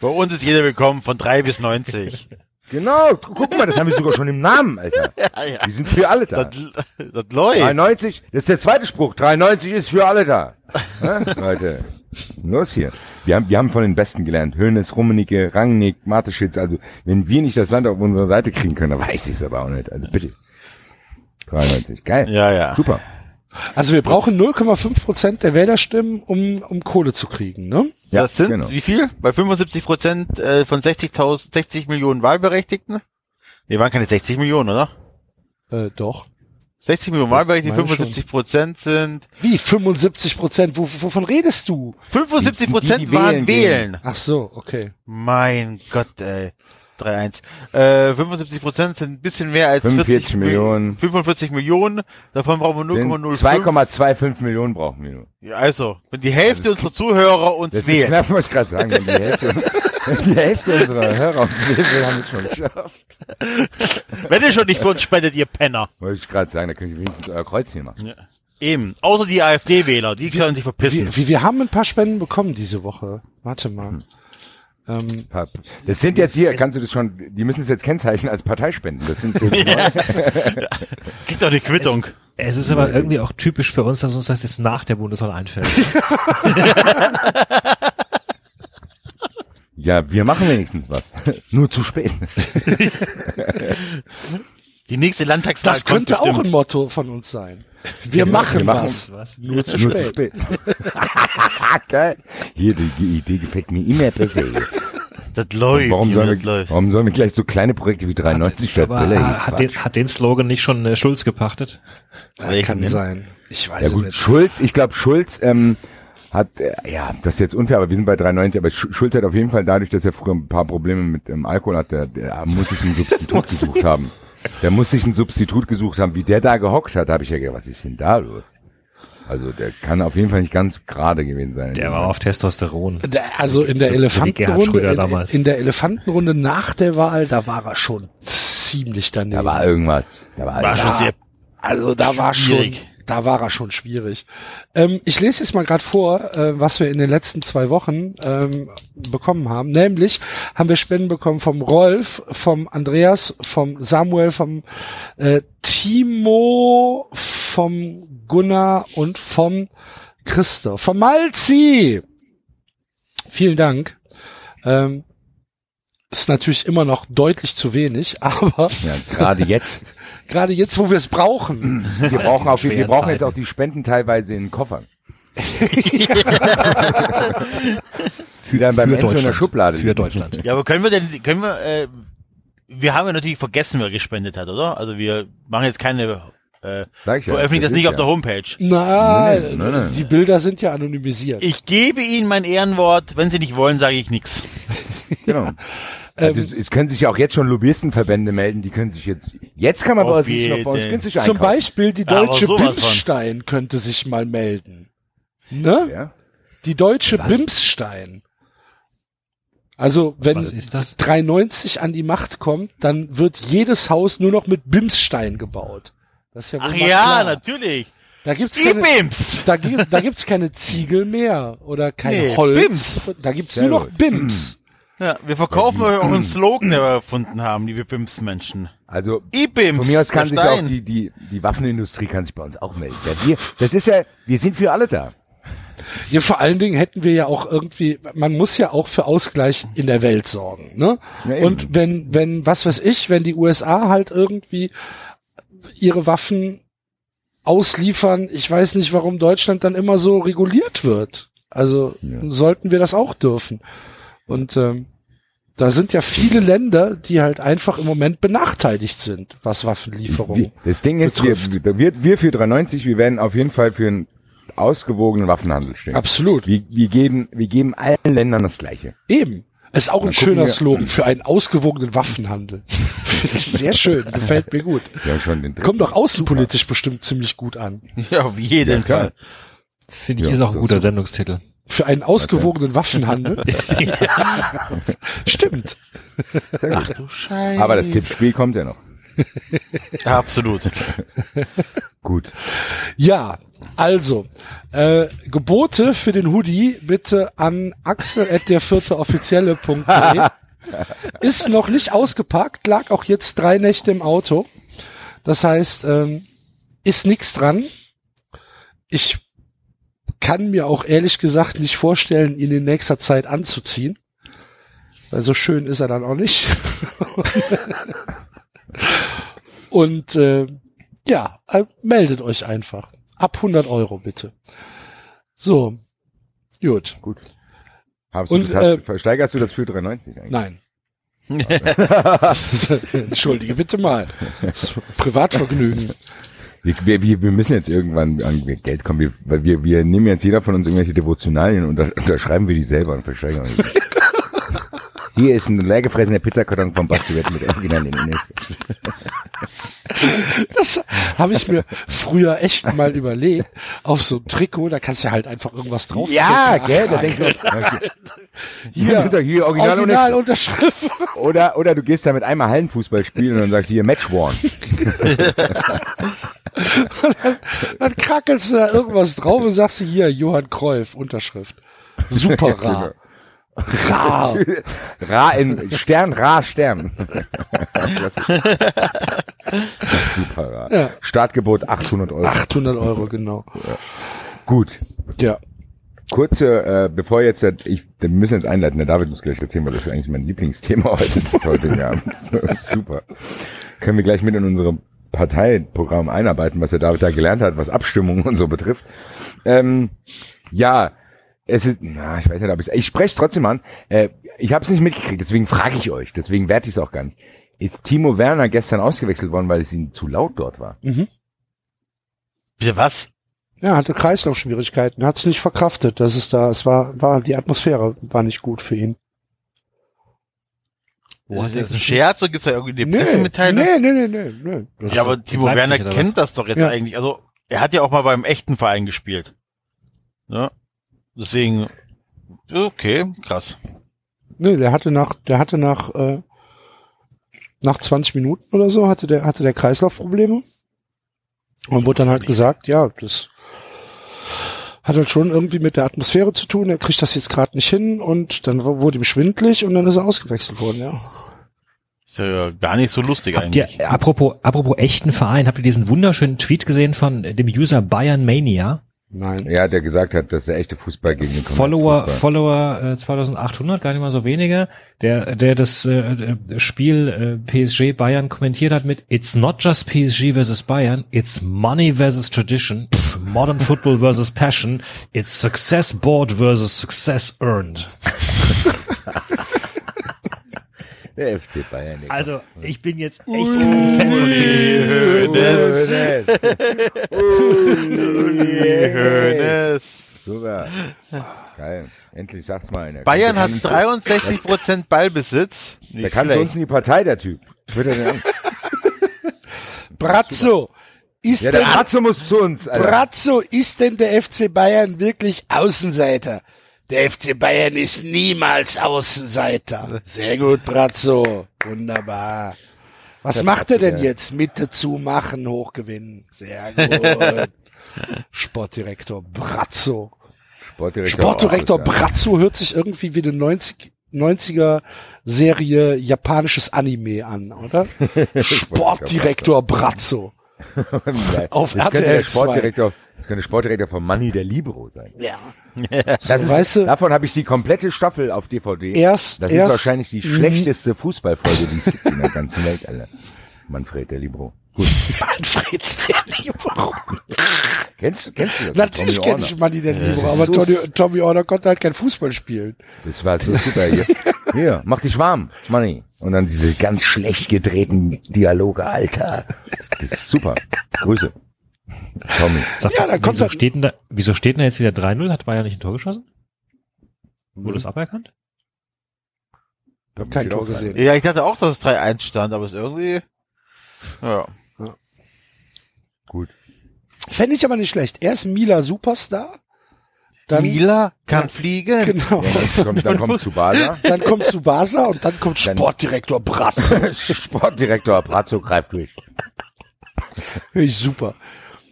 Bei uns ist jeder willkommen von 3 bis 90. Genau, guck mal, das haben wir sogar schon im Namen, Alter. ja, ja. Die sind für alle da. Das, das läuft. 93, das ist der zweite Spruch. 93 ist für alle da. Ja, Leute, los hier. Wir haben, wir haben von den Besten gelernt. Hönes, Rummenigge, Rangnick, Mateschitz. Also, wenn wir nicht das Land auf unsere Seite kriegen können, dann weiß ich es aber auch nicht. Also bitte. 93, geil. Ja, ja. Super. Also wir brauchen 0,5 Prozent der Wählerstimmen, um, um Kohle zu kriegen, ne? Ja, das sind genau. wie viel? Bei 75 Prozent äh, von 60.000, 60 Millionen Wahlberechtigten? Nee, waren keine 60 Millionen, oder? Äh, doch. 60 Millionen Wahlberechtigte, meine 75 Prozent sind, Wie? 75 Prozent? Wo, wovon redest du? 75 Die- die Prozent wählen waren wählen. Ach so, okay. Mein Gott, ey. 3-1. Äh, 75 Prozent sind ein bisschen mehr als 45 40 Millionen. 45 Millionen. Davon brauchen wir Sind 0,05. 2,25 Millionen brauchen wir nur. Ja, Also, wenn die Hälfte unserer Zuhörer uns Das wählt. knapp, muss ich gerade sagen. Wenn die Hälfte, wenn die Hälfte unserer Hörer uns wählen, will, haben wir es schon geschafft. Wenn ihr schon nicht für uns spendet, ihr Penner. Wollte ich gerade sagen, da könnt ihr wenigstens euer Kreuz hier machen. Eben. Außer die AfD-Wähler, die können sich verpissen. Wir, wir, wir haben ein paar Spenden bekommen diese Woche. Warte mal. Ähm, Das sind jetzt hier, kannst du das schon, die müssen es jetzt kennzeichnen als Parteispenden. Das sind so Kriegt doch eine Quittung. Es ist aber irgendwie auch typisch für uns, dass uns das jetzt nach der Bundeswahl einfällt. Ja, wir machen wenigstens was. Nur zu spät. Die nächste Landtagswahl das könnte kommt auch ein Motto von uns sein. Wir machen wir machen was. was. Nur zu Nur zu spät. spät. Geil. Hier, die, Idee gefällt mir immer besser. Das läuft. Warum sollen, das wir, läuft. warum sollen wir gleich so kleine Projekte wie 93 statt äh, hat, den, hat den Slogan nicht schon äh, Schulz gepachtet? Ja, kann denn? sein. Ich weiß Ja es gut, nicht. Schulz, ich glaube Schulz ähm, hat, äh, ja, das ist jetzt unfair, aber wir sind bei 93, aber Sch- Schulz hat auf jeden Fall dadurch, dass er früher ein paar Probleme mit ähm, Alkohol hatte, der, der muss sich ein Substitut gesucht haben. Der muss sich ein Substitut gesucht haben. Wie der da gehockt hat, habe ich ja gedacht, was ist denn da los? Also der kann auf jeden Fall nicht ganz gerade gewesen sein. Der war auf Testosteron. Der- Also in der So Elefantenrunde, in, in der Elefantenrunde nach der Wahl, da war er schon ziemlich daneben. Da war irgendwas. Da war, War schon da, sehr also da war schon. Da war er schon schwierig. Ähm, ich lese jetzt mal gerade vor, äh, was wir in den letzten zwei Wochen ähm, bekommen haben. Nämlich haben wir Spenden bekommen vom Rolf, vom Andreas, vom Samuel, vom äh, Timo, vom Gunnar und vom Christoph. Vom Malzi! Vielen Dank. Ähm, ist natürlich immer noch deutlich zu wenig, aber Ja, gerade jetzt. Gerade jetzt, wo wir es brauchen, Wir brauchen, auch, wir brauchen jetzt auch die Spenden teilweise in Koffern. Die dann beim Für Enzo in der Deutschland. Schublade Für. Deutschland. Ja, aber können wir denn, können wir, äh, wir haben ja natürlich vergessen, wer gespendet hat, oder? Also wir machen jetzt keine, äh, Sag ich ja, veröffentlichen das nicht ja. auf der Homepage. nee. die Bilder sind ja anonymisiert. Ich gebe Ihnen mein Ehrenwort, wenn Sie nicht wollen, sage ich nichts. Genau. Also es, es können sich ja auch jetzt schon Lobbyistenverbände melden, die können sich jetzt, jetzt kann man uns nicht noch bei uns günstig Zum einkaufen. Beispiel die Aber deutsche von. Bimsstein könnte sich mal melden. Ne? Ja? Die deutsche Was? Bimsstein. Also wenn Was ist das? 390 an die Macht kommt, dann wird jedes Haus nur noch mit Bimsstein gebaut. Das ist ja Ach ja, klar. natürlich. Da gibt's keine, da, gibt, da gibt's keine Ziegel mehr oder kein Nee, Holz. Bims. Da gibt's Sehr nur noch. Bims. Ja, wir verkaufen euch auch einen Slogan, den wir erfunden haben, liebe Bims-Menschen. Also E-Bims. von mir aus kann sich auch die, die, die Waffenindustrie kann sich bei uns auch melden. Ja, wir, das ist ja, wir sind für alle da. Ja, vor allen Dingen hätten wir ja auch irgendwie, man muss ja auch für Ausgleich in der Welt sorgen, ne? Ja. Und wenn, wenn, was weiß ich, wenn die USA halt irgendwie ihre Waffen ausliefern, ich weiß nicht, warum Deutschland dann immer so reguliert wird. Also Ja. sollten wir das auch dürfen. Und ähm, da sind ja viele Länder, die halt einfach im Moment benachteiligt sind, was Waffenlieferungen. Wir- Das Ding ist, wir, betrifft. wir, wir für 390, wir werden auf jeden Fall für einen ausgewogenen Waffenhandel stehen. Absolut. Wir, wir geben, wir geben allen Ländern das Gleiche. Eben. Ist auch ein Dann gucken schöner wir- Slogan für einen ausgewogenen Waffenhandel. Finde ich sehr schön, gefällt mir gut. Haben schon den. Kommt doch außenpolitisch bestimmt ziemlich gut an. Ja, auf jeden Ja. Fall. Finde ich Ja, ist auch ein guter so. Sendungstitel. Für einen ausgewogenen Waffenhandel. Stimmt. Ach du Scheiße. Aber das Tippspiel kommt ja noch. Ja, absolut. Gut. Ja, also, äh, Gebote für den Hoodie bitte an axel at der vierte offizielle.de. Ist noch nicht ausgepackt, lag auch jetzt drei Nächte im Auto. Das heißt, ähm, ist nichts dran. Ich kann mir auch ehrlich gesagt nicht vorstellen, ihn in nächster Zeit anzuziehen. Weil so schön ist er dann auch nicht. Und äh, ja, äh, meldet euch einfach. Ab 100 Euro bitte. So, gut. Gut. Hast Und, du das, äh, versteigerst du das für 390 eigentlich? Nein. Entschuldige bitte mal. Privatvergnügen. Wir, wir, wir wir müssen jetzt irgendwann an Geld kommen, wir, weil wir, wir nehmen jetzt jeder von uns irgendwelche Devotionalien und da, unterschreiben wir die selber und versteigern die. Hier ist ein leergefressener Pizzakarton vom Basti Wett mit Original in Inhalt. Das habe ich mir früher echt mal überlegt. Auf so ein Trikot, da kannst du halt einfach irgendwas drauf. Ja, gell, da denk ich, Hier, hier, hier Original, Original Unterschrift. oder, oder du gehst damit einmal Hallenfußball spielen und dann sagst du hier Match Worn. Dann krackelst du da irgendwas drauf und sagst du hier, Johann Kreuf, Unterschrift. Super rar. Rar. Ra in Stern, Ra, Stern. Ist, ist super rar. Ja. Startgebot 800 Euro. 800 Euro, genau. Gut. Ja. Kurze, äh, bevor jetzt, der- ich, wir müssen jetzt einleiten, der David muss gleich erzählen, weil das ist eigentlich mein Lieblingsthema heute, das heute Jahr. Super. Können wir gleich mit in unserem Parteiprogramm einarbeiten, was David da gelernt hat, was Abstimmungen und so betrifft. Ähm, ja, es ist, na, ich weiß nicht, ob ich ich spreche es trotzdem an. Äh, ich habe es nicht mitgekriegt, deswegen frage ich euch, deswegen werde ich es auch gar nicht. Ist Timo Werner gestern ausgewechselt worden, weil es ihm zu laut dort war? Bitte was? Ja, hatte Kreislaufschwierigkeiten, hat es nicht verkraftet. Das ist da, es war, war, die Atmosphäre war nicht gut für ihn. Wo ist das ein Scherz oder gibt's da irgendwie eine Nee, Pressemitteilung? nee, nee, nee, nee, nee. Ja, aber Timo Werner kennt das doch jetzt Ja. eigentlich. Also, er hat ja auch mal beim echten Verein gespielt. Ja. Deswegen, okay, krass. Nee, der hatte nach, der hatte nach, äh, nach 20 Minuten oder so, hatte der, hatte der Kreislaufprobleme. Und wurde dann halt gesagt, ja, das hat halt schon irgendwie mit der Atmosphäre zu tun. Er kriegt das jetzt gerade nicht hin und dann wurde ihm schwindlig und dann ist er ausgewechselt worden, ja. Ist ja gar nicht so lustig Habt ihr, eigentlich. apropos, apropos echten Verein, habt ihr diesen wunderschönen Tweet gesehen von dem User Bayern Mania? Nein. Ja, der gesagt hat, dass der echte Fußball gegen den Follower, Kommerzfußball- Follower äh, 2800, gar nicht mal so wenige, der, der das äh, äh, Spiel äh, PSG Bayern kommentiert hat mit It's not just PSG versus Bayern, it's money versus tradition, it's modern football versus passion, it's success bought versus success earned. Der FC Bayern. der Also, ich bin jetzt echt kein Fan von PSG. Uli Hoeneß. Super. Geil. Endlich sagt's mal einer. Bayern Der hat kann- 63 Prozent Ballbesitz. Der Nicht kann zu schlecht. uns in die Partei, der Typ. Wird er denn? Brazzo, ist Ja, denn, der Ratzo muss zu uns, Alter. Brazzo, ist denn der FC Bayern wirklich Außenseiter? Der FC Bayern ist niemals Außenseiter. Sehr gut, Brazzo. Wunderbar. Was macht er denn jetzt? Mitte zu machen, hochgewinnen. Sehr gut. Sportdirektor Brazzo. Sportdirektor. Sportdirektor. Brazzo hört sich irgendwie wie eine 90, 90er Serie japanisches Anime an, oder? Sportdirektor Brazzo. Auf RTL der Sportdirektor, das könnte Sportdirektor von Manny der Libero sein. Ja. Das ist, weißt du- davon habe ich die komplette Staffel auf DVD. Erst, das erst, ist wahrscheinlich die schlechteste Fußballfolge, die es gibt in der ganzen Welt, Alter. Manfred der Libero. Gut. Manfred der Libero. Kennst, du- kennst du das? Natürlich kenne ich Manni der Libero, ist aber so- Tommy, Tommy Orner konnte halt kein Fußball spielen. Das war so super. Hier, hier mach dich warm, Manni. Und dann diese ganz schlecht gedrehten Dialoge, Alter. Das ist super. Grüße. Tommy. Sag Ja, mal, da kommt wieso er- steht denn da, wieso steht denn da jetzt wieder 3-0? Hat Bayern nicht ein Tor geschossen? Wurde es aberkannt? Ich habe kein Tor gesehen. Ja, ich dachte auch, dass es 3-1 stand, aber es ist irgendwie, ja. Gut. Fände ich aber nicht schlecht. Erst Mila Superstar, dann, Mila kann Ja. fliegen. genau, Ja, kommt, dann kommt Tsubasa. dann kommt Subasa und dann kommt Sportdirektor Brazzo. Sportdirektor Brazzo greift durch. Finde ich super.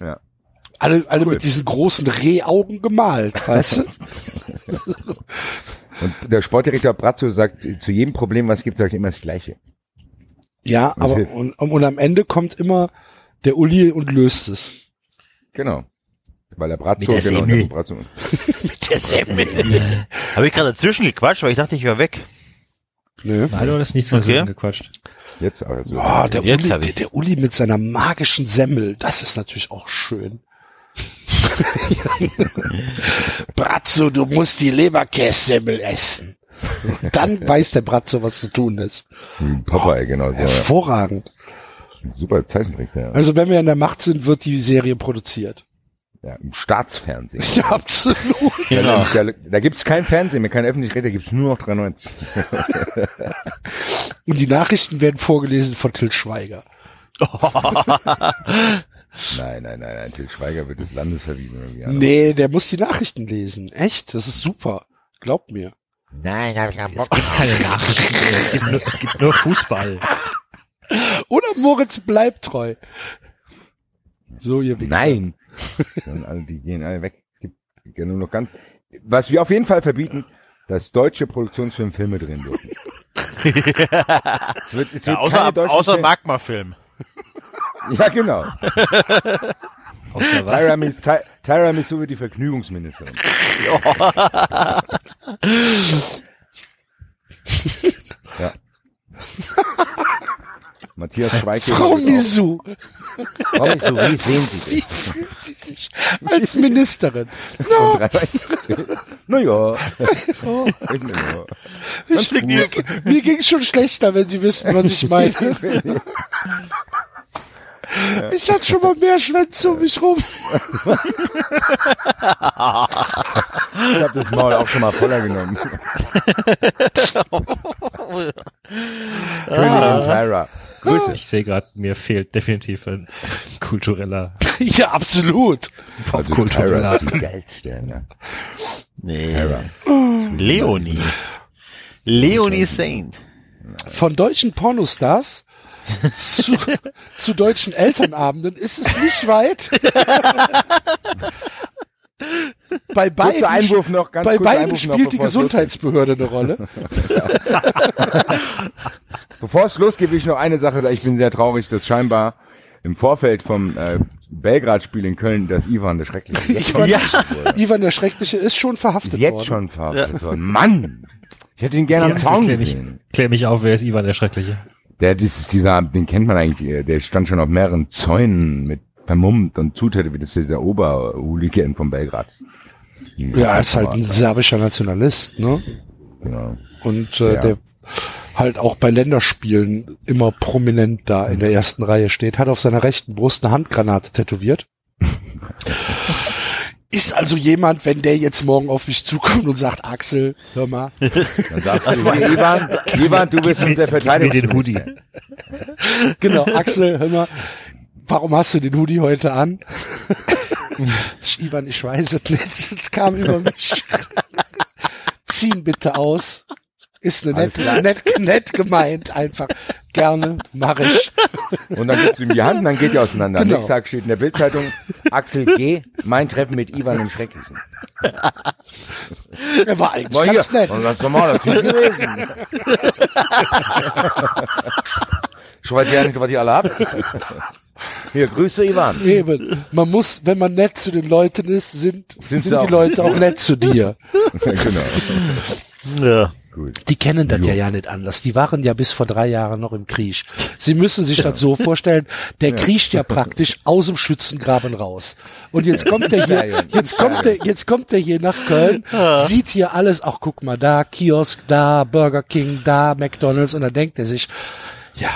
Ja. Alle, alle Cool. mit diesen großen Rehaugen gemalt, weißt du? Und der Sportdirektor Brazzo sagt, zu jedem Problem, was es gibt, sagt er immer das Gleiche. Ja, aber Okay. und, und am Ende kommt immer der Uli und löst es. Genau. Weil der Brazzo, Mit der genau, Semmel. der Brazzo. Mit der Semmel. Habe ich gerade dazwischen gequatscht, weil ich dachte, ich war weg. Nö. Nein, du hast nichts okay. Okay. dazwischen gequatscht. Jetzt aber so. Oh, der, Jetzt Uli, der, der Uli mit seiner magischen Semmel, das ist natürlich auch schön. Bratzo, du musst die Leberkässemmel essen. Dann weiß der Bratzo, was zu tun ist. Hm, Popeye, genau. So, ja. Hervorragend. Super Zeichentrick, ja. Also wenn wir in der Macht sind, wird die Serie produziert. Ja. Im Staatsfernsehen. Ja, absolut. Genau. Da, da, da gibt's kein Fernsehen mehr, kein öffentlich da gibt's nur noch 93. Und die Nachrichten werden vorgelesen von Till Schweiger. Nein, nein, nein, nein. Til Schweiger wird des Landes verwiesen. Irgendwie. Nee, der muss die Nachrichten lesen. Echt? Das ist super. Glaubt mir. Nein, hab ich keinen Es gibt keine Nachrichten mehr. Es gibt nur, es gibt nur Fußball. Oder Moritz bleibt treu. So, ihr Wichser. Nein. Alle, die gehen alle weg. Es gibt ja nur noch ganz. Was wir auf jeden Fall verbieten, dass deutsche Produktionsfilme Filme drehen dürfen. es wird, es Ja, außer, außer Magma-Film. Ja, genau. Außer was? Tyramis, Ty, Tiramisu wird die Vergnügungsministerin. ja. Matthias Schweighöfer. Frau Misu, Frau wie sehen Sie wie fühlt sie sich als Ministerin? No, naja. oh, ich, mir, mir ging's schon schlechter, wenn Sie wissen, was ich meine. Ich hatte schon mal mehr Schwänze um mich rum. Ich habe das Maul auch schon mal voller genommen. Königin Tyra. Grüße. Ich sehe gerade, mir fehlt definitiv ein kultureller, Ja, absolut. Also popkultureller. die geilste. Ne? Nee. Leonie. Leonie Saint. Von deutschen Pornostars zu, zu deutschen Elternabenden ist es nicht weit. bei beiden, Einwurf noch, ganz bei beiden Einwurf noch, spielt die es losgeht. Gesundheitsbehörde eine Rolle. Bevor es losgeht, will ich noch eine Sache sagen. Ich bin sehr traurig, dass scheinbar im Vorfeld vom äh, Belgrad-Spiel in Köln das Ivan der Schreckliche jetzt, Ivan, Ja. Ivan der Schreckliche ist schon verhaftet jetzt worden. schon verhaftet worden. Mann! Ich hätte ihn gerne am Axel, Zaun klär mich, gesehen. klär mich auf, wer ist Ivan der Schreckliche? Der, das ist dieser, den kennt man eigentlich, äh, der stand schon auf mehreren Zäunen mit vermummt und zutätowiert. Das ist dieser Oberhooligan von Belgrad. Ja, er ist halt ein serbischer Nationalist, ne? Genau. Und äh, Ja. der halt auch bei Länderspielen immer prominent da in der ersten Reihe steht, hat auf seiner rechten Brust eine Handgranate tätowiert. Ist also jemand, wenn der jetzt morgen auf mich zukommt und sagt, Axel, hör mal, Dann sagst du, Ivan, Ivan, du bist unser Verteidiger. den Hoodie. genau, Axel, hör mal, warum hast du den Hoodie heute an? ich, Ivan, ich weiß es nicht, es kam über mich. Zieh ihn bitte aus. Ist eine nett, nett, nett gemeint, einfach. Gerne, mach ich. Und dann gibst du ihm die Hand und dann geht ihr auseinander. Genau. nächsten Tag steht in der Bildzeitung, Axel G., mein Treffen mit Ivan im Schrecklichen. Er war eigentlich War hier. ganz nett. Und ganz normaler Typ gewesen. Ich weiß ja nicht, was ihr alle habt. Hier, Grüße Ivan. Eben. Man muss, wenn man nett zu den Leuten ist, sind, Sind sind, die auch. Leute auch nett zu dir. genau. Ja. Gut. Die kennen das ja ja nicht anders. Die waren ja bis vor drei Jahren noch im Krieg. Sie müssen sich das so vorstellen, der kriecht ja praktisch aus dem Schützengraben raus. Und jetzt kommt der Ja, hier, ja. jetzt kommt der, jetzt kommt der hier nach Köln, sieht hier alles, ach guck mal, da Kiosk, da Burger King, da McDonalds und dann denkt er sich, ja,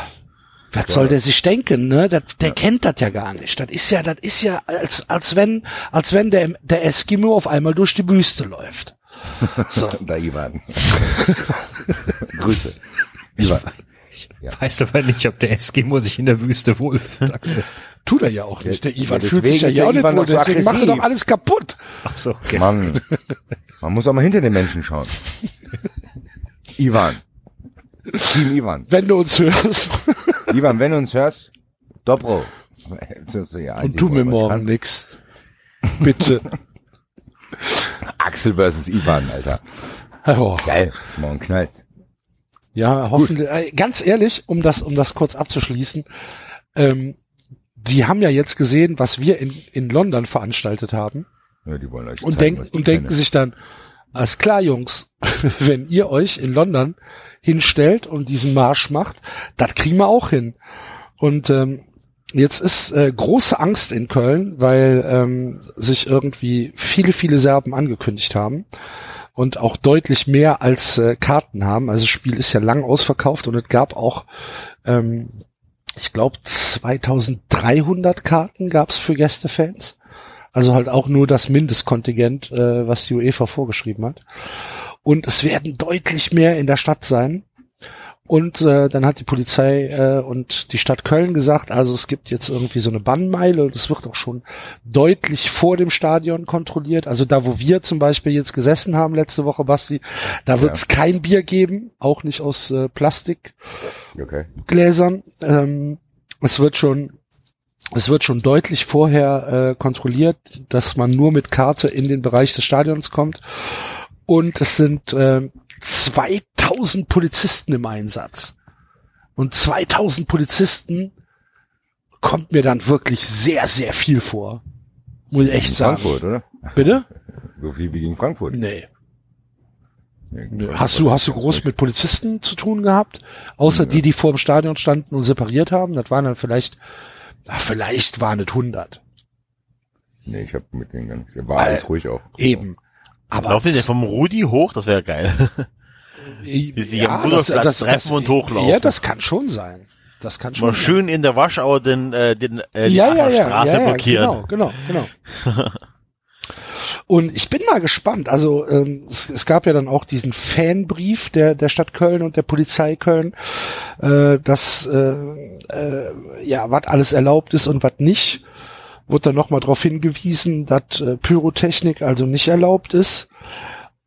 was soll der sich denken, ne? Das, der kennt das ja gar nicht. Das ist ja, das ist ja, als, als wenn, als wenn der, der Eskimo auf einmal durch die Wüste läuft. So. Da Ivan. Grüße. Ivan. Ja. Weiß aber nicht, ob der Eskimo sich in der Wüste wohlfühlt, Axel. Tut er ja auch nicht. Der Ja, Ivan deswegen fühlt sich ja der auch nicht wohl, deswegen macht er doch alles kaputt. Ach so, okay. Mann. Man muss auch mal hinter den Menschen schauen. Ivan. Team Ivan. Wenn du uns hörst Ivan, wenn du uns hörst, Dobro. Und tu mir morgen nix. Bitte. Axel versus Ivan, Alter. Oh. Geil. Morgen knallt's. Ja, hoffentlich. Äh, Ganz ehrlich, um das, um das kurz abzuschließen, ähm, die haben ja jetzt gesehen, was wir in, in London veranstaltet haben Ja, die wollen euch und, zeigen, denken was die und denken sich dann, alles klar, Jungs, wenn ihr euch in London hinstellt und diesen Marsch macht, das kriegen wir auch hin. Und ähm, jetzt ist äh, große Angst in Köln, weil ähm, sich irgendwie viele, viele Serben angekündigt haben und auch deutlich mehr als äh, Karten haben. Also das Spiel ist ja lang ausverkauft und es gab auch, ähm, ich glaube, 2300 Karten gab's für Gästefans. Also halt auch nur das Mindestkontingent, äh, was die UEFA vorgeschrieben hat. Und es werden deutlich mehr in der Stadt sein. Und äh, dann hat die Polizei äh, und die Stadt Köln gesagt, also es gibt jetzt irgendwie so eine Bannmeile und es wird auch schon deutlich vor dem Stadion kontrolliert. Also da, wo wir zum Beispiel jetzt gesessen haben letzte Woche, Basti, da wird es kein Bier geben, auch nicht aus äh, Plastikgläsern. Okay. Ähm, es wird schon es wird schon deutlich vorher äh, kontrolliert, dass man nur mit Karte in den Bereich des Stadions kommt. Und es sind äh, 2000 Polizisten im Einsatz. Und 2000 Polizisten kommt mir dann wirklich sehr, sehr viel vor. Muss ich echt sagen. Frankfurt, oder? Bitte? So viel wie gegen Frankfurt. Nee. Hast du, hast du groß mit Polizisten zu tun gehabt? Außer die, die vor dem Stadion standen und separiert haben? Das waren dann vielleicht, ach, vielleicht waren es 100. Nee, ich habe mit denen ganz, war alles ruhig auch. Eben. Aber Laufen die vom Rudi hoch? Das wäre geil. Wie die sich am Rudolfplatz treffen und hochlaufen. Ja, das kann schon sein. Das kann schon Mal schön in der Waschau den, äh, den, äh, die ja, ja, ja, Straße ja, ja, blockieren. Genau, genau, genau. Und ich bin mal gespannt. Also ähm, es, es gab ja dann auch diesen Fanbrief der der Stadt Köln und der Polizei Köln, äh, dass äh, äh, ja was alles erlaubt ist und was nicht. Wurde dann nochmal darauf hingewiesen, dass äh, Pyrotechnik also nicht erlaubt ist.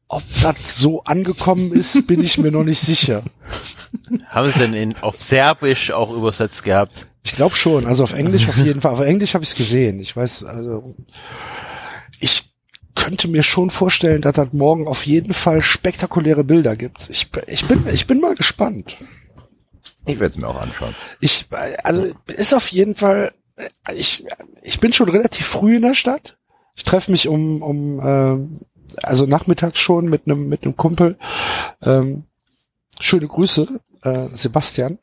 ob das so angekommen ist, bin ich mir noch nicht sicher. Haben sie denn in, auf Serbisch auch übersetzt gehabt? Ich glaube schon, also auf Englisch auf jeden Fall. Auf Englisch habe ich es gesehen. Ich weiß, also ich könnte mir schon vorstellen, dass das morgen auf jeden Fall spektakuläre Bilder gibt. Ich, ich bin, ich bin mal gespannt. Ich werde es mir auch anschauen. Ich, also ist auf jeden Fall, ich, ich bin schon relativ früh in der Stadt. Ich treffe mich um, um äh, also nachmittags schon mit einem mit einem Kumpel. Ähm, schöne Grüße, äh, Sebastian.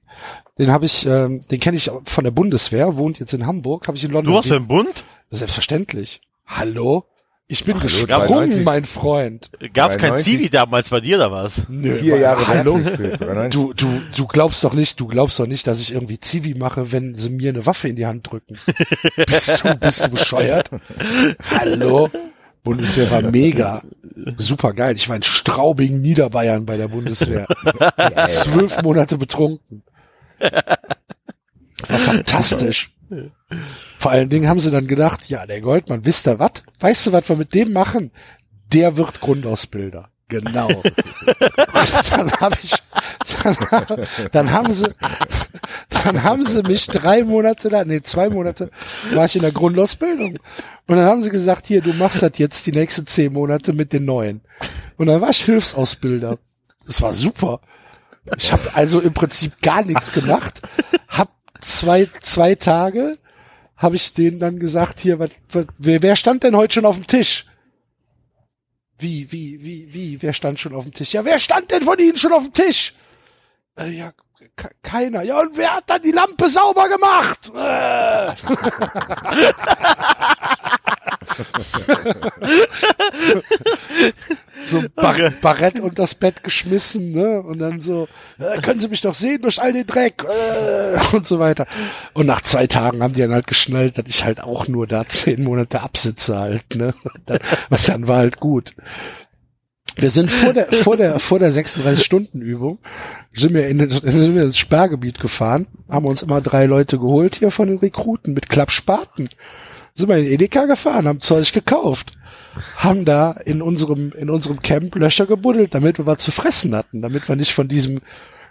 Den habe ich, ähm, den kenne ich von der Bundeswehr, wohnt jetzt in Hamburg, habe ich in London. Du warst beim Bund? Selbstverständlich. Hallo? Ich bin gesprungen, 93. mein Freund. Gab's kein 93? Zivi damals bei dir oder was? Nö, Vier Jahre Hallo? Du, du, du glaubst doch nicht, du glaubst doch nicht, dass ich irgendwie Zivi mache, wenn sie mir eine Waffe in die Hand drücken. bist du, bist du bescheuert? Hallo? Bundeswehr war mega. Super geil. Ich war in Straubing, Niederbayern bei der Bundeswehr. Zwölf Monate betrunken. War fantastisch. Vor allen Dingen haben sie dann gedacht, ja, der Goldmann, wisst ihr was? Weißt du, was wir mit dem machen? Der wird Grundausbilder. Genau. dann habe ich, dann, dann haben sie, dann haben sie mich drei Monate da, nee, zwei Monate war ich in der Grundausbildung. Und dann haben sie gesagt, hier, du machst das jetzt die nächsten zehn Monate mit den neuen. Und dann war ich Hilfsausbilder. Das war super. Ich habe also im Prinzip gar nichts gemacht. Hab zwei, zwei Tage habe ich denen dann gesagt, hier, was, was, wer, wer stand denn heute schon auf dem Tisch? Wie, wie, wie, wie, wer stand schon auf dem Tisch? Ja, wer stand denn von Ihnen schon auf dem Tisch? Äh, ja, ke- keiner. Ja, und wer hat dann die Lampe sauber gemacht? Äh. so Bar Barett und das Bett geschmissen, ne? Und dann so, äh, können Sie mich doch sehen durch all den Dreck äh, und so weiter. Und nach zwei Tagen haben die dann halt geschnallt, dass ich halt auch nur da zehn Monate absitze halt, ne? Und dann, und dann war halt gut. Wir sind vor der, vor der, vor der 36-Stunden-Übung, sind wir in, den- sind wir ins Sperrgebiet gefahren, haben uns immer drei Leute geholt hier von den Rekruten mit Klappspaten. Sind wir in Edeka gefahren, haben Zeug gekauft, haben da in unserem, in unserem Camp Löcher gebuddelt, damit wir was zu fressen hatten, damit wir nicht von diesem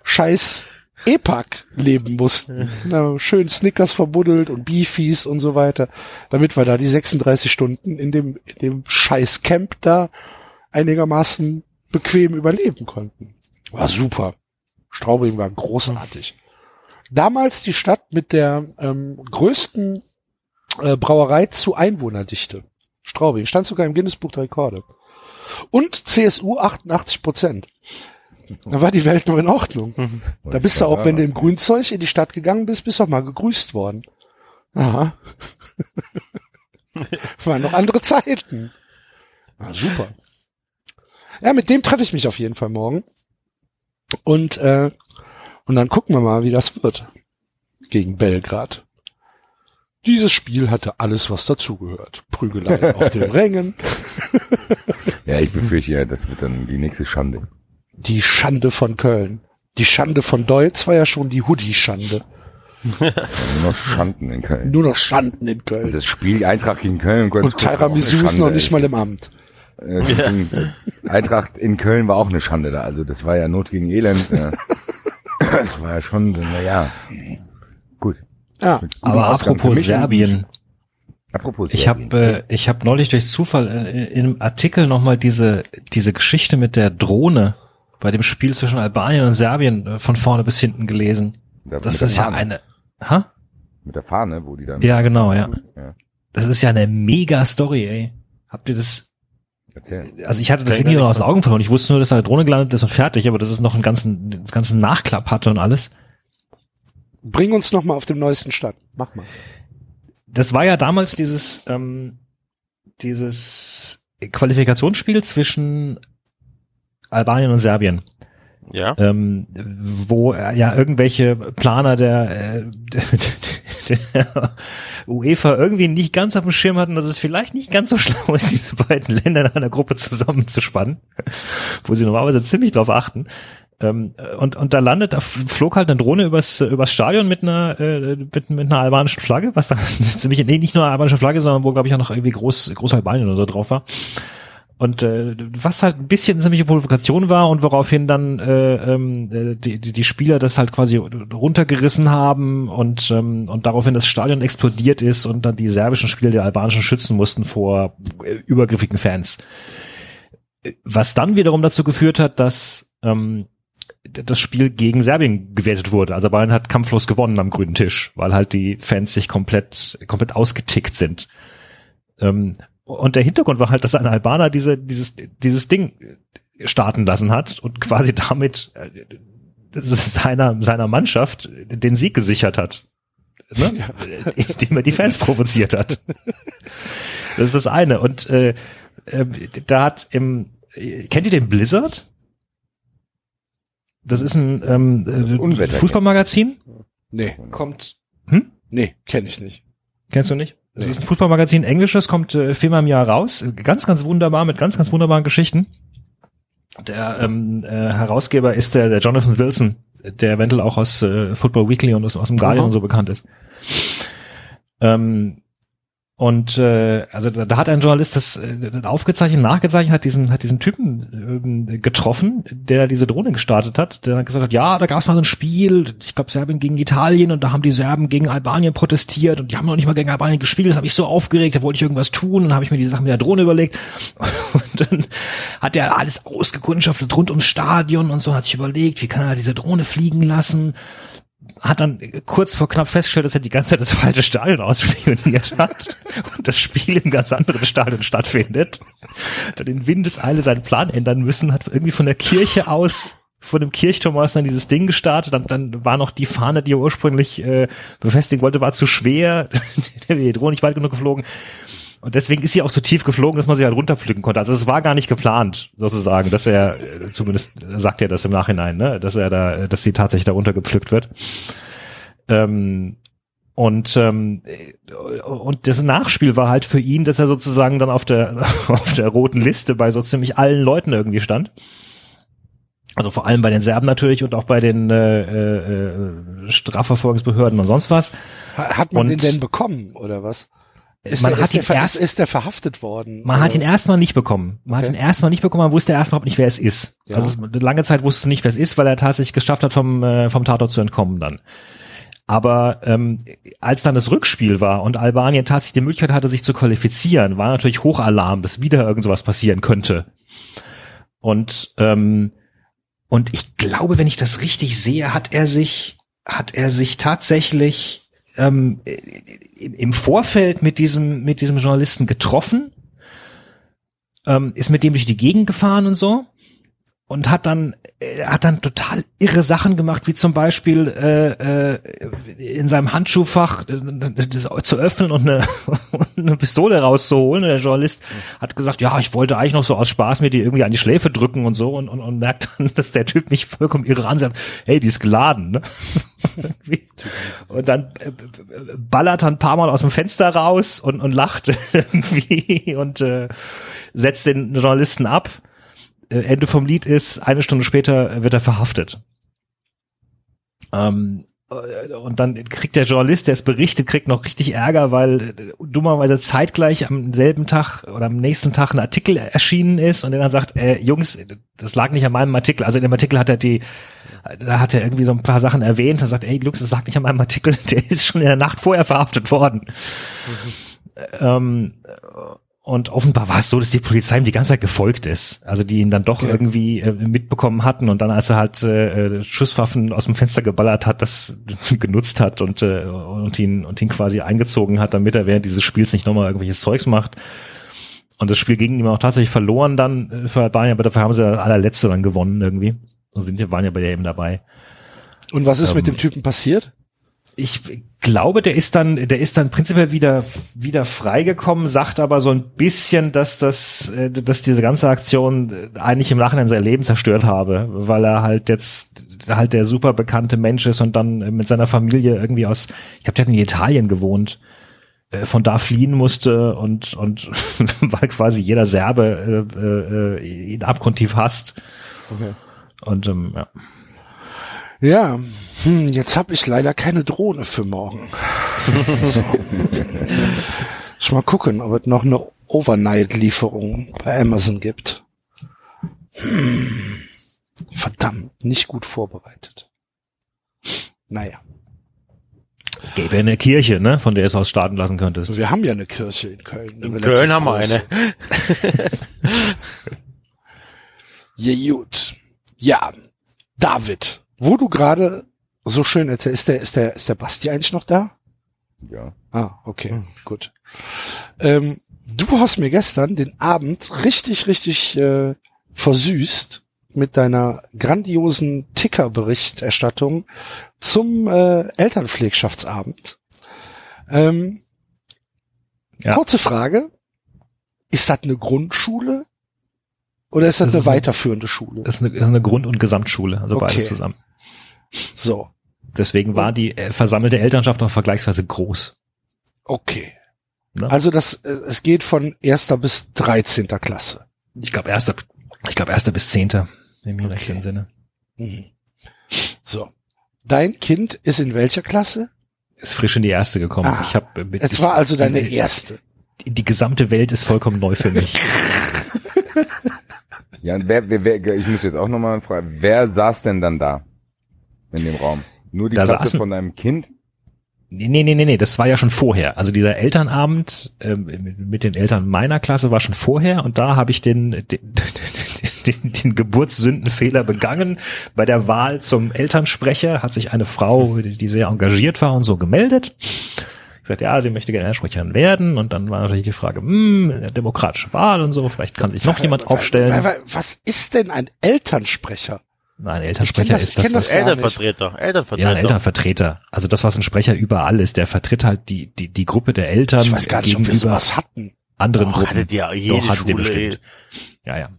scheiß E-Pack leben mussten. Na, schön Snickers verbuddelt und Beefies und so weiter, damit wir da die 36 Stunden in dem, in dem scheiß Camp da einigermaßen bequem überleben konnten. War super. Straubing war großartig. Damals die Stadt mit der ähm, größten äh, Brauerei zu Einwohnerdichte. Straubing stand sogar im Guinness-Buch der Rekorde. Und CSU 88 Prozent. Da war die Welt noch in Ordnung. Da bist du auch, wenn du im Grünzeug in die Stadt gegangen bist, bist du auch mal gegrüßt worden. Aha. Waren noch andere Zeiten. War super. Ja, mit dem treffe ich mich auf jeden Fall morgen. Und, äh, und dann gucken wir mal, wie das wird. Gegen Belgrad. Dieses Spiel hatte alles, was dazugehört. Prügelei auf den Rängen, Ja, ich befürchte ja, das wird dann die nächste Schande. die Schande von Köln. Die Schande von Deutz war ja schon die Hoodie-Schande. Nur noch Schanden in Köln. Nur noch Schanden in Und Köln. das Spiel Eintracht gegen Köln. Und auch Tiramisu ist noch nicht mal im Amt. Äh, äh, Eintracht in Köln war auch eine Schande da. Also das war ja Not gegen Elend. Ja. Das war ja schon, naja. Ja, Aber apropos Serbien, Apropos ich habe äh, ich habe neulich durch Zufall äh, in einem Artikel nochmal diese diese Geschichte mit der Drohne bei dem Spiel zwischen Albanien und Serbien äh, von vorne bis hinten gelesen. Da- Das ist ja eine Ha? Mit der Fahne, wo die dann. Ja, genau, ja. Ja. Das ist ja eine mega Story, ey. Habt ihr das Erzähl. also ich hatte das irgendwie noch aus den Augen verloren. Ich wusste nur, dass eine Drohne gelandet ist und fertig, aber das ist noch einen ganzen, einen ganzen Nachklapp hatte und alles. Bring uns noch mal auf dem neuesten Stand. Mach mal. Das war ja damals dieses, ähm, dieses Qualifikationsspiel zwischen Albanien und Serbien, Ja. ähm, wo äh, ja irgendwelche Planer der, äh, der, der UEFA irgendwie nicht ganz auf dem Schirm hatten, dass es vielleicht nicht ganz so schlau ist, diese beiden Länder in einer Gruppe zusammenzuspannen, wo sie normalerweise ziemlich drauf achten. Ähm, und, und da landet, da flog halt eine Drohne übers, übers Stadion mit einer, äh, mit, mit einer albanischen Flagge, was dann ziemlich, nee, nicht nur eine albanische Flagge, sondern wo, glaube ich, auch noch irgendwie groß, groß Albanien oder so drauf war. Und äh, was halt ein bisschen ziemliche Provokation war und woraufhin dann äh, ähm, äh, die, die, die Spieler das halt quasi runtergerissen haben und, ähm, und daraufhin das Stadion explodiert ist und dann die serbischen Spieler die albanischen schützen mussten vor äh, übergriffigen Fans. Was dann wiederum dazu geführt hat, dass ähm, das Spiel gegen Serbien gewertet wurde. Also Bayern hat kampflos gewonnen am grünen Tisch, weil halt die Fans sich komplett, komplett ausgetickt sind. Ähm, und der Hintergrund war halt, dass ein Albaner diese, dieses, dieses Ding starten lassen hat und quasi damit äh, seiner, seiner Mannschaft den Sieg gesichert hat. Ne? Ja. Indem er die Fans provoziert hat. Das ist das eine. Und äh, äh, da hat im, kennt ihr den Blizzard? Das ist ein ähm, äh, Fußballmagazin. Nee. Kommt. Hm? Nee, kenne ich nicht. Kennst du nicht? Das ist ein Fußballmagazin, englisches, kommt äh, viermal im Jahr raus. Ganz, ganz wunderbar, mit ganz, ganz wunderbaren Geschichten. Der ähm, äh, Herausgeber ist der, der Jonathan Wilson, der eventuell auch aus äh, Football Weekly und aus, aus dem Guardian und so bekannt ist. Ähm, und äh, also da, hat ein Journalist das äh, aufgezeichnet, nachgezeichnet, hat diesen hat diesen Typen äh, getroffen, der diese Drohne gestartet hat, der dann gesagt hat, ja, da gab es mal so ein Spiel, ich glaube Serbien gegen Italien und da haben die Serben gegen Albanien protestiert und die haben noch nicht mal gegen Albanien gespielt, das habe ich so aufgeregt, da wollte ich irgendwas tun und habe ich mir die Sache mit der Drohne überlegt. Und dann hat er alles ausgekundschaftet rund ums Stadion und so hat sich überlegt, wie kann er diese Drohne fliegen lassen hat dann kurz vor knapp festgestellt, dass er die ganze Zeit das falsche Stadion ausspioniert hat und das Spiel im ganz anderen Stadion stattfindet. Hat in Windeseile seinen Plan ändern müssen, hat irgendwie von der Kirche aus von dem Kirchturm aus dann dieses Ding gestartet, dann, dann war noch die Fahne, die er ursprünglich äh, befestigen wollte, war zu schwer, die Drohne nicht weit genug geflogen und deswegen ist sie auch so tief geflogen, dass man sie halt runterpflücken konnte. Also es war gar nicht geplant, sozusagen, dass er, äh, zumindest sagt er das im Nachhinein, ne, dass er da, dass sie tatsächlich da runtergepflückt wird. Ähm, und ähm, und das Nachspiel war halt für ihn, dass er sozusagen dann auf der auf der roten Liste bei so ziemlich allen Leuten irgendwie stand. Also vor allem bei den Serben natürlich und auch bei den äh, äh, Strafverfolgungsbehörden und sonst was. Hat man und, den denn bekommen oder was? Ist man der, hat ihn der, erst, ist, der verhaftet worden? Man oder? hat ihn erstmal nicht bekommen. Man Okay. hat ihn erstmal nicht bekommen, man wusste erstmal überhaupt nicht, wer es ist. Ja. Also lange Zeit wusste nicht, wer es ist, weil er tatsächlich geschafft hat, vom, äh, vom Tatort zu entkommen dann. Aber ähm, als dann das Rückspiel war und Albanien tatsächlich die Möglichkeit hatte, sich zu qualifizieren, war natürlich Hochalarm, dass wieder irgend sowas passieren könnte. Und ähm, und ich glaube, wenn ich das richtig sehe, hat er sich hat er sich tatsächlich ähm, im Vorfeld mit diesem mit diesem Journalisten getroffen, ähm, ist mit dem durch die Gegend gefahren und so und hat dann äh, hat dann total irre Sachen gemacht, wie zum Beispiel äh, äh, in seinem Handschuhfach äh, zu öffnen und eine, und eine Pistole rauszuholen. Der Journalist hat gesagt, ja, ich wollte eigentlich noch so aus Spaß mir die irgendwie an die Schläfe drücken und so und, und, und merkt dann, dass der Typ mich vollkommen irre ansieht. Hey, die ist geladen. Ne? und dann äh, ballert er ein paar Mal aus dem Fenster raus und, und lacht irgendwie und äh, setzt den Journalisten ab. Äh, Ende vom Lied ist, eine Stunde später wird er verhaftet. Ähm, äh, und dann kriegt der Journalist, der es berichtet, kriegt noch richtig Ärger, weil äh, dummerweise zeitgleich am selben Tag oder am nächsten Tag ein Artikel erschienen ist und der dann sagt, äh, Jungs, das lag nicht an meinem Artikel. Also in dem Artikel hat er die, da hat er irgendwie so ein paar Sachen erwähnt. Er sagt, ey, Jungs, das lag nicht an meinem Artikel. Der ist schon in der Nacht vorher verhaftet worden. Ähm, und offenbar war es so, dass die Polizei ihm die ganze Zeit gefolgt ist. Also die ihn dann doch Okay. irgendwie äh, mitbekommen hatten und dann, als er halt äh, Schusswaffen aus dem Fenster geballert hat, das genutzt hat und, äh, und ihn und ihn quasi eingezogen hat, damit er während dieses Spiels nicht nochmal irgendwelches Zeugs macht. Und das Spiel ging ihm auch tatsächlich verloren dann äh, für Albanien, aber dafür haben sie das allerletzte dann gewonnen irgendwie. Und sind ja, waren ja bei der eben dabei. Und was ist Ähm, mit dem Typen passiert? Ich glaube, der ist dann, der ist dann prinzipiell wieder, wieder freigekommen, sagt aber so ein bisschen, dass das, äh, dass diese ganze Aktion äh, eigentlich im Nachhinein sein Leben zerstört habe, weil er halt jetzt halt der super bekannte Mensch ist und dann mit seiner Familie irgendwie aus, ich glaube, der hat in Italien gewohnt, äh, von da fliehen musste und, und weil quasi jeder Serbe äh, äh, ihn abgrundtief hasst. Okay. Und ähm, ja. Ja, hm, jetzt habe ich leider keine Drohne für morgen. ich mal gucken, ob es noch eine Overnight-Lieferungen bei Amazon gibt. Hm. Verdammt, nicht gut vorbereitet. Naja, Gäbe eine Kirche, ne, von der es aus starten lassen könntest. wir haben ja eine Kirche in Köln. In Köln haben wir eine. Ja, gut. Ja, David, wo du gerade so schön erzählst, ist der, ist der, ist der Basti eigentlich noch da? Ja. Ah, okay, gut. Ähm, du hast mir gestern den Abend richtig, richtig äh, versüßt mit deiner grandiosen Ticker-Berichterstattung zum äh, Elternpflegschaftsabend. Ähm, Ja. Kurze Frage. Ist das eine Grundschule? Oder ist das, Das eine ist weiterführende Schule? Das ist eine, ist eine Grund- und Gesamtschule, also Okay. beides zusammen. So, Deswegen war die äh, versammelte Elternschaft auch vergleichsweise groß. okay. Ne? Also das, äh, es geht von erster bis 13. Klasse. Ich glaube erster, ich glaube erster bis zehnter, im Okay. rechten Sinne. Mhm. So. Dein Kind ist in welcher Klasse? Ist frisch in die erste gekommen. Ah, ich habe mit Es war also deine die, erste. die, die gesamte Welt ist vollkommen neu für mich. Ja, und wer, wer, wer, ich muss jetzt auch nochmal fragen, wer saß denn dann da in dem Raum? Nur die Da Klasse saßen- von deinem Kind? Nee, nee, nee, nee, nee, das war ja schon vorher. Also dieser Elternabend mit- mit den Eltern meiner Klasse war schon vorher und da habe ich den, den, den, den Geburtssündenfehler begangen. Bei der Wahl zum Elternsprecher hat sich eine Frau, die sehr engagiert war und so gemeldet. Gesagt, ja, sie möchte gerne Elternsprecherin werden und dann war natürlich die Frage, hm, demokratische Wahl und so, vielleicht kann sich noch jemand aufstellen. Was ist denn ein Elternsprecher? Nein, Elternsprecher das- ist ich das, was das nicht. Elternvertreter. Ja, Elternvertreter. ein Elternvertreter. Also das, was ein Sprecher überall ist, der vertritt halt die, die, die Gruppe der Eltern Ich weiß gar nicht, ob wir gegenüber sowas hatten. anderen Och, Gruppen. hattet ihr jede Doch, Schule, bestimmt. Ja, ja.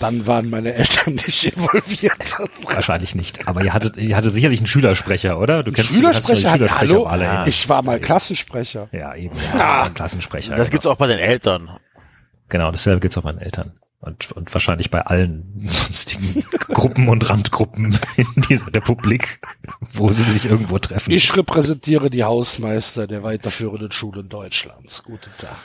Dann waren meine Eltern nicht involviert. Wahrscheinlich nicht. Aber ihr hattet, ihr hattet sicherlich einen Schülersprecher, oder? Du kennst du Schülersprecher? die Schülersprecher Hallo? alle in- Ich war mal Klassensprecher. Ja, eben. Ja, ein Klassensprecher. Das genau. gibt's auch bei den Eltern. Genau, dasselbe gibt's auch bei den Eltern. Und, und wahrscheinlich bei allen sonstigen Gruppen und Randgruppen in dieser Republik, wo sie sich irgendwo treffen. Ich repräsentiere die Hausmeister der weiterführenden Schulen Deutschlands. Guten Tag.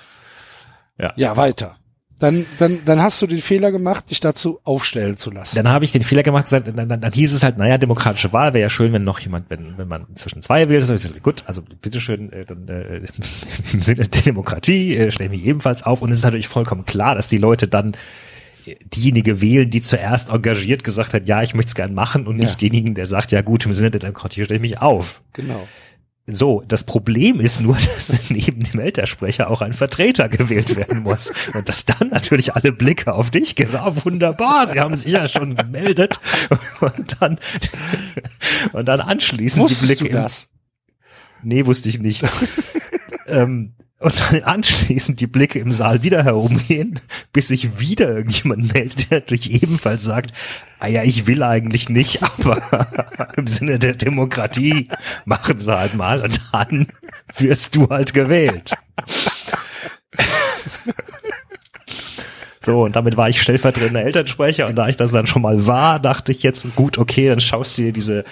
Ja. Ja, weiter. Dann, dann, dann hast du den Fehler gemacht, dich dazu aufstellen zu lassen. Dann habe ich den Fehler gemacht, gesagt, dann, dann, dann hieß es halt, naja, demokratische Wahl wäre ja schön, wenn noch jemand, wenn, wenn man zwischen zwei wählt. Hab ich gesagt, gut, also bitteschön, äh, dann äh, im Sinne der Demokratie äh, stelle ich mich ebenfalls auf. Und es ist natürlich vollkommen klar, dass die Leute dann diejenige wählen, die zuerst engagiert gesagt hat, ja, ich möchte es gern machen und Ja. nicht denjenigen, der sagt, ja gut, im Sinne der Demokratie stelle ich mich auf. Genau. So, das Problem ist nur, dass neben dem Eltersprecher auch ein Vertreter gewählt werden muss. Und dass dann natürlich alle Blicke auf dich gehen. So, oh, wunderbar, Sie haben sich ja schon gemeldet. Und dann, und dann anschließend die Wusstest Blicke du das? Nee, wusste ich nicht. ähm, und dann anschließend die Blicke im Saal wieder herumgehen, bis sich wieder irgendjemand meldet, der natürlich ebenfalls sagt, ah ja, ich will eigentlich nicht, aber im Sinne der Demokratie machen sie halt mal und dann wirst du halt gewählt. So, und damit war ich stellvertretender Elternsprecher und da ich das dann schon mal war, dachte ich jetzt, gut, okay, dann schaust du dir diese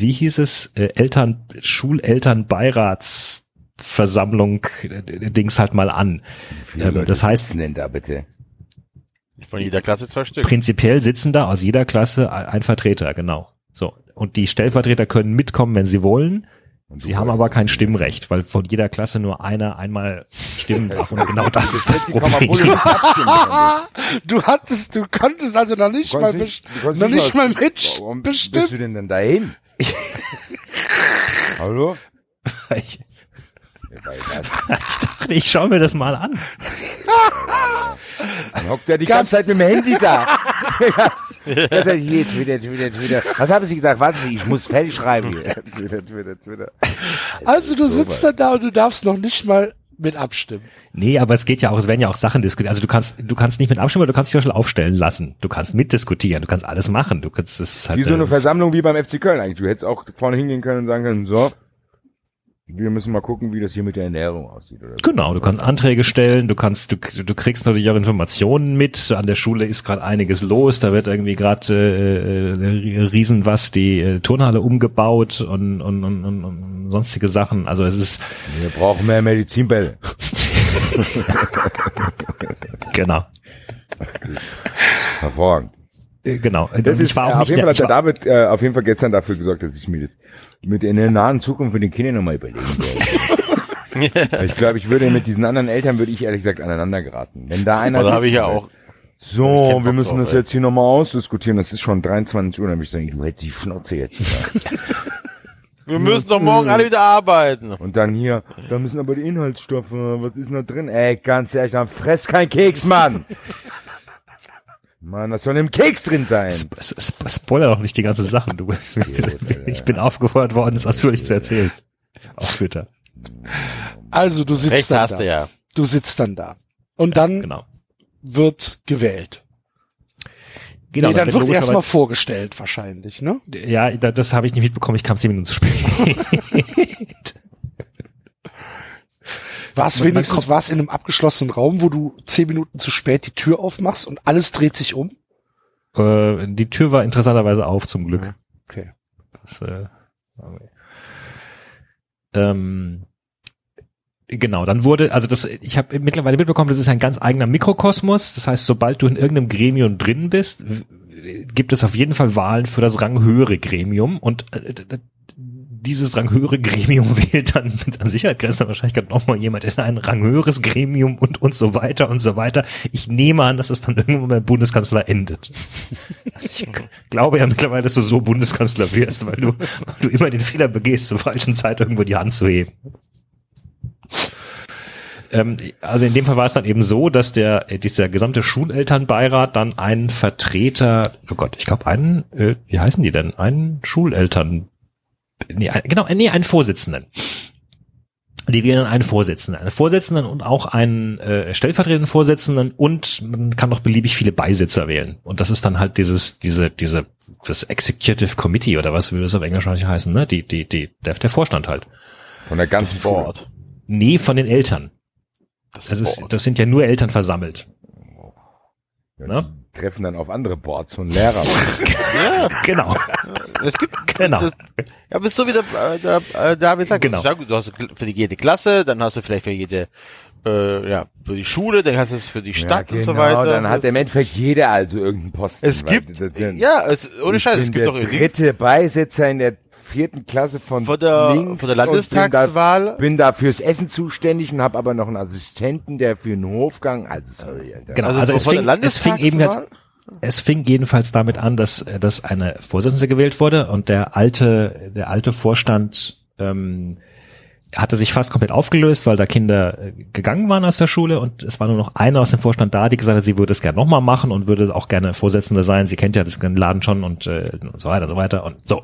wie hieß es, äh, Eltern, Schulelternbeiratsversammlung äh, Dings halt mal an. Wie viele Ähm, Leute das heißt- sitzen denn da bitte? Von jeder Klasse zwei Stück. Prinzipiell sitzen da aus jeder Klasse ein Vertreter, genau. So. Und die Stellvertreter können mitkommen, wenn sie wollen. Sie haben aber kein Stimmrecht, weil von jeder Klasse nur einer einmal stimmen darf. Und genau das ist das Problem. Du hattest, du konntest also noch nicht mal, nicht- noch nicht mal- mal mit Warum bist du denn denn dahin? Hallo? Ich, Ja, ich dachte, ich schaue mir das mal an. Dann hockt er die Gab's- ganze Zeit mit dem Handy da. Jetzt, jetzt wieder, jetzt wieder. Was haben Sie gesagt? Warten Sie, ich muss fertig schreiben. wieder, jetzt wieder. Also du So sitzt dann da und du darfst noch nicht mal mit abstimmen. Nee, aber es geht ja auch, es werden ja auch Sachen diskutiert. Also du kannst, du kannst nicht mit abstimmen, aber du kannst dich zum Beispiel aufstellen lassen. Du kannst mitdiskutieren, du kannst alles machen. Du kannst, es ist halt, Wie so eine äh, Versammlung wie beim FC Köln eigentlich. Du hättest auch vorne hingehen können und sagen können, so, wir müssen mal gucken, wie das hier mit der Ernährung aussieht. Oder so. Genau, du kannst Anträge stellen, du kannst, du, du kriegst natürlich auch Informationen mit. An der Schule ist gerade einiges los, da wird irgendwie gerade äh, äh, riesen was die äh, Turnhalle umgebaut und, und, und, und, und sonstige Sachen. Also es ist Wir brauchen mehr Medizinbälle. genau. Hervorragend. Äh, Genau. Das ich ist, war äh, auch auf nicht jeden der, Fall hat ich der David äh, auf jeden Fall gestern dafür gesorgt, dass ich mir das mit in der nahen Zukunft mit den Kindern nochmal überlegen werde. ich glaube, ich würde mit diesen anderen Eltern, würde ich ehrlich gesagt aneinander geraten. Wenn da einer Da habe ich ja auch. So, wir müssen drauf, das jetzt hier nochmal ausdiskutieren. Das ist schon 23 Uhr, dann würde ich sagen, du hältst die Schnauze jetzt. wieder. Wir müssen doch morgen alle wieder arbeiten. Und dann hier, da müssen aber die Inhaltsstoffe, was ist denn da drin? Ey, ganz ehrlich, dann fress kein Keks, Mann! Mann, das soll im Keks drin sein. Sp sp spoiler doch nicht die ganze Sache, du. ich bin aufgefordert worden, es ausführlich zu erzählen. Auf Twitter. Also du sitzt Recht dann hast da. du ja. Du sitzt dann da. Und dann Genau. wird gewählt. Genau, nee, dann wird erstmal vorgestellt wahrscheinlich, ne? Ja, da, das habe ich nicht mitbekommen, ich kam zehn Minuten zu spät. War es wenigstens war's in einem abgeschlossenen Raum, wo du zehn Minuten zu spät die Tür aufmachst und alles dreht sich um? äh, die Tür war interessanterweise auf, zum Glück. Okay. Das, äh, okay. ähm, genau, dann wurde, also das, ich habe mittlerweile mitbekommen, das ist ein ganz eigener Mikrokosmos. Das heißt, sobald du in irgendeinem Gremium drin bist, gibt es auf jeden Fall Wahlen für das ranghöhere Gremium und äh, dieses ranghöhere Gremium wählt dann mit an Sicherheit grenzender Wahrscheinlichkeit nochmal jemand in ein ranghöheres Gremium und und so weiter und so weiter. Ich nehme an, dass es dann irgendwann beim Bundeskanzler endet. Also ich glaube ja mittlerweile, dass du so Bundeskanzler wirst, weil du, weil du immer den Fehler begehst, zur falschen Zeit irgendwo die Hand zu heben. Ähm, also in dem Fall war es dann eben so, dass der äh, dieser gesamte Schulelternbeirat dann einen Vertreter, oh Gott, ich glaube einen, äh, wie heißen die denn? Einen Schuleltern, nee, genau, nee, einen Vorsitzenden. Die wählen einen Vorsitzenden, einen Vorsitzenden und auch einen äh, stellvertretenden Vorsitzenden und man kann noch beliebig viele Beisitzer wählen. Und das ist dann halt dieses, diese, diese, das Executive Committee oder was würde das auf Englisch eigentlich heißen, ne? Die, die, die, der, der Vorstand halt. Von der ganzen. Board. Nee, von den Eltern. Das, Das ist, Board. das sind ja nur Eltern versammelt. Ja, Ne? Treffen dann auf andere Boards und Lehrer. ja, Genau, es gibt, genau. Das, ja, bist so wie der, äh, der, äh, der gesagt, Genau. genau. du hast für die, jede Klasse, dann hast du vielleicht für jede, äh, ja, für die Schule, dann hast du es für die Stadt ja, und so genau, weiter. Dann hat im Endeffekt jeder also irgendeinen Posten. es weil gibt, das- das- ja, es, ohne ich Scheiß, es gibt doch irgendwie dritte Beisitzer in der vierten Klasse von vor der, links vor der und bin da, Landestagswahl. bin da fürs Essen zuständig und habe aber noch einen Assistenten, der für den Hofgang, also sorry, Alter. Genau, Also also, es, fing, es fing eben jetzt, Landestagswahl? es fing jedenfalls damit an, dass, äh, dass eine Vorsitzende gewählt wurde und der alte, der alte Vorstand ähm, hatte sich fast komplett aufgelöst, weil da Kinder äh, gegangen waren aus der Schule und es war nur noch eine aus dem Vorstand da, die gesagt hat, sie würde es gerne nochmal machen und würde auch gerne Vorsitzende sein. Sie kennt ja das den Laden schon und, äh, und so weiter und so weiter und so.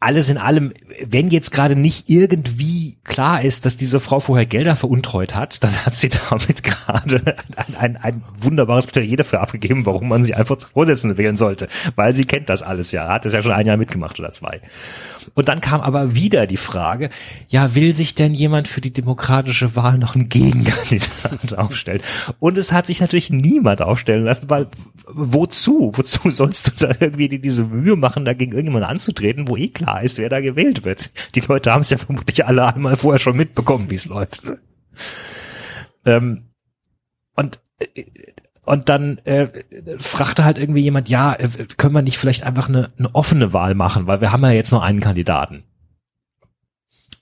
Alles in allem, wenn jetzt gerade nicht irgendwie klar ist, dass diese Frau vorher Gelder veruntreut hat, dann hat sie damit gerade ein, ein, ein wunderbares Plädoyer dafür abgegeben, warum man sie einfach zur Vorsitzende wählen sollte. Weil sie kennt das alles ja, hat es ja schon ein Jahr mitgemacht oder zwei. Und dann kam aber wieder die Frage, ja, will sich denn jemand für die demokratische Wahl noch einen Gegenkandidat aufstellen? Und es hat sich natürlich niemand aufstellen lassen, weil wozu? Wozu sollst du da irgendwie diese Mühe machen, dagegen irgendjemand anzutreten, wo eh klar ist, wer da gewählt wird? Die Leute haben es ja vermutlich alle einmal vorher schon mitbekommen, wie es läuft. Ähm, und äh, und dann äh, fragte halt irgendwie jemand, ja, äh, können wir nicht vielleicht einfach eine, eine offene Wahl machen, weil wir haben ja jetzt nur einen Kandidaten.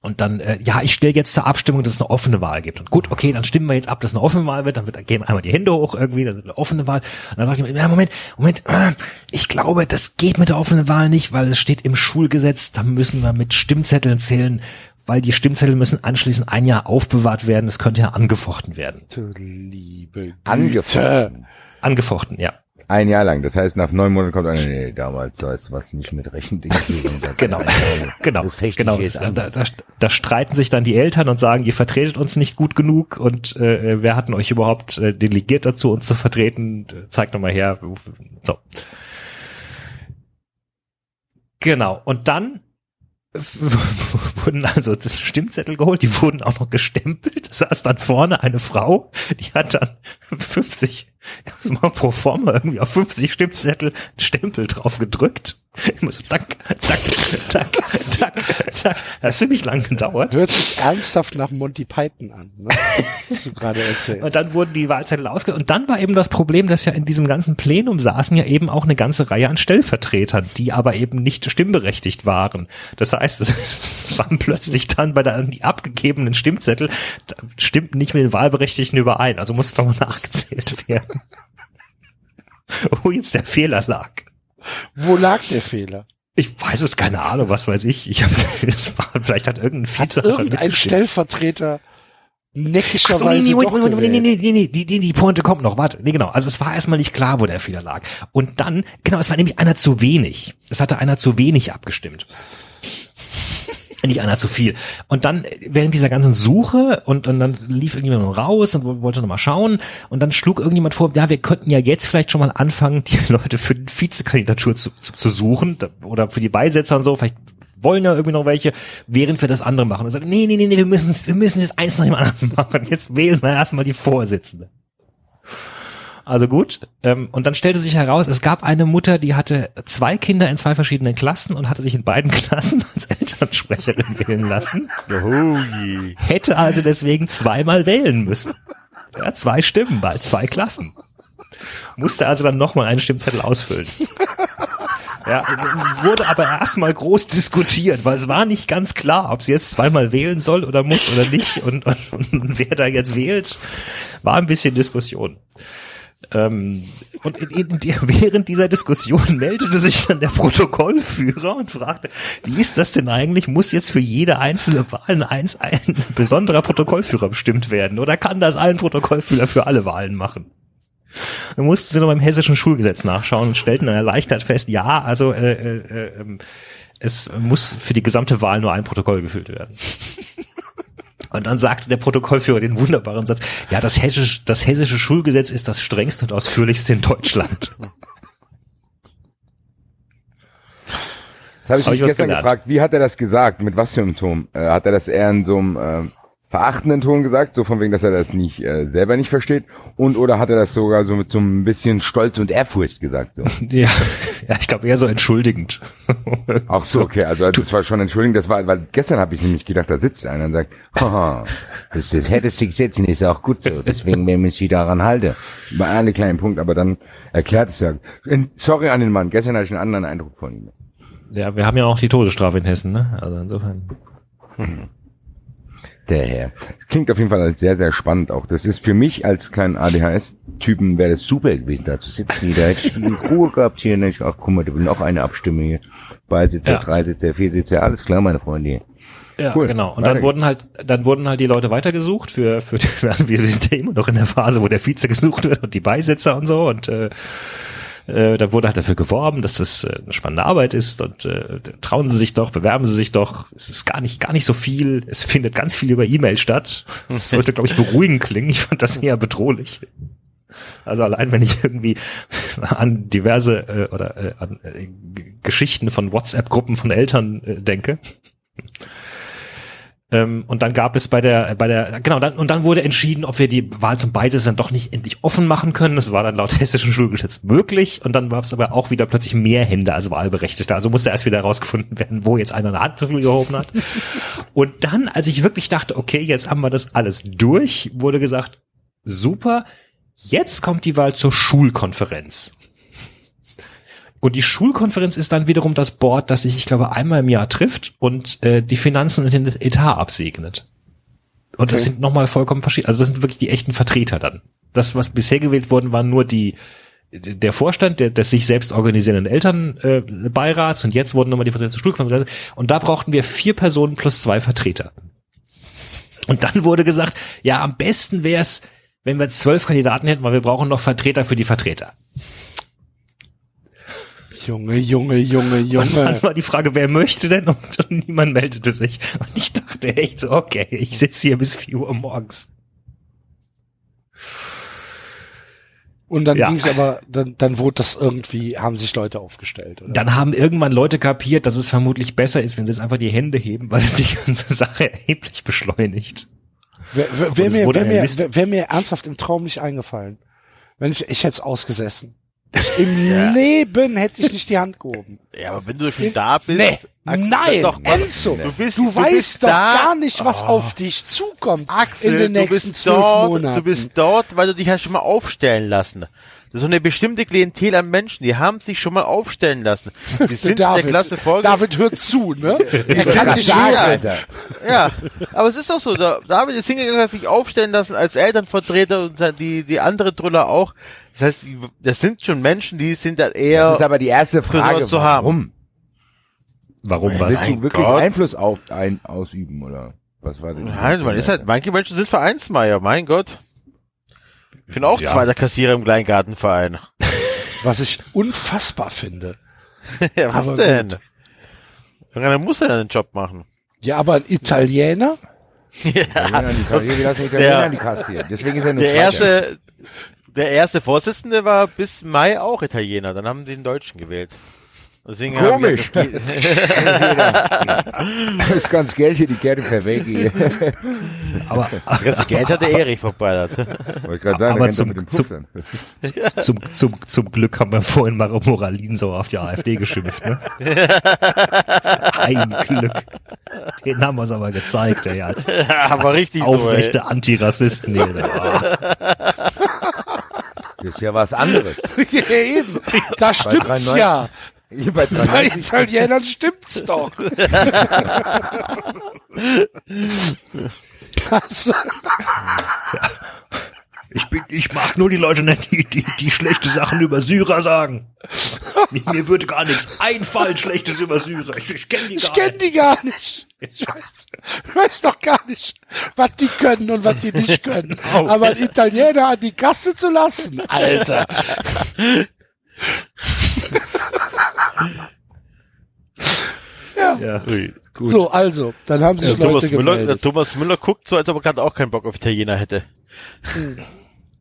Und dann, äh, ja, ich stelle jetzt zur Abstimmung, dass es eine offene Wahl gibt. Und gut, okay, dann stimmen wir jetzt ab, dass es eine offene Wahl wird. Dann wird, dann gehen einmal die Hände hoch irgendwie, das ist eine offene Wahl. Und dann sagt jemand, ja, Moment, Moment, äh, ich glaube, das geht mit der offenen Wahl nicht, weil es steht im Schulgesetz, da müssen wir mit Stimmzetteln zählen, weil die Stimmzettel müssen anschließend ein Jahr aufbewahrt werden. Es könnte ja angefochten werden. Du liebe Güte. Angefangen. Angefochten, ja. Ein Jahr lang. Das heißt, nach neun Monaten kommt einer, nee, damals weißt du was nicht mit Rechendingen. Genau, genau, Das genau. Da, da, da streiten sich dann die Eltern und sagen, ihr vertretet uns nicht gut genug und äh, wer hat denn euch überhaupt äh, delegiert dazu, uns zu vertreten? Zeigt doch mal her. So. Genau. Und dann wurden also Stimmzettel geholt, die wurden auch noch gestempelt. Da saß dann vorne eine Frau, die hat dann 50, mal pro forma irgendwie auf 50 Stimmzettel einen Stempel drauf gedrückt. Immer so, tack, tack, tack, tack, tack. Das hat ziemlich lang gedauert. Hört sich ernsthaft nach Monty Python an, ne? was du gerade erzählt. Und dann wurden die Wahlzettel ausge... Und dann war eben das Problem, dass ja in diesem ganzen Plenum saßen ja eben auch eine ganze Reihe an Stellvertretern, die aber eben nicht stimmberechtigt waren. Das heißt, es waren plötzlich dann bei der die abgegebenen Stimmzettel stimmten nicht mit den Wahlberechtigten überein. Also musste nochmal nachgezählt werden. Wo jetzt der Fehler lag. Wo lag der Fehler? Ich weiß es, keine Ahnung, was weiß ich. Ich hab, es war, vielleicht hat irgendein Hat Vize irgendein mitgestimmt. Stellvertreter neckischerweise Ach so, nee, nee, doch wait, nee, gewählt? nee, nee, nee, die, die, die Pointe kommt noch, warte, nee, genau. Also es war erstmal nicht klar, wo der Fehler lag. Und dann, genau, es war nämlich einer zu wenig. Es hatte einer zu wenig abgestimmt. Nicht einer zu viel. Und dann, während dieser ganzen Suche, und, und dann lief irgendjemand raus und wo- wollte nochmal schauen, und dann schlug irgendjemand vor, ja, wir könnten ja jetzt vielleicht schon mal anfangen, die Leute für die Vizekandidatur zu, zu, zu suchen, oder für die Beisetzer und so, vielleicht wollen ja irgendwie noch welche, während wir das andere machen. Und sagen, nee, nee, nee, nee, wir müssen, wir müssen jetzt eins nach dem anderen machen. Jetzt wählen wir erstmal die Vorsitzende. Also gut. Ähm, und dann stellte sich heraus, es gab eine Mutter, die hatte zwei Kinder in zwei verschiedenen Klassen und hatte sich in beiden Klassen als Elternsprecherin wählen lassen. Je. Hätte also deswegen zweimal wählen müssen. Ja, zwei Stimmen bei zwei Klassen. Musste also dann nochmal einen Stimmzettel ausfüllen. Ja, wurde aber erstmal groß diskutiert, weil es war nicht ganz klar, ob sie jetzt zweimal wählen soll oder muss oder nicht und, und, und wer da jetzt wählt, war ein bisschen Diskussion. Ähm, und in, in, der- während dieser Diskussion meldete sich dann der Protokollführer und fragte, wie ist das denn eigentlich? Muss jetzt für jede einzelne Wahl ein, eins- ein besonderer Protokollführer bestimmt werden? Oder kann das ein Protokollführer für alle Wahlen machen? Dann mussten sie noch beim hessischen Schulgesetz nachschauen und stellten dann erleichtert fest, ja, also äh, äh, äh, es muss für die gesamte Wahl nur ein Protokoll gefüllt werden. Und dann sagte der Protokollführer den wunderbaren Satz, ja, das hessische, das hessische Schulgesetz ist das strengste und ausführlichste in Deutschland. Das habe ich Hab mich ich gestern gelernt. gefragt, wie hat er das gesagt? Mit was für einem Ton? Äh, hat er das eher in so einem äh, verachtenden Ton gesagt, so von wegen, dass er das nicht äh, selber nicht versteht? Und oder hat er das sogar so mit so ein bisschen Stolz und Ehrfurcht gesagt? So? Ja, ja ich glaube eher so entschuldigend. Ach so, okay, also das war schon entschuldigend, das war, weil gestern habe ich nämlich gedacht, da sitzt einer und sagt, haha, das, das hättest du gesetzt, ist auch gut so, deswegen wenn ich mich daran halte. Bei einem kleinen Punkt, aber dann erklärt es ja. Sorry an den Mann, gestern hatte ich einen anderen Eindruck von ihm. Ja, wir haben ja auch die Todesstrafe in Hessen, ne? Also insofern. Der Herr. Es klingt auf jeden Fall als sehr, sehr spannend auch. Das ist für mich als kleinen ADHS-Typen wäre das super gewesen, da zu sitzen. hier. Da hätte ich die Ruhe gehabt hier. Ne? Ich, ach, guck mal, da will noch eine Abstimmung hier. Beisitzer, Ja. Dreisitzer, Viersitzer, alles klar, meine Freunde. Ja, Cool. genau. Und Weiter dann wurden halt, dann wurden halt die Leute weitergesucht für, für, wir sind ja immer noch in der Phase, wo der Vize gesucht wird und die Beisitzer und so und, äh, äh, da wurde halt dafür geworben, dass das äh, eine spannende Arbeit ist und äh, trauen Sie sich doch, bewerben Sie sich doch. Es ist gar nicht, gar nicht so viel. Es findet ganz viel über E-Mail statt. Das sollte, glaube ich, beruhigend klingen. Ich fand das eher bedrohlich. Also allein wenn ich irgendwie an diverse äh, oder äh, an äh, Geschichten von WhatsApp-Gruppen von Eltern äh, denke. Ähm, und dann gab es bei der, bei der, genau, dann, und dann wurde entschieden, ob wir die Wahl zum Beides dann doch nicht endlich offen machen können. Das war dann laut hessischen Schulgesetz möglich. Und dann war es aber auch wieder plötzlich mehr Hände als Wahlberechtigte. Also musste erst wieder herausgefunden werden, wo jetzt einer eine Hand zu viel gehoben hat. Und dann, als ich wirklich dachte, okay, jetzt haben wir das alles durch, wurde gesagt, super, jetzt kommt die Wahl zur Schulkonferenz. Und die Schulkonferenz ist dann wiederum das Board, das sich, ich glaube, einmal im Jahr trifft und äh, die Finanzen und den Etat absegnet. Und das Okay. sind nochmal vollkommen verschiedene. Also das sind wirklich die echten Vertreter dann. Das, was bisher gewählt wurden, waren nur die der Vorstand der, des sich selbst organisierenden Elternbeirats äh, Beirats und jetzt wurden nochmal die Vertreter zur Schulkonferenz. Und da brauchten wir vier Personen plus zwei Vertreter. Und dann wurde gesagt, ja, am besten wäre es, wenn wir zwölf Kandidaten hätten, weil wir brauchen noch Vertreter für die Vertreter. Junge, Junge, Junge, Und Junge. dann war die Frage, wer möchte denn? Und, und niemand meldete sich. Und ich dachte echt so, okay, ich sitze hier bis 4 Uhr morgens. Und dann Ja. ging's aber, dann, dann wurde das irgendwie, haben sich Leute aufgestellt. Oder? Dann haben irgendwann Leute kapiert, dass es vermutlich besser ist, wenn sie jetzt einfach die Hände heben, weil es die ganze Sache erheblich beschleunigt. Wäre wär, Und wär es mir, wär mir, wär mir ernsthaft im Traum nicht eingefallen. Wenn ich, ich hätte es ausgesessen. Im Leben hätte ich nicht die Hand gehoben. Ja, aber wenn du schon da bist. Nee, nein, doch, Enzo, du bist, du, du weißt bist doch da, gar nicht, was Oh. auf dich zukommt Axel, in den du nächsten bist zwölf dort, Monaten. du bist dort, weil du dich hast schon mal aufstellen lassen. Das ist so eine bestimmte Klientel an Menschen, die haben sich schon mal aufstellen lassen. Die sind David, der Klasse Folge. David hört zu, ne? Er kann dich sagen. Alter. Ja, aber es ist doch so, da, David ist hingegangen, hat sich aufstellen lassen als Elternvertreter und die, die andere Truller auch. Das heißt, die, das sind schon Menschen, die sind dann eher, Das ist aber die erste Frage, zu haben. warum? Warum was? Willst du wirklich Gott. Einfluss auf ein, ausüben, oder? Was war denn? Nein, man ist halt, manche Menschen sind Vereinsmeier, mein Gott. Ich bin auch Ja. zweiter Kassierer im Kleingartenverein. Was ich unfassbar finde. ja, was Aber denn? gut. Irgendeiner muss ja einen Job machen. Ja, aber ein Italiener? Lassen Italiener hier. Deswegen ist er nur Der erste, der erste Vorsitzende war bis Mai auch Italiener, dann haben sie den Deutschen gewählt. Deswegen Komisch. Das ist ganz Geld hier, die Kerne verwege. Aber, das Geld hat der Erich verballert. Wollte ich gerade sagen, Aber zum- Glück haben wir vorhin mal Moralin so auf die AfD geschimpft, ne? Ein Glück. Den haben wir es aber gezeigt, ey, als Aber richtig so, aufrechte Antirassisten. Nee, ja. Das ist ja was anderes. ja, eben. Da stimmt's 93. ja. Hier bei Bei 93 Italienern stimmt's doch. Ich bin, ich mag nur die Leute nicht, die, die, die schlechte Sachen über Syrer sagen. Mir, mir würde gar nichts einfallen, Schlechtes über Syrer. Ich, ich kenne die ich gar kenne nicht. die gar nicht. Ich weiß, ich weiß doch gar nicht, was die können und was die nicht können. Genau. Aber einen Italiener an die Kasse zu lassen, Alter. Ja. Ja. So, also, dann haben sich Thomas, Leute Müller, der gemeldet. Thomas Müller guckt so, als ob er gerade auch keinen Bock auf Italiener hätte.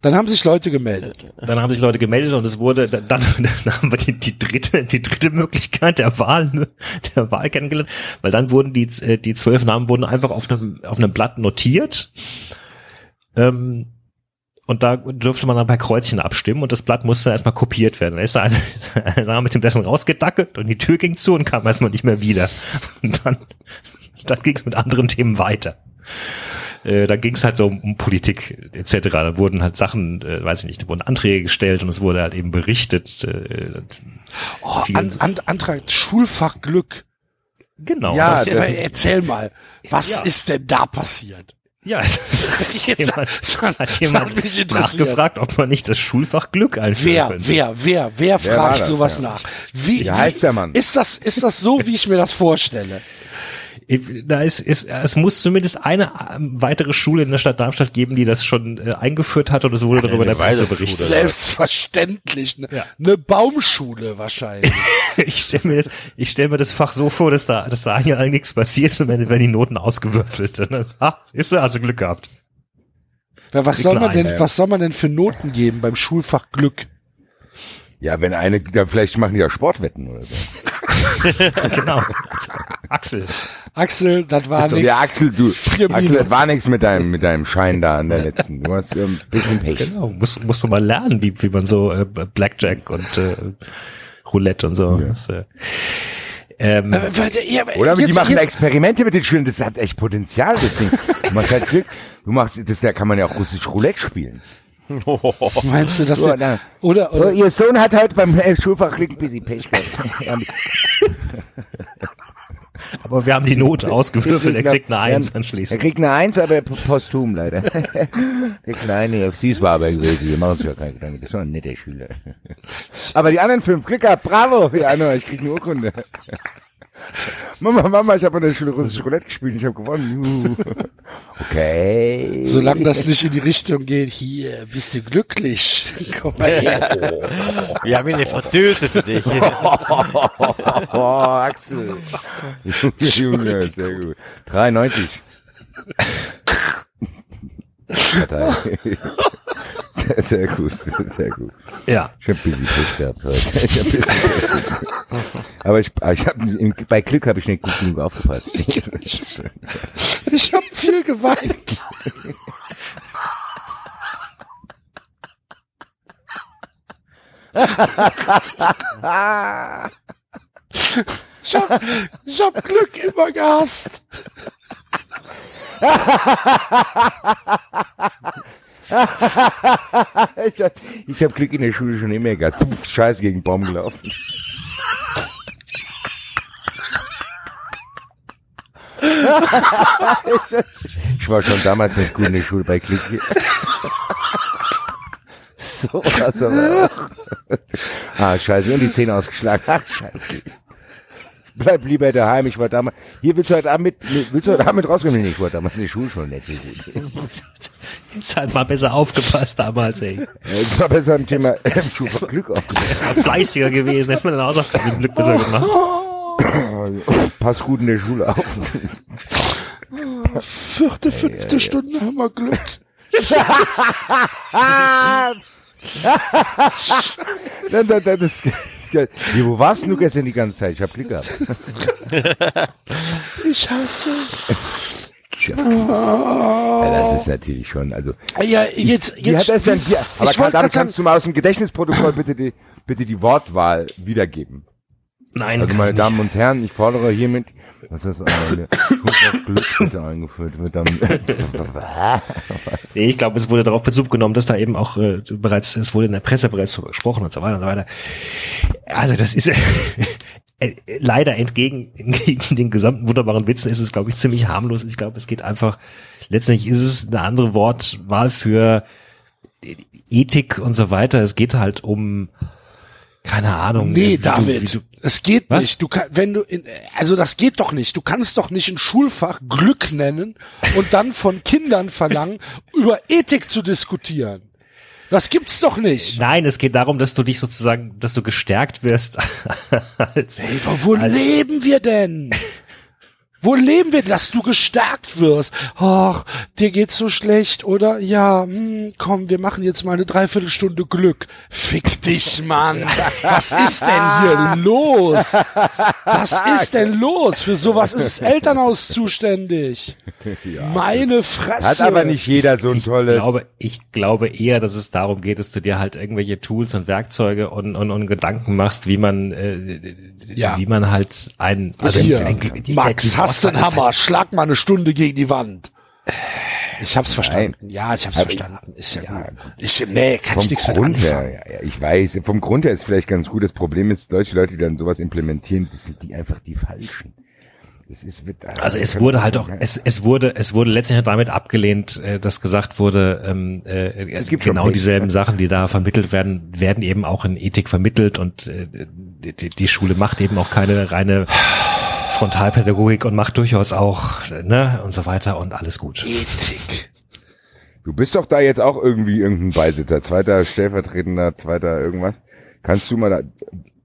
Dann haben sich Leute gemeldet. Dann haben sich Leute gemeldet und es wurde, dann, dann haben wir die, die dritte, die dritte Möglichkeit der Wahl, der Wahl kennengelernt, weil dann wurden die, äh, die zwölf Namen wurden einfach auf einem, auf einem Blatt notiert. Ähm, und da durfte man dann bei Kreuzchen abstimmen und das Blatt musste erstmal kopiert werden. Da ist einer, einer mit dem Blatt rausgedackelt und die Tür ging zu und kam erstmal nicht mehr wieder. Und dann, dann ging es mit anderen Themen weiter. Äh, da ging es halt so um, um Politik etc. Da wurden halt Sachen, äh, weiß ich nicht, da wurden Anträge gestellt und es wurde halt eben berichtet. Äh, Oh, an, an, Antrag Schulfach Glück. genau. Ja, das- erzähl mal, was Ja. ist denn da passiert? Ja, Jetzt- jemand, das hat jemand mich interessiert. nachgefragt, ob man nicht das Schulfach Glück einführen Wer, könnte. wer, wer, wer Wer fragt das, sowas ja? nach? Wie, Wie heißt der Mann? Ist das, ist das so, wie ich mir das vorstelle? Da ist, ist, es muss zumindest eine ähm, weitere Schule in der Stadt Darmstadt geben, die das schon äh, eingeführt hat und es wurde darüber in der Presse berichtet. Selbstverständlich. Ne, Ja. Eine Baumschule wahrscheinlich. Ich stelle mir das, ich stelle mir das Fach so vor, dass da, dass da eigentlich nichts passiert und wenn, wenn die Noten ausgewürfelt. Und dann, ah, ist hast du Glück gehabt. Ja, was soll man denn, was soll man denn für Noten geben beim Schulfach Glück? Ja, wenn eine, ja, vielleicht machen die ja Sportwetten oder so. genau. Axel. Axel, das war nix. Ja, Axel, du, Axel, das war nichts mit deinem, mit deinem Schein da an der letzten. Du hast ähm, ein bisschen Pech. Genau. Musst, musst du mal lernen, wie, wie man so äh, Blackjack und äh, Roulette und so. Ja. Das, äh, ähm, Äh, ja, Oder die jetzt- machen jetzt- Experimente mit den Schülern, das hat echt Potenzial, das Ding. Du machst halt Glück. Du machst, das, da kann man ja auch russisch Roulette spielen. Meinst du, dass So, na. oder, Oh, oder, ihr Sohn hat heute beim Schulfach ein bisschen Pech gehabt. Aber wir haben die Note ausgewürfelt, er kriegt eine Eins Er anschließend. kriegt eine Eins, aber posthum leider. Der Kleine, süß war aber gewesen, wir machen uns ja keine Gedanken, das war ein netter Schüler. Aber die anderen fünf, Glück gehabt, bravo, ja, ich krieg eine Urkunde. Mama, Mama, ich habe an der Schule russisch Roulette gespielt, ich habe gewonnen. Okay. solange das nicht in die Richtung geht, hier, bist du glücklich? Komm mal her. Wir haben hier eine Fritteuse für dich. Oh, Axel. Junge, sehr gut. 93. Sehr, sehr gut, sehr gut. Ja. Ich hab busy Pech gehabt heute. Ich hab busy Pech. Aber ich, ich hab, bei Glück habe ich nicht gut genug aufgepasst. Ich habe viel geweint. Ich hab, ich hab Glück immer gehasst. ich hab, ich hab Glück in der Schule schon immer gehabt. Puh, Scheiß gegen Baum gelaufen. ich war schon damals nicht gut in der Schule bei Glück. so was aber. Ah, scheiße. Und die Zähne ausgeschlagen. Ach, scheiße. Bleib lieber daheim. Ich war damals. Hier willst du heute Abend mit, willst du heute Abend mit rauskommen? Nee, Ich war damals in der Schule schon nett. Jetzt halt mal besser aufgepasst damals, ey. Ich war besser im Thema äh, Schule Glück aufgepasst. Erstmal fleißiger gewesen, erstmal deine Hausaufgaben mit Glück besser gemacht. Pass gut in der Schule auf. Vierte, fünfte Stunde haben wir Glück. Dann, dann, dann ist, ist geil. Wo warst du gestern die ganze Zeit? Ich hab Glück gehabt. Ich hasse es. Ja, das ist natürlich schon, also. Ja, jetzt, Wie hat jetzt. das denn, wie, aber wollte dann kannst du mal aus dem Gedächtnisprotokoll bitte die, bitte die Wortwahl wiedergeben. Nein, Also meine Damen und Herren, ich fordere hiermit, was ist das eine Schub auf Glück bitte eingeführt wird. Dann, ich glaube, es wurde darauf Bezug genommen, dass da eben auch äh, bereits, es wurde in der Presse bereits darüber gesprochen und so weiter und so weiter. Also das ist äh, leider entgegen, entgegen den gesamten wunderbaren Witzen ist es, glaube ich, ziemlich harmlos. Ich glaube, es geht einfach, letztendlich ist es eine andere Wortwahl für Ethik und so weiter. Es geht halt um, keine Ahnung. Nee, du- David, wie du, es geht Was? nicht. Du kann, wenn du in, also das geht doch nicht. Du kannst doch nicht ein Schulfach Glück nennen und dann von Kindern verlangen, über Ethik zu diskutieren. Das gibt's doch nicht. Nein, es geht darum, dass du dich sozusagen, dass du gestärkt wirst als, Ey, wo, wo als- leben wir denn? Wo leben wir, dass du gestärkt wirst? Ach, dir geht's so schlecht, oder? Ja, hm, komm, wir machen jetzt mal eine Dreiviertelstunde Glück. Fick dich, Mann. Was ist denn hier los? Was ist denn los? Für sowas ist das Elternhaus zuständig. Meine Fresse. hat aber nicht jeder so ein ich tolles. glaube, ich glaube eher, dass es darum geht, dass du dir halt irgendwelche Tools und Werkzeuge und, und, und Gedanken machst, wie man, äh, Ja. wie man halt ein, Also hier, ein- die- Max, hast Wortwahl ist Hammer? Schlag mal eine Stunde gegen die Wand. Ich hab's verstanden. Ja, ich hab's Hab ich- verstanden. Ist ja, Ja, gut. Ich, nee, kann vom ich nichts mit Grund anfangen. her, ja, ja, ich weiß, vom Grund her ist vielleicht ganz gut. Das Problem ist, deutsche Leute, die dann sowas implementieren, das sind die einfach die falschen. Das ist, wird, Also es wurde halt auch, es, es wurde, es wurde letztendlich damit abgelehnt, äh, dass gesagt wurde, ähm, äh, Es gibt schon genau dieselben? Sachen, die da vermittelt werden, werden eben auch in Ethik vermittelt und äh, die, die Schule macht eben auch keine reine Frontalpädagogik und macht durchaus auch, ne, und so weiter und alles gut. Ethik. Du bist doch da jetzt auch irgendwie irgendein Beisitzer, zweiter Stellvertretender, zweiter irgendwas. Kannst du mal da,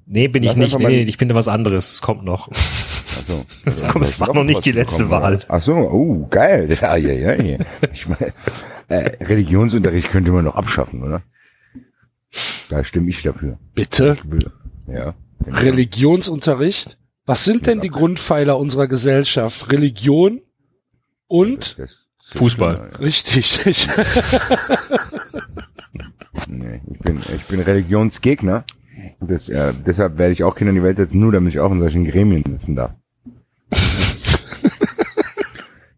Nee, bin ich nicht, nee, ich bin da was anderes, es kommt noch. achso. Das kommt, es war noch nicht die letzte Wahl. Ach so, oh, geil. Ja, ja, ja, ja. Ich meine, äh, Religionsunterricht könnte man noch abschaffen, oder? Da stimme ich dafür. Bitte? Ja. Religionsunterricht? Was sind denn die Grundpfeiler unserer Gesellschaft? Religion und? Fußball. Richtig. Ich, Nee, ich bin, ich bin Religionsgegner. Das, äh, deshalb werde ich auch Kinder in die Welt setzen, nur damit ich auch in solchen Gremien sitzen darf.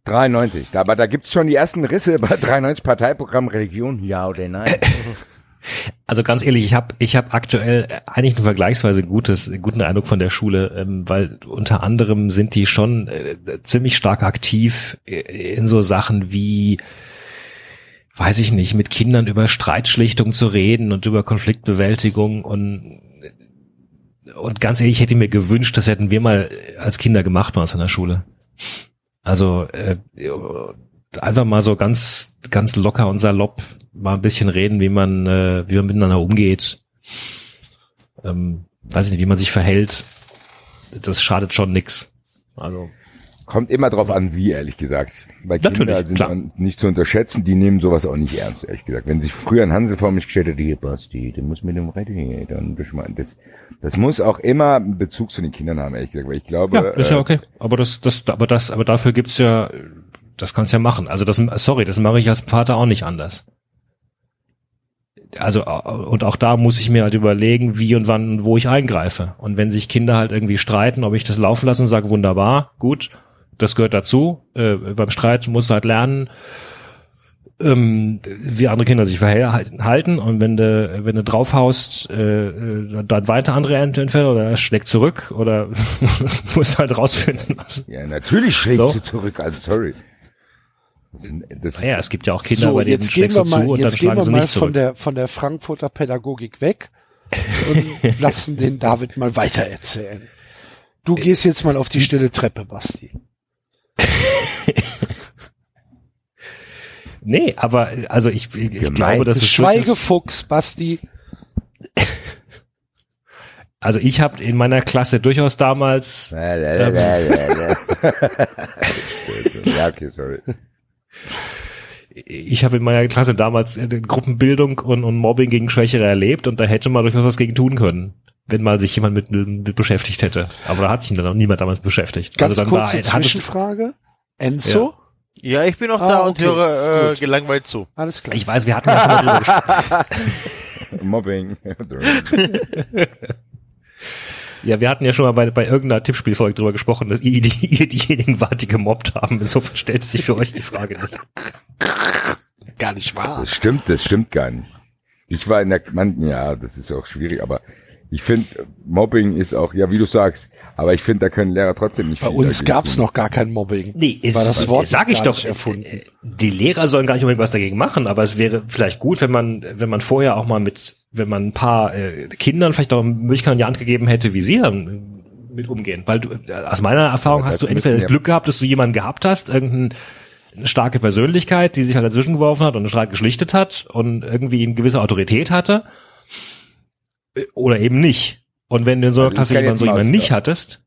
93. Da, aber da gibt's schon die ersten Risse bei 93 Parteiprogramm Religion, ja oder nein. Also ganz ehrlich, ich habe ich hab aktuell eigentlich nur vergleichsweise gutes, guten Eindruck von der Schule, ähm, weil unter anderem sind die schon äh, ziemlich stark aktiv äh, in so Sachen wie, weiß ich nicht, mit Kindern über Streitschlichtung zu reden und über Konfliktbewältigung und und ganz ehrlich, ich hätte mir gewünscht, das hätten wir mal als Kinder gemacht bei in der Schule. Also äh, einfach mal so ganz ganz locker und salopp mal ein bisschen reden, wie man äh, wie man miteinander umgeht. Ähm, weiß ich nicht, wie man sich verhält. Das schadet schon nix. Also Kommt immer drauf an, wie, ehrlich gesagt. Weil Natürlich, Kinder sind klar. nicht zu unterschätzen, die nehmen sowas auch nicht ernst, ehrlich gesagt. Wenn sich früher ein Hansel vor mich gestellt hätte, hier, Basti, du musst mit dem reden, dann bist du mal- das, das muss auch immer einen Bezug zu den Kindern haben, ehrlich gesagt, weil ich glaube, ja, ist ja äh, okay. Aber das, das, aber das, aber dafür gibt's ja, das kannst ja machen. Also das, sorry, das mache ich als Vater auch nicht anders. Also äh, und auch da muss ich mir halt überlegen, wie und wann und wo ich eingreife. Und wenn sich Kinder halt irgendwie streiten, ob ich das laufen lasse und sage, wunderbar, gut, das gehört dazu. Äh, beim Streit muss halt lernen, ähm, wie andere Kinder sich verhalten und wenn du wenn du draufhaust, äh, äh dann weiter andere entweder oder er schlägt zurück oder muss halt rausfinden. Was. Ja, natürlich schlägst So. du zurück, also sorry. Das, Naja, es gibt ja auch Kinder, so, bei denen jetzt wir du zu mal, und dann jetzt gehen schlagen wir sie mal nicht von zurück. der, von der Frankfurter Pädagogik weg und lassen den David mal weiter erzählen. Du gehst jetzt mal auf die stille Treppe, Basti. Nee, aber also ich, ich, ich Gemein. glaube, das ist Schweigefuchs, Basti. Also ich habe in meiner Klasse durchaus damals ja, okay, sorry. Ich habe in meiner Klasse damals äh, Gruppenbildung und, und Mobbing gegen Schwächere erlebt und da hätte man durchaus was gegen tun können, wenn mal sich jemand mit, mit beschäftigt hätte. Aber da hat sich dann auch niemand damals beschäftigt. Ganz also dann kurze war, Zwischenfrage. Enzo? Ja, ich bin noch Ah, da und okay. höre äh, Gut. gelangweilt zu. Alles klar. ich weiß, wir hatten ja schon mal drüber gesprochen. Mobbing. Ja, wir hatten ja schon mal bei, bei irgendeiner Tippspielfolge drüber gesprochen, dass ihr, die, ihr diejenigen wart, die gemobbt haben. Insofern stellt sich für euch die Frage nicht. Gar nicht wahr. Das stimmt, das stimmt gar nicht. Ich war in der, man, ja, das ist auch schwierig, aber ich finde, Mobbing ist auch, ja, wie du sagst, aber ich finde, da können Lehrer trotzdem nicht Bei viel uns gab's tun. noch gar kein Mobbing. Nee, ist, War das Wort sag ich doch. Die Lehrer sollen gar nicht unbedingt was dagegen machen, aber es wäre vielleicht gut, wenn man, wenn man vorher auch mal mit, wenn man ein paar äh, Kindern vielleicht auch Möglichkeiten in die Hand gegeben hätte, wie sie dann mit umgehen. Weil du, äh, aus meiner Erfahrung Aber hast du entweder das ja- Glück gehabt, dass du jemanden gehabt hast, irgendeine eine starke Persönlichkeit, die sich halt dazwischen geworfen hat und stark geschlichtet hat und irgendwie eine gewisse Autorität hatte, äh, oder eben nicht. Und wenn du in so einer Also Klasse jemanden so jemanden nicht hattest,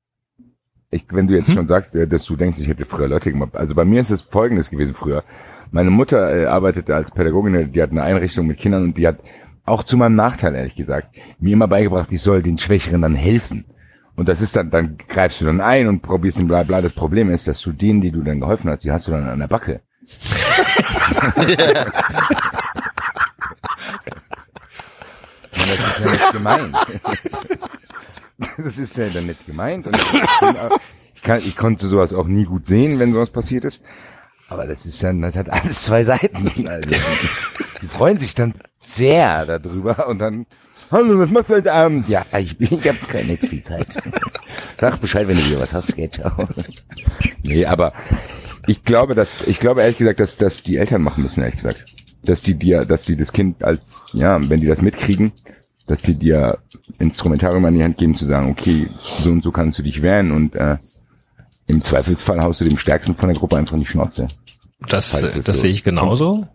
ich, wenn du jetzt Hm? schon sagst, dass du denkst, ich hätte früher Leute gemobbt. Also bei mir ist es folgendes gewesen früher. Meine Mutter äh, arbeitete als Pädagogin, die hat eine Einrichtung mit Kindern und die hat auch zu meinem Nachteil, ehrlich gesagt, mir immer beigebracht, ich soll den Schwächeren dann helfen. Und das ist dann, dann greifst du dann ein und probierst ihn bla bla. Das Problem ist, dass du denen, die du dann geholfen hast, die hast du dann an der Backe. Das ist ja nicht gemeint. Das ist ja dann nicht gemeint. Ich, kann, ich konnte sowas auch nie gut sehen, wenn sowas passiert ist. Aber das ist dann, das hat alles zwei Seiten. Also, die freuen sich dann sehr darüber und dann, hallo, was machst du heute Abend? Ja, ich, bin- ich habe keine Zeit. Sag Bescheid, wenn du wieder was hast, geht ciao. Nee, aber ich glaube, dass, ich glaube ehrlich gesagt, dass das die Eltern machen müssen, ehrlich gesagt. Dass die dir, dass die das Kind als, ja, wenn die das mitkriegen, dass die dir Instrumentarium an die Hand geben, zu sagen, okay, so und so kannst du dich wehren und äh, im Zweifelsfall haust du dem Stärksten von der Gruppe einfach in die Schnauze. Das, das so sehe ich genauso.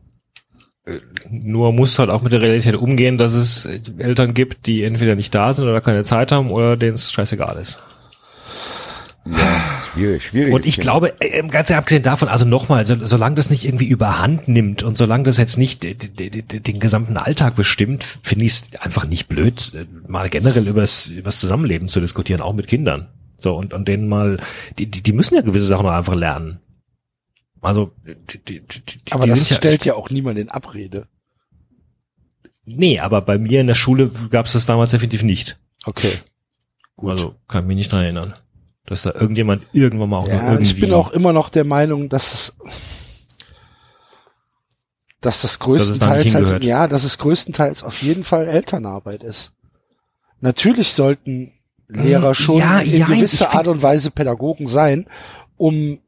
Nur musst du halt auch mit der Realität umgehen, dass es Eltern gibt, die entweder nicht da sind oder keine Zeit haben oder denen es scheißegal ist. Ja, schwierig, schwierig. Und ich glaube, äh, ganz abgesehen davon, also nochmal, so, solange das nicht irgendwie überhand nimmt und solange das jetzt nicht den gesamten Alltag bestimmt, finde ich es einfach nicht blöd, äh, mal generell übers, übers Zusammenleben zu diskutieren, auch mit Kindern. So, und, und denen mal, die, die, die müssen ja gewisse Sachen auch einfach lernen. Also, die, die, die, die Aber das ja, stellt ja auch niemand in Abrede. Nee, aber bei mir in der Schule gab es das damals definitiv nicht. Okay. Also kann mich nicht dran erinnern, dass da irgendjemand irgendwann mal auch Ja, irgendwie. ich bin auch immer noch der Meinung, dass es, dass das Dass es da größtenteils nicht halt, ja, dass es größtenteils auf jeden Fall Elternarbeit ist. Natürlich sollten Lehrer Mm, schon ja, in ja, gewisser Art und Weise Pädagogen sein, um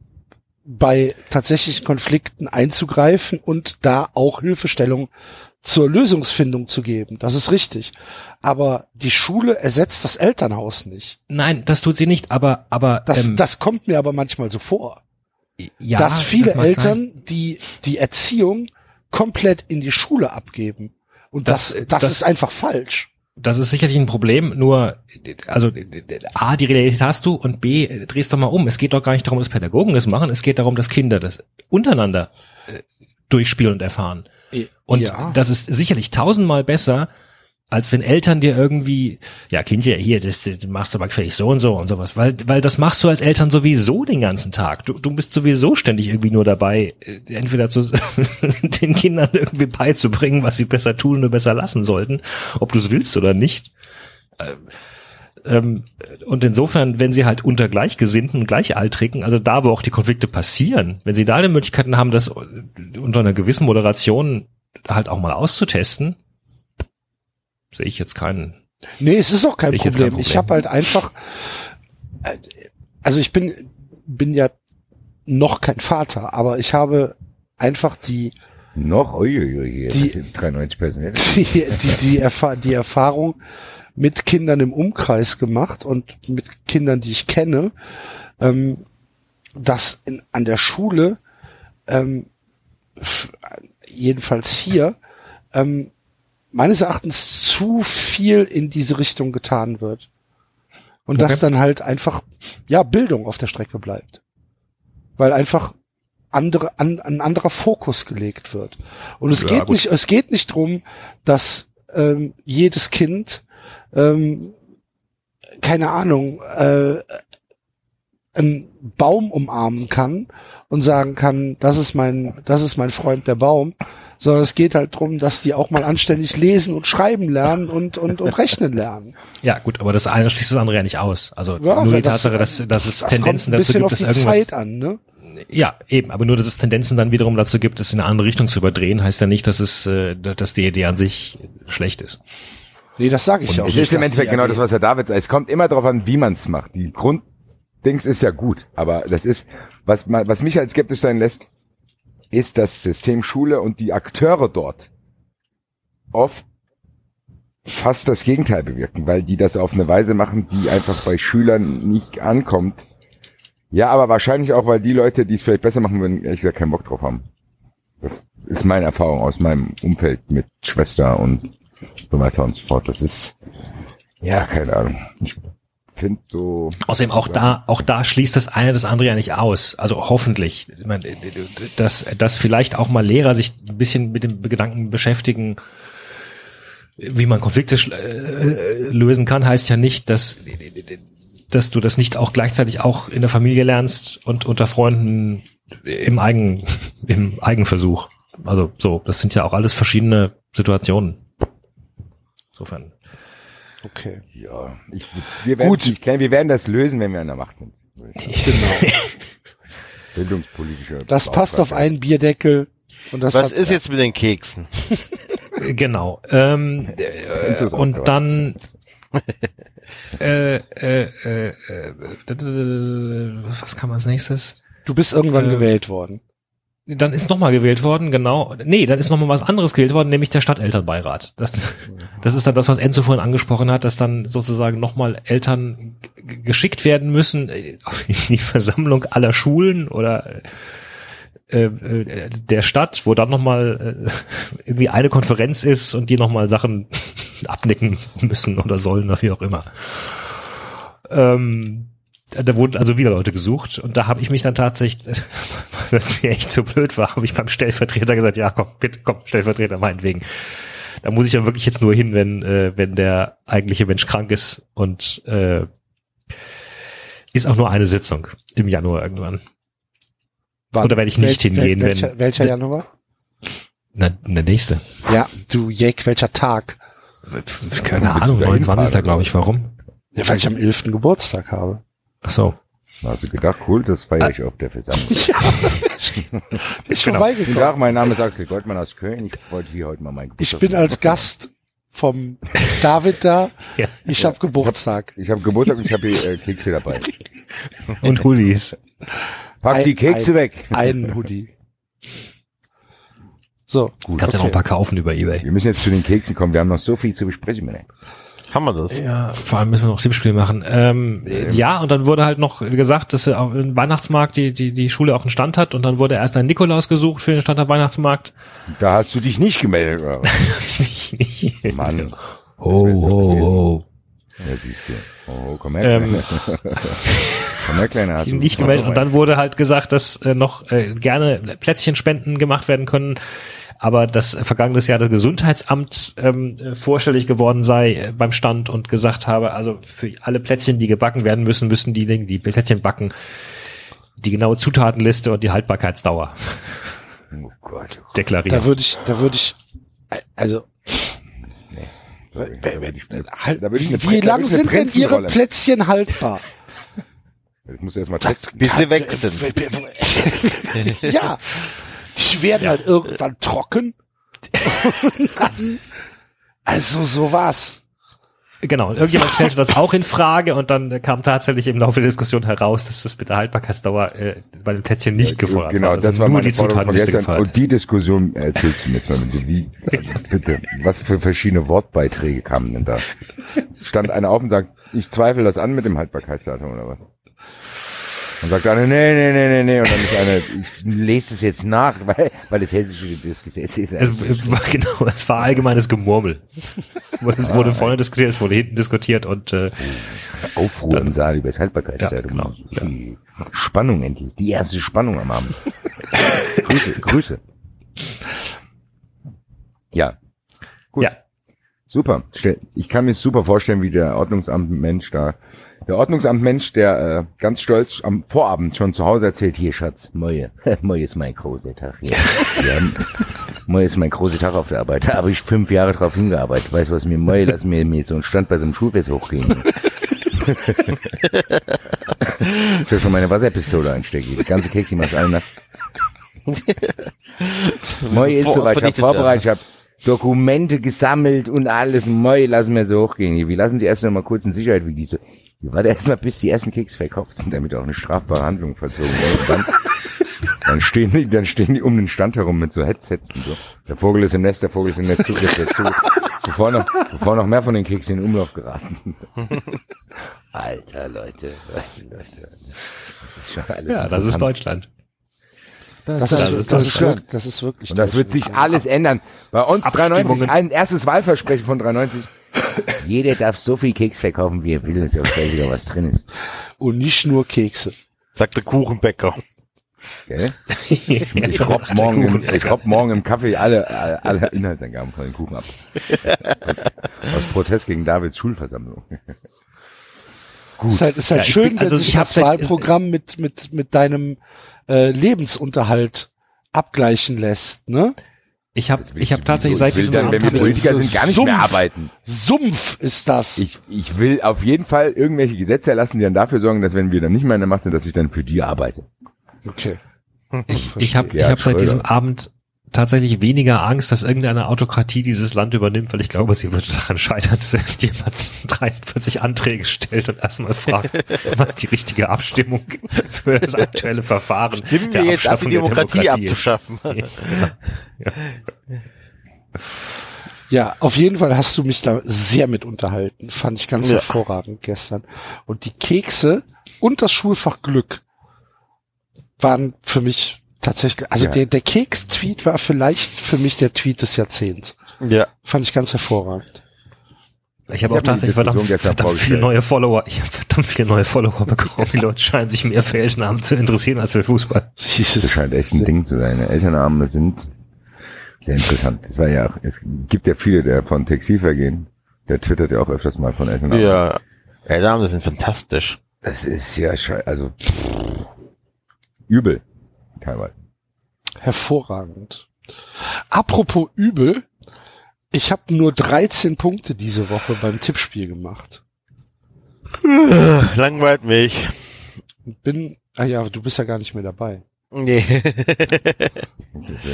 bei tatsächlichen Konflikten einzugreifen und da auch Hilfestellung zur Lösungsfindung zu geben. Das ist richtig. Aber die Schule ersetzt das Elternhaus nicht. Nein, das tut sie nicht, aber aber Das, ähm, das kommt mir aber manchmal so vor. ja, dass viele das Eltern sein. die die Erziehung komplett in die Schule abgeben. Und das, Das- das, das- ist einfach falsch. Das ist sicherlich ein Problem, nur, also, A, die Realität hast du und B, drehst doch mal um. Es geht doch gar nicht darum, dass Pädagogen das machen, es geht darum, dass Kinder das untereinander äh, durchspielen und erfahren. Und ja. das ist sicherlich tausendmal besser, als wenn Eltern dir irgendwie, ja, Kindje, hier, das, das machst du aber gefällig so und so und sowas, weil, weil das machst du als Eltern sowieso den ganzen Tag. Du, du bist sowieso ständig irgendwie nur dabei, äh, entweder zu, den Kindern irgendwie beizubringen, was sie besser tun oder besser lassen sollten, ob du es willst oder nicht. Ähm, und insofern, wenn sie halt unter Gleichgesinnten, Gleichaltrigen, also da, wo auch die Konflikte passieren, wenn sie da die Möglichkeiten haben, das unter einer gewissen Moderation halt auch mal auszutesten, sehe ich jetzt keinen. Nee, es ist auch kein jetzt kein Problem. Ich Problem. habe halt einfach, äh, also ich bin, bin ja noch kein Vater, aber ich habe einfach die, Noch, uiuiui, Die- die, sind 93 Personen. die, die, die, Erfa die Erfahrung mit Kindern im Umkreis gemacht und mit Kindern, die ich kenne, ähm, dass in, an der Schule, ähm, jedenfalls hier, ähm, meines Erachtens zu viel in diese Richtung getan wird. Und Okay. dass dann halt einfach, ja, Bildung auf der Strecke bleibt. Weil einfach andere, an, ein anderer Fokus gelegt wird. Und es Ja, geht nicht, es geht nicht drum, dass ähm, jedes Kind, ähm, keine Ahnung, äh, einen Baum umarmen kann und sagen kann, das ist mein, das ist mein Freund der Baum, sondern es geht halt drum, dass die auch mal anständig lesen und schreiben lernen und, und, und rechnen lernen. Ja, gut, aber das eine schließt das andere ja nicht aus. Also Ja, nur die das- Tatsache, dass, dass es Das Tendenzen kommt ein dazu bisschen gibt, auf dass die irgendwas. Zeit an, ne? Ja, eben, aber nur, dass es Tendenzen dann wiederum dazu gibt, es in eine andere Richtung zu überdrehen, heißt ja nicht, dass es, äh, dass die Idee an sich schlecht ist. Nee, das sage ich ja auch Es nicht. ist im Endeffekt genau das, was Herr David sagt. Es kommt immer darauf an, wie man es macht. Die Grunddings ist ja gut, aber das ist, was, man, was mich halt skeptisch sein lässt, ist das System Schule und die Akteure dort oft fast das Gegenteil bewirken, weil die das auf eine Weise machen, die einfach bei Schülern nicht ankommt. Ja, aber wahrscheinlich auch, weil die Leute, die es vielleicht besser machen würden, ehrlich gesagt keinen Bock drauf haben. Das ist meine Erfahrung aus meinem Umfeld mit Schwester und so weiter und so fort. Das ist, ja, keine Ahnung. Ich finde so, Außerdem auch da, auch da schließt das eine das andere ja nicht aus. Also hoffentlich, Ich meine, dass, dass vielleicht auch mal Lehrer sich ein bisschen mit dem Gedanken beschäftigen, wie man Konflikte äh, lösen kann, heißt ja nicht, dass dass du das nicht auch gleichzeitig auch in der Familie lernst und unter Freunden im Eigen im Eigenversuch. Also so, das sind ja auch alles verschiedene Situationen. Insofern. Okay. ja, ich, wir werden Gut. nicht klären. Wir werden das lösen, wenn wir an der Macht sind. Genau. Bildungspolitische. Das passt auf einen Bierdeckel. Und das Was hat, ist jetzt mit den Keksen? Genau. Ähm, äh, auch und dann äh, äh, äh, äh, was kann man als nächstes? Du bist irgendwann Äh, gewählt worden. Dann ist nochmal gewählt worden, genau. Nee, dann ist nochmal was anderes gewählt worden, nämlich der Stadtelternbeirat. Das, das ist dann das, was Enzo vorhin angesprochen hat, dass dann sozusagen nochmal Eltern geschickt werden müssen äh, in die Versammlung aller Schulen oder äh, äh, der Stadt, wo dann nochmal äh, irgendwie eine Konferenz ist und die nochmal Sachen abnicken müssen oder sollen oder wie auch immer. Ähm, da wurden also wieder Leute gesucht und da habe ich mich dann tatsächlich, weil es mir echt so blöd war, habe ich beim Stellvertreter gesagt, ja komm, bitte komm, Stellvertreter meinetwegen. Da muss ich ja wirklich jetzt nur hin, wenn, äh, wenn der eigentliche Mensch krank ist und äh, ist auch nur eine Sitzung im Januar irgendwann. Wann? Oder werde ich nicht hingehen, wenn- welcher, welcher Januar? Na, der nächste. Ja, du Jack, welcher Tag? Keine Ahnung, da 29. hinfahren, glaube ich. Warum? Ja, weil ich am 11. Geburtstag habe. Ach so. Hast du gedacht, cool, das feiere ich auf der Versammlung. Ja, ich bin Genau. Guten vorbeigekommen. Tag, mein Name ist Axel Goldmann aus Köln. Ich wollte hier heute mal Ich Geburtstag bin als Gast vom David da. Ja. Ich hab Geburtstag. Ich habe Geburtstag und ich habe hier äh, Kekse dabei. Und Hoodies. Pack die Ein- Kekse ein- weg. Einen Hoodie. So, Gut, Kannst ja noch ein paar kaufen über Ebay. Wir müssen jetzt zu den Keksen kommen. Wir haben noch so viel zu besprechen. Männer. Haben wir das? Ja, vor allem müssen wir noch Tippspiel machen. Ähm, ja, und dann wurde halt noch gesagt, dass er auf dem Weihnachtsmarkt die, die, die Schule auch einen Stand hat und dann wurde erst ein Nikolaus gesucht für den Stand am Weihnachtsmarkt. Da hast du dich nicht gemeldet. oder? Mann. Ho, ho, ho. Ja, siehst du. Oh, komm her, Ähm, Kleiner. komm her, Kleiner. Hast Nicht gemeldet und dann wurde halt gesagt, dass äh, noch äh, gerne Plätzchenspenden gemacht werden können. Aber dass vergangenes Jahr das Gesundheitsamt ähm, äh, vorstellig geworden sei äh, beim Stand und gesagt habe, also für alle Plätzchen, die gebacken werden müssen, müssen die die Plätzchen backen, die genaue Zutatenliste und die Haltbarkeitsdauer Oh Gott. deklarieren. Da würde ich, da würde ich, also, halt, wie, wie lang sind denn Ihre Plätzchen haltbar? Das musst du erstmal testen. Bis sie weg sind. ja, die werden halt irgendwann trocken. Dann, also sowas. Genau, und irgendjemand stellte das auch in Frage und dann kam tatsächlich im Laufe der Diskussion heraus, dass das mit der Haltbarkeitsdauer äh, bei den Plätzchen nicht gefordert genau, war. Also das war nur die Zutatenliste gefordert. Und die Diskussion erzählst du mir jetzt mal bitte. Wie, also bitte, was für verschiedene Wortbeiträge kamen denn da? Stand einer auf und sagt, ich zweifle das an mit dem Haltbarkeitsdatum oder was? Und sagt einer, nee, nee, nee, nee, nee. Und dann ist einer, ich lese es jetzt nach, weil, weil das hessische das Gesetz ist. Es war genau, es war allgemeines Gemurmel. Es wurde vorne diskutiert, es wurde hinten diskutiert und äh, Aufruhr im Saal über das Haltbarkeitsdatum. Ja, genau, Die Spannung endlich. Die erste Spannung am Abend. Grüße, Grüße. Ja. Gut. ja. Super. Ich kann mir super vorstellen, wie der Ordnungsamtmensch da, der Ordnungsamtmensch, der äh, ganz stolz am Vorabend schon zu Hause erzählt, hier Schatz, Moje, Moje ist mein großer Tag hier. Ja, Moje ist mein großer Tag auf der Arbeit. Da habe ich fünf Jahre drauf hingearbeitet. Weißt du was mir Moje, lass mir, mir so einen Stand bei so einem Schulfest hochgehen. ich will schon meine Wasserpistole einstecken. Die ganze Keks, die macht allen nass. Moje ist soweit, ich habe vorbereitet, ich habe Dokumente gesammelt und alles. Moi, lassen wir so hochgehen. Wir lassen die erst noch mal kurz in Sicherheit, wie die so. Wir warten erstmal, bis die ersten Keks verkauft sind, damit auch eine strafbare Handlung verzogen wird. Dann, dann stehen die, dann stehen die um den Stand herum mit so Headsets und so. Der Vogel ist im Nest, der Vogel ist im Nest, Zugriff dazu. Bevor noch, bevor noch mehr von den Keksen in den Umlauf geraten. Alter, Leute, Leute, Leute. Das ist schon alles ja, das ist. Deutschland. Das, das ist, ist das, ist Deutschland. wirklich, das ist wirklich. Und das wird sich alles ändern. Bei uns 93, Abstimmungen. ein erstes Wahlversprechen von 93. Jeder darf so viel Keks verkaufen, wie er will. Ist ja auch was drin ist. Und nicht nur Kekse. Sagt der Kuchenbäcker. Gell? Ich, robb morgen im, ich robb morgen im Kaffee alle, alle, alle Inhaltsangaben von den Kuchen ab. Aus Protest gegen Davids Schulversammlung. Ist halt, ist halt Ja, schön, bin- also wenn sich das seit- Wahlprogramm mit, mit, mit deinem äh, Lebensunterhalt abgleichen lässt, ne? Ich habe ich hab tatsächlich seit ich will diesem dann, wenn Abend wir hab ich, Politiker sind, gar nicht mehr Sumpf. arbeiten. Sumpf ist das. Ich, ich will auf jeden Fall irgendwelche Gesetze erlassen, die dann dafür sorgen, dass wenn wir dann nicht mehr in der Macht sind, dass ich dann für die arbeite. okay. ich, ich habe ich hab seit diesem Abend tatsächlich weniger Angst, dass irgendeine Autokratie dieses Land übernimmt, weil ich glaube, sie würde daran scheitern, dass irgendjemand 43 Anträge stellt und erstmal fragt, was die richtige Abstimmung für das aktuelle Verfahren Stimmen der wir jetzt ab, die Abschaffung der Demokratie Demokratie ist. abzuschaffen. Ja, Ja, auf jeden Fall hast du mich da sehr mit unterhalten. Fand ich ganz Ja. hervorragend gestern. Und die Kekse und das Schulfach Glück waren für mich tatsächlich, also Ja. der, der Keks-Tweet war vielleicht für mich der Tweet des Jahrzehnts. Ja. Fand ich ganz hervorragend. Ich habe auch tatsächlich verdammt, verdammt viele neue Follower. Ich habe verdammt viele neue Follower bekommen. Die Leute scheinen sich mehr für Elternabend zu interessieren als für Fußball. Siehst Das scheint echt ein Ding zu sein. Elternabende sind sehr interessant. Das war ja auch, es gibt ja viele, der von Textilver gehen. Der twittert ja auch öfters mal von Elternabend. Ja. Damen, sind fantastisch. Das ist ja schei- also übel. Teilweise. hervorragend. Apropos übel, ich habe nur 13 Punkte diese Woche beim Tippspiel gemacht. Langweilt mich. Bin, ah ja, du bist ja gar nicht mehr dabei. Nee.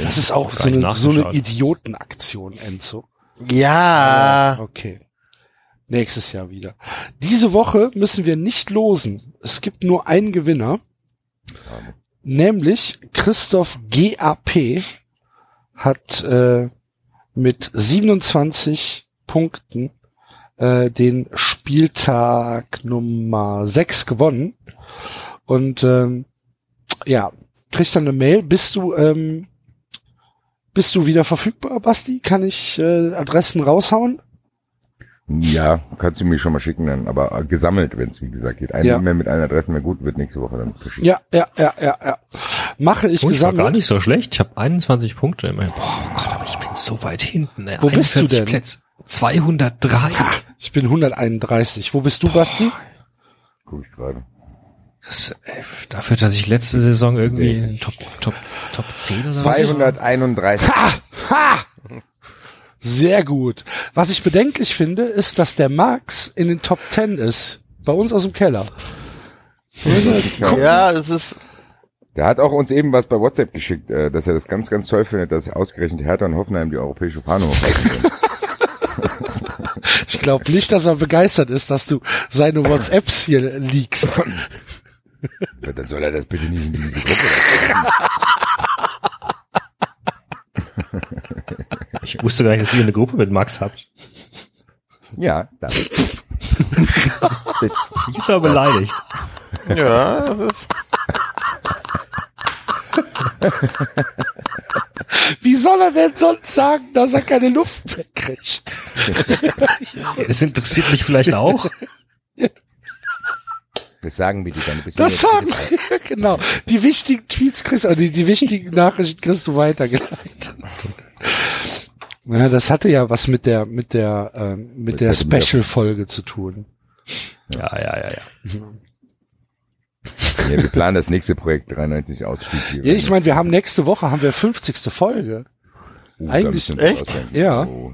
Das ist auch so eine, so eine. Idiotenaktion, Enzo. ja. Okay. Nächstes Jahr wieder. Diese Woche müssen wir nicht losen. Es gibt nur einen Gewinner, nämlich Christoph GAP hat äh, mit 27 Punkten äh, den Spieltag Nummer 6 gewonnen. Und ähm, ja, kriegst dann eine Mail. Bist du ähm, bist du wieder verfügbar, Basti? Kann ich äh, Adressen raushauen? Ja, kannst du mir schon mal schicken dann, aber äh, gesammelt, wenn es wie gesagt geht. Eine Ja. E-Mail mit allen Adressen wäre gut, wird nächste Woche dann verschickt. Ja, ja, ja, ja, ja. Mache ich Oh, ich war gesammelt. gar nicht so schlecht. Ich habe 21 Punkte immerhin. Boah, oh Gott, hab so weit hinten. Ne? Wo bist du 41 denn? Plätze. 203. Ich bin 131. Wo bist du, Basti? Guck ich gerade. Das, äh, dafür, dass ich letzte Saison irgendwie in Top, Top, Top 10 oder was? 231. Ha! Sehr gut. Was ich bedenklich finde, ist, dass der Max in den Top 10 ist. Bei uns aus dem Keller. Ja, es ist, Der hat auch uns eben was bei WhatsApp geschickt, äh, dass er das ganz, ganz toll findet, dass ausgerechnet Hertha und Hoffenheim die europäische Fahne hochhalten können. Ich glaube nicht, dass er begeistert ist, dass du seine WhatsApps hier. Ja, Dann soll er das bitte nicht in diese Gruppe. Ich wusste gar nicht, dass ihr eine Gruppe mit Max habt. Ja, da. Das, Ich ist aber beleidigt. ja, es ist, Wie soll er denn sonst sagen, dass er keine Luft mehr kriegt? Das interessiert mich vielleicht auch. Das sagen wir dir dann. Das sagen wir, genau. Die wichtigen Tweets kriegst du, die, die wichtigen Nachrichten kriegst du weitergeleitet. Ja, das hatte ja was mit der, mit der, ähm, mit der Special-Folge zu tun. Ja, ja, ja, ja. Ja, wir planen das nächste Projekt 93 Ausstieg hier. Ja, ich meine, wir haben nächste Woche haben wir 50. Folge. Uh, eigentlich- echt? Ja. Oh,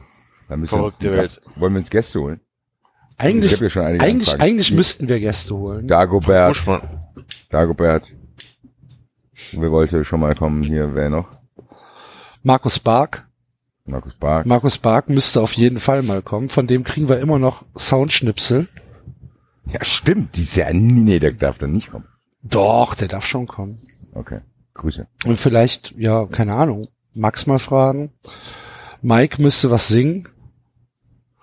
da müssen wir uns Gast, wollen wir uns Gäste holen? Ich Eigentlich, hab ja schon einige eigentlich, Anfragen. eigentlich müssten wir Gäste holen. Dagobert. Dagobert. Wer wollte schon mal kommen hier? Wer noch? Markus Bark. Markus Bark. Markus Bark müsste auf jeden Fall mal kommen. Von dem kriegen wir immer noch Soundschnipsel. Ja, stimmt. Die ist ja, nee, der darf dann nicht kommen. Doch, der darf schon kommen. Okay. Grüße. Und vielleicht, ja, keine Ahnung, Max mal fragen. Mike müsste was singen.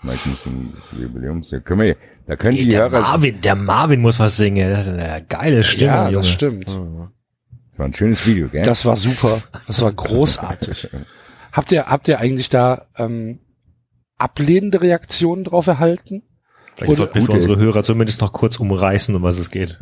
Mike muss ein das Jubiläums. Da können wir, da können Ey, die der Hörer, Marvin, der Marvin muss was singen. Das ist eine geile Stimme, ja, Junge. das stimmt. das war ein schönes Video, gell? Das war super. Das war großartig. Habt ihr, habt ihr eigentlich da ähm, ablehnende Reaktionen drauf erhalten? Vielleicht sollten wir für unsere Hörer zumindest noch kurz umreißen, um was es geht.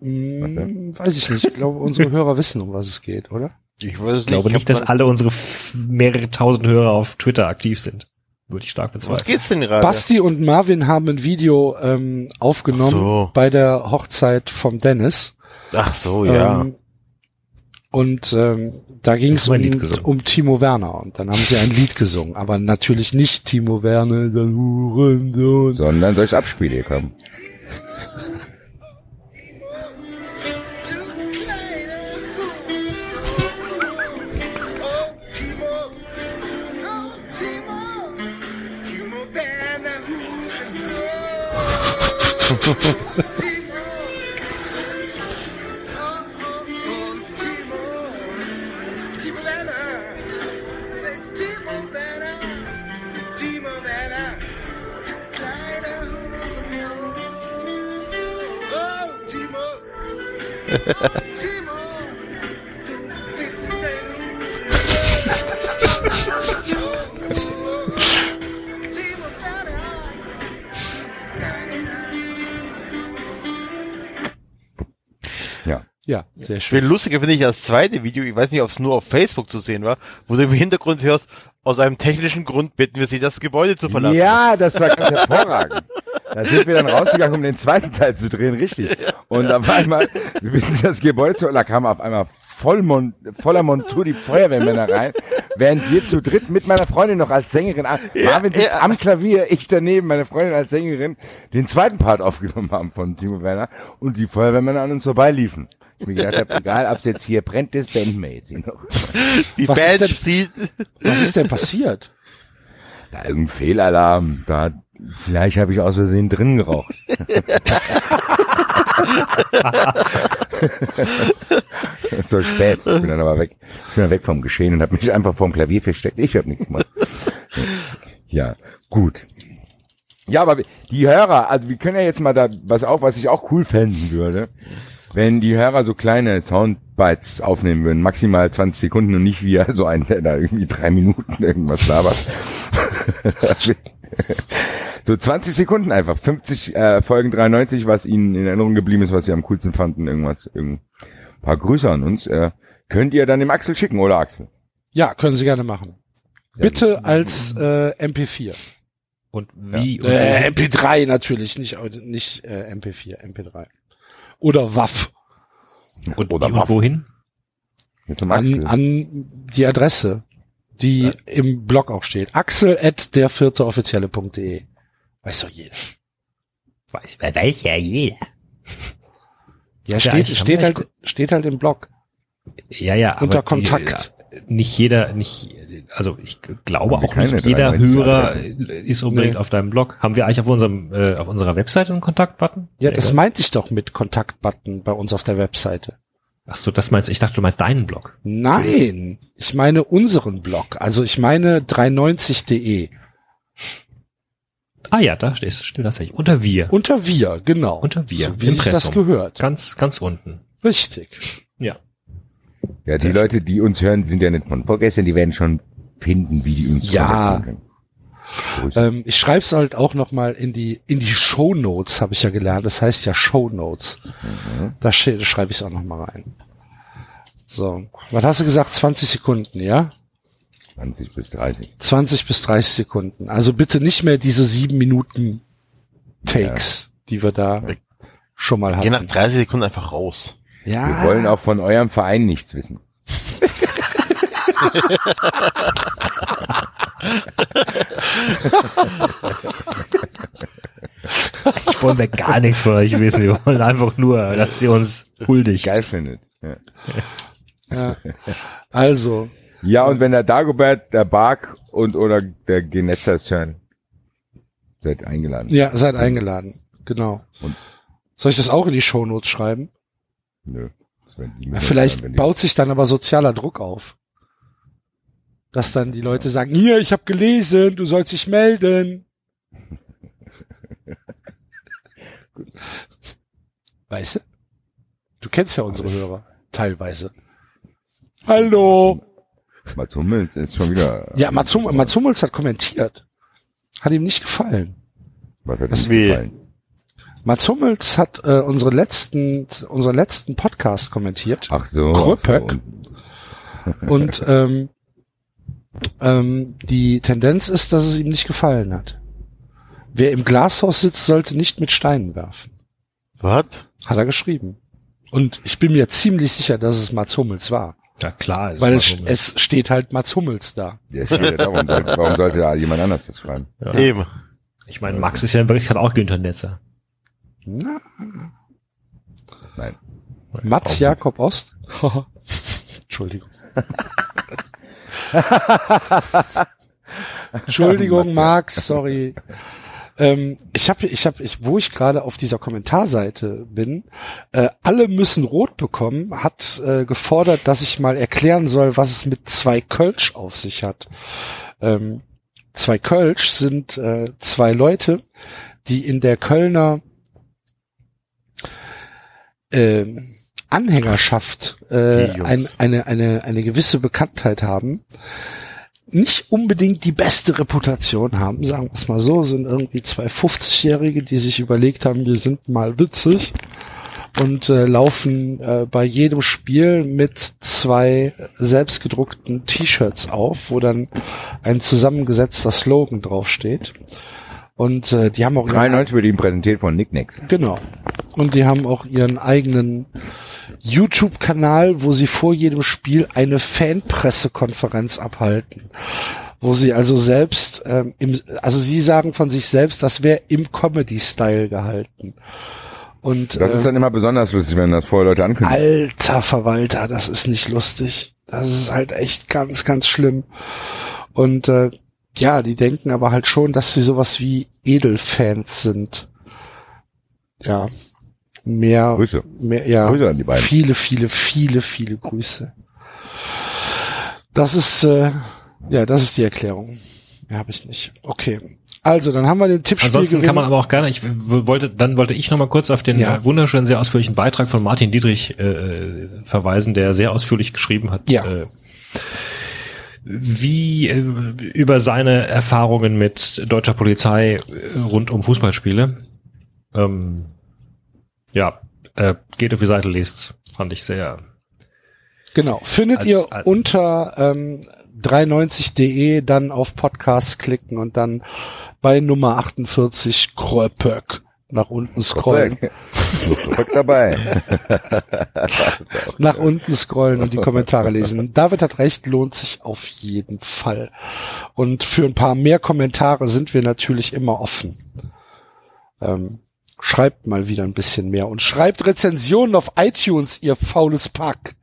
Hm, weiß ich nicht. Ich glaube, unsere Hörer wissen, um was es geht, oder? Ich weiß es Ich glaube ich nicht, hab dass alle unsere mehrere tausend Hörer auf Twitter aktiv sind. Würde ich stark Was bezweifeln. geht's denn gerade? Basti und Marvin haben ein Video ähm, aufgenommen so. bei der Hochzeit vom Dennis. Ach so, ja. Ähm, und ähm, da ging es um, um Timo Werner. Und dann haben sie ein Lied gesungen. Aber natürlich nicht Timo Werner, der Hurensohn. Sondern soll ich Abspiele hier kommen? Ha ha ha. Ja. Ja, sehr Viel schön. lustiger finde ich das zweite Video, ich weiß nicht, ob es nur auf Facebook zu sehen war, wo du im Hintergrund hörst, aus einem technischen Grund bitten wir sie, das Gebäude zu verlassen. Ja, das war ganz hervorragend. Da sind wir dann rausgegangen, um den zweiten Teil zu drehen, richtig. Und auf einmal, wir wissen das Gebäude zu, da kam auf einmal voll Mon voller Montur die Feuerwehrmänner rein, während wir zu dritt mit meiner Freundin noch als Sängerin, ah, Marvin sitzt ja. am Klavier, ich daneben, meine Freundin als Sängerin, den zweiten Part aufgenommen haben von Timo Werner und die Feuerwehrmänner an uns vorbeiliefen. Ich mir gedacht habe, egal, ob es jetzt hier brennt, das Bandmates. You know. Die Was ist Band denn- sieht, Was ist denn passiert? Da irgendein Fehlalarm, da vielleicht habe ich aus Versehen drin geraucht. so spät. Ich bin dann aber weg. Ich bin dann weg vom Geschehen und habe mich einfach vorm Klavier versteckt. Ich habe nichts gemacht. Ja, gut. Ja, aber die Hörer, also wir können ja jetzt mal da was auf, was ich auch cool fänden würde, wenn die Hörer so kleine Soundbites aufnehmen würden, maximal 20 Sekunden und nicht wie so ein, der da irgendwie drei Minuten irgendwas labert. so 20 Sekunden einfach, 50 äh, Folgen 93, was ihnen in Erinnerung geblieben ist, was sie am coolsten fanden, irgendwas, irgend, ein paar Grüße an uns, äh, könnt ihr dann dem Axel schicken, oder Axel? Ja, können Sie gerne machen. Bitte als äh, MP4. Und wie? Und Äh, MP3 natürlich, nicht, nicht äh, MP4, MP3. Oder WAF. und, oder und Waff. wohin? Mit dem An, an die Adresse, die im Blog auch steht. Axel at der vierte offizielle.de. Weiß doch jeder. Weiß, weiß ja jeder. Ja, Ja, steht, haben steht halt, steht halt im Blog. Ja, ja, aber Unter die- Kontakt. nicht jeder, nicht, also ich glaube auch nicht jeder 93 Hörer ist unbedingt Nee. auf deinem Blog. Haben wir eigentlich auf unserem, äh, auf unserer Webseite einen Kontaktbutton? Ja, Nee, das gell? meinte ich doch mit Kontaktbutton bei uns auf der Webseite. Ach so, das meinst, ich dachte, du meinst deinen Blog. Nein, ich meine unseren Blog. Also ich meine 390.de. Ah ja, da steht, stimmt tatsächlich. Unter wir. Unter wir, genau. Unter wir. So, wie sich das Impressum. gehört. Ganz, ganz unten. Richtig. Ja. Ja, die Leute, die uns hören, sind ja nicht von vorgestern, die werden schon finden, wie die uns Ja. Ähm, ich schreibe es halt auch noch mal in die in die Show Notes, habe ich ja gelernt. Das heißt ja Show Notes. Da, sch- da schreibe ich es auch noch mal rein. So, was hast du gesagt? 20 Sekunden, ja? 20 bis 30. 20 bis 30 Sekunden. Also bitte nicht mehr diese sieben Minuten Takes, die wir da schon mal Geh nach hatten. 30 Sekunden einfach raus. Ja, Wir wollen auch von eurem Verein nichts wissen. Ich wollen wir gar nichts von euch wissen. Wir wollen einfach nur, dass ihr uns huldigt. Geil findet. Ja. ja. Also, ja, und wenn der Dagobert, der Bark und oder der Genetzer es hören, seid eingeladen. ja, seid eingeladen. Genau. Und- Soll ich das auch in die Show Notes schreiben? Nö. Ja, vielleicht die- baut sich dann aber sozialer Druck auf. Dass dann die Leute sagen, hier, ich habe gelesen, du sollst dich melden. Weißt du? Du kennst ja unsere Hörer. Teilweise. Hallo. Mats Hummels ist schon wieder. Ja, Mats, Hum Mats Hummels hat kommentiert. Hat ihm nicht gefallen. Was hat das ihm wie- gefallen? Mats Hummels hat äh, unsere letzten, unseren letzten Podcast kommentiert. Ach so. Kröpöck. so, und- ähm, ähm, die Tendenz ist, dass es ihm nicht gefallen hat. Wer im Glashaus sitzt, sollte nicht mit Steinen werfen. Was? Hat er geschrieben. Und ich bin mir ziemlich sicher, dass es Mats Hummels war. Ja klar, ist weil es, es steht halt Mats Hummels da. Der steht ja da. Warum sollte, warum sollte da jemand anders das schreiben? ja. Eben. Ich meine, Max ist ja in Wirklichkeit auch Günther Netzer. Na, Nein. Mats Jakob Ost. Entschuldigung. Entschuldigung, Max, sorry. Ähm, ich habe, ich habe, ich, wo ich gerade auf dieser Kommentarseite bin, äh, alle müssen rot bekommen, hat äh, gefordert, dass ich mal erklären soll, was es mit zwei Kölsch auf sich hat. Ähm, zwei Kölsch sind äh, zwei Leute, die in der Kölner ähm, Anhängerschaft äh, ein, eine, eine, eine gewisse Bekanntheit haben, nicht unbedingt die beste Reputation haben, sagen wir es mal so, sind irgendwie zwei 50-Jährige, die sich überlegt haben, wir sind mal witzig und äh, laufen äh, bei jedem Spiel mit zwei selbstgedruckten T-Shirts auf, wo dann ein zusammengesetzter Slogan draufsteht. Und äh, die haben auch ihren 93 wird ihm präsentiert von Nick Nix. Genau. Und die haben auch ihren eigenen YouTube-Kanal, wo sie vor jedem Spiel eine Fanpressekonferenz abhalten. Wo sie also selbst, ähm, im, also sie sagen von sich selbst, das wäre im Comedy-Style gehalten. Und Das ist äh, dann immer besonders lustig, wenn das vorher Leute ankündigen. alter Verwalter, das ist nicht lustig. Das ist halt echt ganz, ganz schlimm. Und äh, ja, die denken aber halt schon, dass sie sowas wie Edelfans sind. Ja. Mehr, Grüße. mehr, ja. Grüße an die beiden. Viele, viele, viele, viele Grüße. Das ist, äh, ja, das ist die Erklärung. Mehr habe ich nicht. Okay. Also, dann haben wir den Tippspiel Ansonsten kann man aber auch gerne, ich wollte, dann wollte ich noch mal kurz auf den Ja. äh, wunderschönen, sehr ausführlichen Beitrag von Martin Dietrich äh, verweisen, der sehr ausführlich geschrieben hat, Ja. äh, wie äh, über seine Erfahrungen mit deutscher Polizei äh, rund um Fußballspiele. Ähm, ja, äh, geht auf die Seite, lest's. Fand ich sehr. Genau. Findet Als- ihr als- unter ähm, 390.de, dann auf Podcasts klicken und dann bei Nummer 48 Kröpöck nach unten scrollen. Rück dabei. nach unten scrollen und die Kommentare lesen. David hat recht, lohnt sich auf jeden Fall. Und für ein paar mehr Kommentare sind wir natürlich immer offen. Ähm, schreibt mal wieder ein bisschen mehr und schreibt Rezensionen auf iTunes, ihr faules Pack.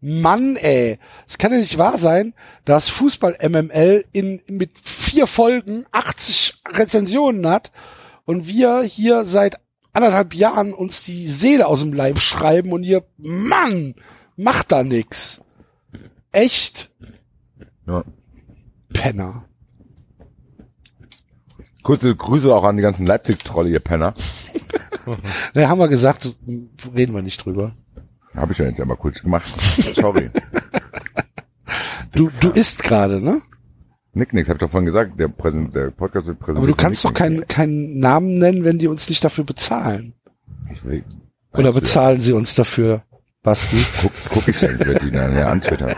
Mann, ey, es kann ja nicht wahr sein, dass Fußball MML in, mit vier Folgen 80 Rezensionen hat und wir hier seit anderthalb Jahren uns die Seele aus dem Leib schreiben und ihr, Mann, macht da nix. Echt? Ja. Penner. Kurze Grüße auch an die ganzen Leipzig-Trolle, ihr Penner. Da haben wir gesagt, reden wir nicht drüber. Habe ich ja jetzt aber kurz gemacht. Sorry. Du, du isst gerade, ne? Nick nix, hab ich doch vorhin gesagt, der, Präsent, der Podcast wird präsentiert. Aber du kannst doch keinen keinen Namen nennen, wenn die uns nicht dafür bezahlen. Will- Oder bezahlen sie uns dafür, Basti? Guck, guck ich dann über die dann, ja, an Twitter.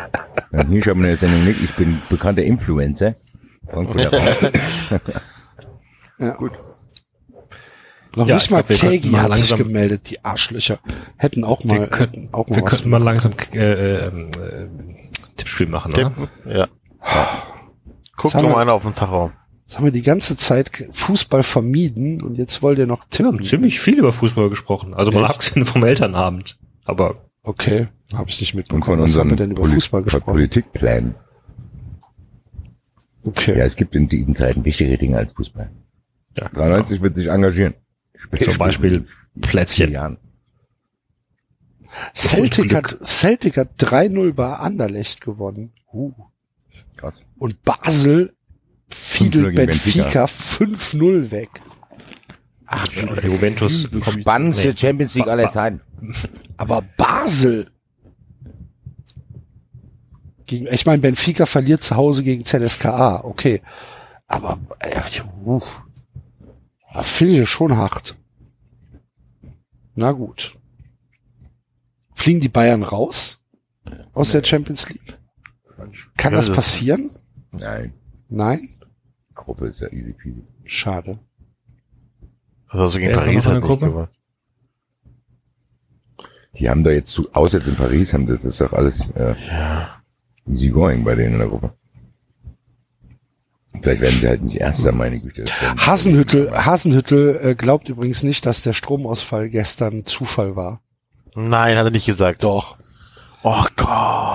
Ja, hier mir eine Sendung Nick, ich bin bekannter Influencer. Ja. Gut. Noch Ja, nicht ich mal glaub, wir Kegi hat sich gemeldet, die Arschlöcher. Hätten auch mal, Wir könnten, auch mal wir könnten mal langsam äh, ähm, äh, Tippspiel machen, oder? Ja. Guck haben doch wir- mal einer auf den Tacho. Jetzt haben wir die ganze Zeit Fußball vermieden und jetzt wollt ihr noch Wir haben tippen. ziemlich viel über Fußball gesprochen. Also mal Echt? abgesehen vom Elternabend. Aber Okay, habe ich nicht Und mitbekommen. von Was haben wir denn über Poli- Fußball gesprochen? Politikplänen. Okay. Ja, es gibt in diesen Zeiten wichtigere Dinge als Fußball. Ja. 93 wird sich engagieren. Spätestens zum Beispiel Plätzchen. Jahren. Celtic hat, Celtic hat 3-0 bei Anderlecht gewonnen. Uh, krass. Und Basel fiedelt 5-0 gegen Benfica Benfica. 5-0 weg. Ach, Juventus kommt. Spannendste nee. Champions League Ba- aller Zeiten. aber Basel. Gegen, ich meine, Benfica verliert zu Hause gegen ZSKA, okay. Aber, äh, uh, finde ich schon hart. Na gut. Fliegen die Bayern raus aus der Champions League? Kann das das- passieren? Nein, Nein? Gruppe ist ja easy peasy. Schade. Was hast du gegen Wer ist da Paris noch in der nicht Gruppe? gemacht? Die haben da jetzt zu, außer jetzt in Paris haben das ist doch alles äh, easy going bei denen in der Gruppe. Vielleicht werden sie halt nicht Erster, meine Güte. Das werden- Hasenhüttel, Hasenhüttel äh, glaubt übrigens nicht, dass der Stromausfall gestern Zufall war. Nein, hat er nicht gesagt. Doch. Oh Gott.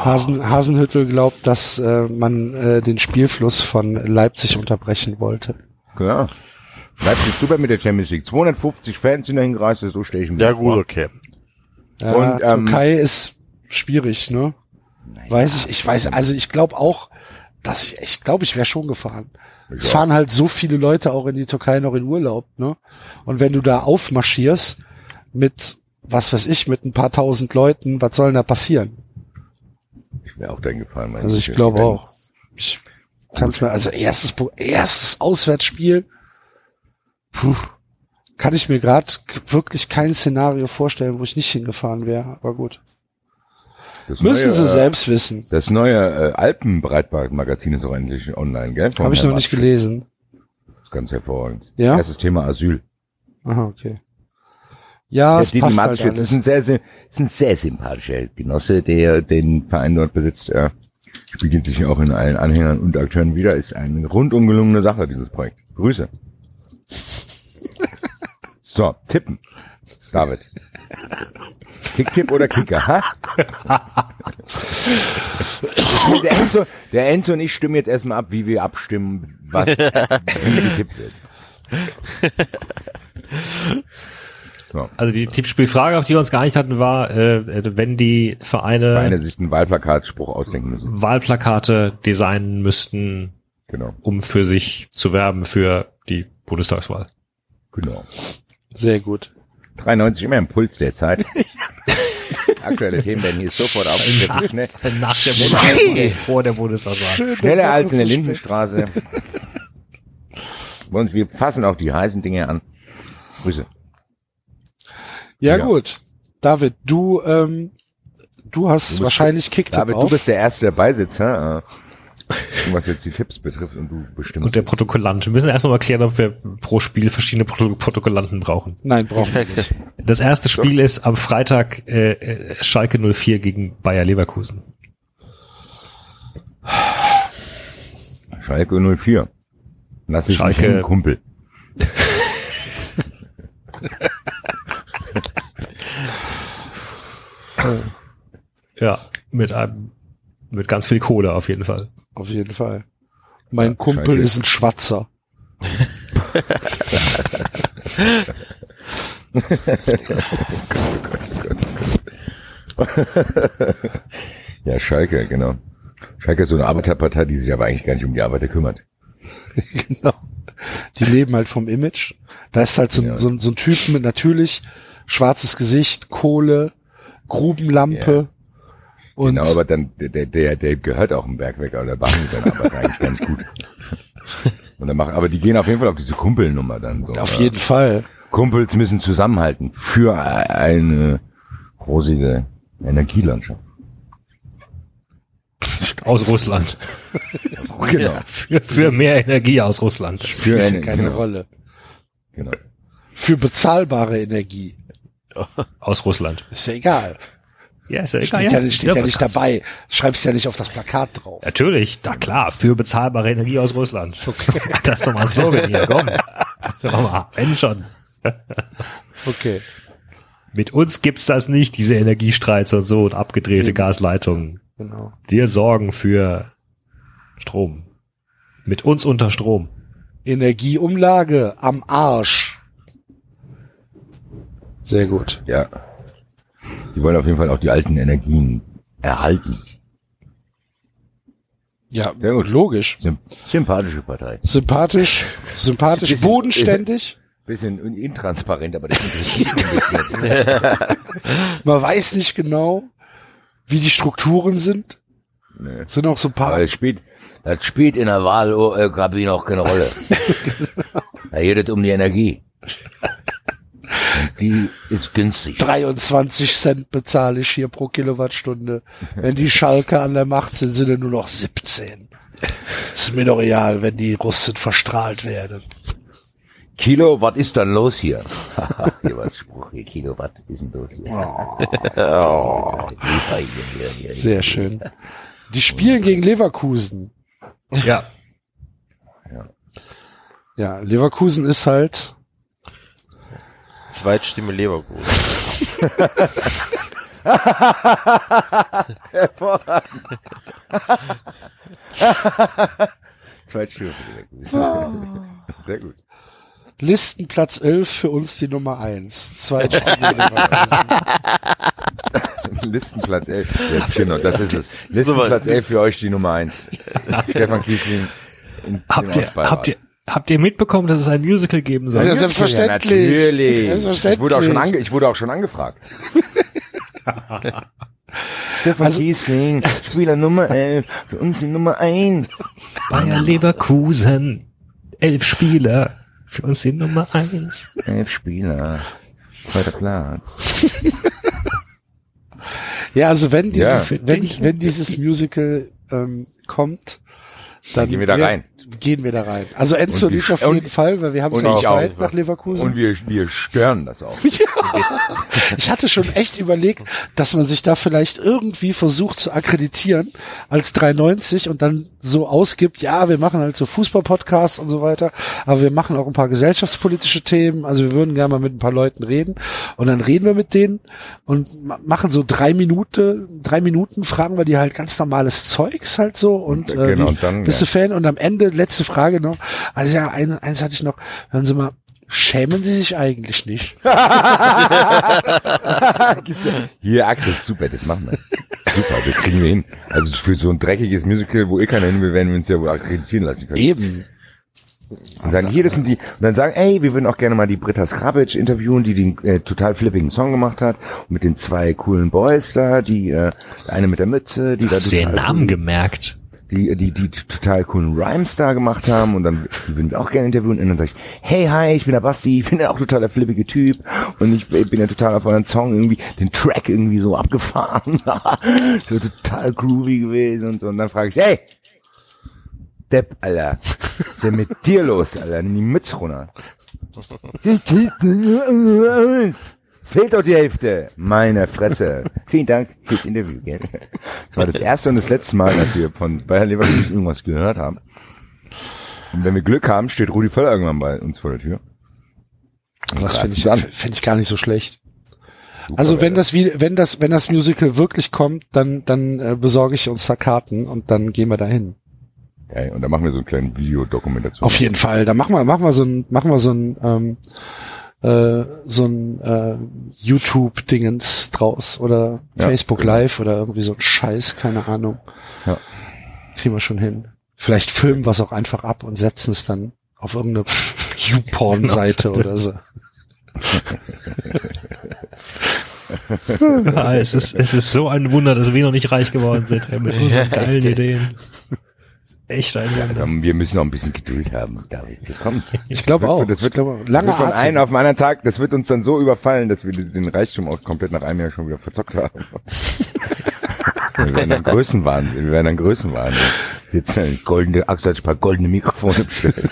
Hasen, Hasenhüttel glaubt, dass äh, man äh, den Spielfluss von Leipzig unterbrechen wollte. Ja. Leipzig super mit der Champions League. 250 Fans sind dahin gereist, so stehe ich mir Ja gut, okay. Ja, Und, ähm, Türkei ist schwierig, ne? Weiß ich, ich weiß, also ich glaube auch, dass ich, ich glaube, ich wäre schon gefahren. Es Ja. fahren halt so viele Leute auch in die Türkei noch in Urlaub, ne? Und wenn du da aufmarschierst mit, was weiß ich, mit ein paar tausend Leuten, was soll denn da passieren? Ich wäre auch dahin gefahren. meine Also ich glaube auch. Ich kann's mir, also erstes, erstes Auswärtsspiel, puh, kann ich mir gerade wirklich kein Szenario vorstellen, wo ich nicht hingefahren wäre. Aber gut. Das Müssen neue, sie äh, selbst wissen. Das neue äh, Alpenbreitbart-Magazin ist auch endlich online, gell? Habe ich noch nicht gelesen. Das ist ganz hervorragend. Ja? Erstes Thema Asyl. Aha, okay. Ja, Der es passt halt Matschitz ist alles. ein sehr, sehr, ist ein sehr sympathischer Genosse, der den Verein dort besitzt. Er spiegelt sich auch in allen Anhängern und Akteuren wieder. Ist eine rundum gelungene Sache, dieses Projekt. Grüße. So, tippen. David. Kicktipp oder Kicker, ha? der, Enzo, der Enzo und ich stimmen jetzt erstmal ab, wie wir abstimmen, was wie getippt wird. So. Also die Tippspielfrage, auf die wir uns geeinigt hatten, war, äh, wenn die Vereine Vereine sich einen Wahlplakatspruch ausdenken müssen. Wahlplakate designen müssten, Genau, um für sich zu werben für die Bundestagswahl. genau. Sehr gut. 93 immer im Puls der Zeit. Aktuelle Themen werden hier sofort aufgeschrieben. Schnell, Nach der Bundestagswahl. vor der Bundestagswahl. Schön, schneller als in der. Lindenstraße. Und wir fassen auch die heißen Dinge an. Grüße. Ja, Ja. gut. David, du, ähm, du hast musst- wahrscheinlich Kicktipp David, auf. du bist der Erste, der beisitzt. hä? was jetzt die Tipps betrifft und du bestimmst. Und der Protokollant. Wir müssen erst noch mal klären, ob wir pro Spiel verschiedene Proto Protokollanten brauchen. Nein, brauchen wir nicht. Das erste Spiel ist am Freitag äh, äh, Schalke 04 gegen Bayer Leverkusen. Schalke 04. Lass dich Schalke- hängen, Kumpel. Ja, mit einem mit ganz viel Kohle auf jeden Fall. Auf jeden Fall. Mein Kumpel Schalke. ist ein Schwatzer. Ja, Schalke, genau. Schalke ist so eine Arbeiterpartei, die sich aber eigentlich gar nicht um die Arbeiter kümmert. genau. Die leben halt vom Image. Da ist halt so, Ja. so, so ein Typ mit natürlich schwarzes Gesicht, Kohle, Grubenlampe und genau, aber dann, der, der, der gehört auch im Bergwerk, aber der behandelt seine Arbeit eigentlich ganz gut. Und dann machen, aber die gehen auf jeden Fall auf diese Kumpelnummer dann. So, auf jeden Fall. Kumpels müssen zusammenhalten für eine rosige Energielandschaft. Aus Russland. Genau. Für, für mehr Energie aus Russland. Für Spielt eine, keine genau, Rolle. genau. Für bezahlbare Energie. Aus Russland. Ist ja egal. Ja, ist ja Steht egal. ja, nicht- steht ja nicht dabei. Schreibst ja nicht auf das Plakat drauf. Natürlich, na klar, für bezahlbare Energie aus Russland. Das ist doch mal so, wenn hier, komm. Sag mal, wenn schon. Okay. Mit uns gibt's das nicht, diese Energiestreits und so und abgedrehte Eben. Gasleitungen. Genau. Wir sorgen für Strom. Mit uns unter Strom. Energieumlage am Arsch. Sehr gut. Ja. Die wollen auf jeden Fall auch die alten Energien erhalten. Ja, Sehr gut. logisch. Symp sympathische Partei. Sympathisch, sympathisch, Bisschen- bodenständig. Bisschen intransparent, aber das interessiert. Man weiß nicht genau, wie die Strukturen sind. Nee. Sind auch so ein paar. das spielt, das spielt in der Wahlkabine auch keine Rolle. da geht es um die Energie. Die ist günstig. 23 Cent bezahle ich hier pro Kilowattstunde. Wenn die Schalke an der Macht sind, sind es nur noch 17. Ist mir doch real, wenn die Russen verstrahlt werden. Kilo, was ist dann los hier? Haha, hier was Spruch hier, Kilo, was ist denn los hier? Oh. Hier. Sehr schön. Die spielen gegen Leverkusen. Ja. Ja, Leverkusen ist halt Zweitstimme Leverkusen. Zweitstimme für Leverkusen. Sehr gut. Listenplatz 11 für uns die Nummer 1. Zweite Stimme Leverkusen. Listenplatz 11. Ja, genau, das ist es. Listenplatz 11 für euch die Nummer 1. Stefan Kiesling. in- Habt im ihr, habt ihr, habt ihr mitbekommen, dass es ein Musical geben soll? Ja, selbstverständlich. Ja, natürlich. Selbstverständlich. Ich wurde auch schon, ange ich wurde auch schon angefragt. Stefan Also- Kiesling, Spieler Nummer 11, für uns die Nummer 1. Bayer Leverkusen. Elf Spieler. Für uns die Nummer eins. 11 Spieler. Zweiter Platz. Ja, also wenn dieses, Ja. wenn, wenn dieses Musical ähm, kommt, dann gehen wir da rein. Gehen wir da rein. Also Enzo Und ich auf jeden Fall, weil wir haben es ja weit nach Leverkusen. Und wir, wir stören das auch. Ich hatte schon echt überlegt, dass man sich da vielleicht irgendwie versucht zu akkreditieren als 390 und dann so ausgibt, ja, wir machen halt so Fußball-Podcasts und so weiter, aber wir machen auch ein paar gesellschaftspolitische Themen, also wir würden gerne mal mit ein paar Leuten reden und dann reden wir mit denen und ma- machen so drei Minuten, drei Minuten fragen wir die halt ganz normales Zeugs halt so und äh, Genau, wie, und dann, bist ja. du Fan und am Ende letzte Frage noch, also ja, ein, eins hatte ich noch, hören Sie mal, schämen Sie sich eigentlich nicht? Hier, Axel, super, das machen wir. Super, das kriegen wir hin. Also für so ein dreckiges Musical, wo eh keiner hin will, werden wir uns ja wohl akkreditieren lassen können. Eben. Und sagen, hier, das sind die, und dann sagen, ey, wir würden auch gerne mal die Britta Skrabic interviewen, die den äh, total flippigen Song gemacht hat. Und mit den zwei coolen Boys da, die, äh, der eine mit der Mütze, die Hast du da den total Namen cool- gemerkt? Die, die, die total coolen Rhymes da gemacht haben und dann würden wir auch gerne interviewen und dann sag ich, hey, hi, ich bin der Basti, ich bin ja auch total der flippige Typ und ich bin ja total auf euren Song irgendwie, den Track irgendwie so abgefahren, so total groovy gewesen und so und dann frage ich, hey, Depp, Alter. Was ist denn mit dir los, Alter? Nimm die Mütze runter. Fehlt doch die Hälfte. Meine Fresse. Vielen Dank fürs Interview, gell? Das war das erste und das letzte Mal, dass wir von Bayern Leverkusen irgendwas gehört haben. Und wenn wir Glück haben, steht Rudi Völler irgendwann bei uns vor der Tür. Das finde ich, Dann. finde ich gar nicht so schlecht. Super, Also wenn das wie, wenn das, wenn das Musical wirklich kommt, dann, dann äh, besorge ich uns da Karten und dann gehen wir dahin. Geil. Und dann machen wir so einen kleinen Videodokumentation. Auf jeden Fall. Da machen wir, machen wir so ein, machen wir so ein, ähm, äh, so ein äh, YouTube-Dingens draus oder Ja, Facebook genau. Live oder irgendwie so ein Scheiß, keine Ahnung. Ja. Kriegen wir schon hin. Vielleicht filmen wir es auch einfach ab und setzen es dann auf irgendeine YouPorn-Seite oder so. Ja, es ist, es ist so ein Wunder, dass wir noch nicht reich geworden sind ey, mit unseren geilen Ideen. Echt ein Ja, dann- wir müssen noch ein bisschen Geduld haben, David. Das kommt. Ich glaube auch. Das wird, ich glaube, das lange wird von einem auf den anderen Tag, das wird uns dann so überfallen, dass wir den Reichtum auch komplett nach einem Jahr schon wieder verzockt haben. wir werden dann Größenwahnsinn, wir werden dann Größenwahnsinn. Dann goldene, Axel hat ein paar goldene Mikrofone bestellt.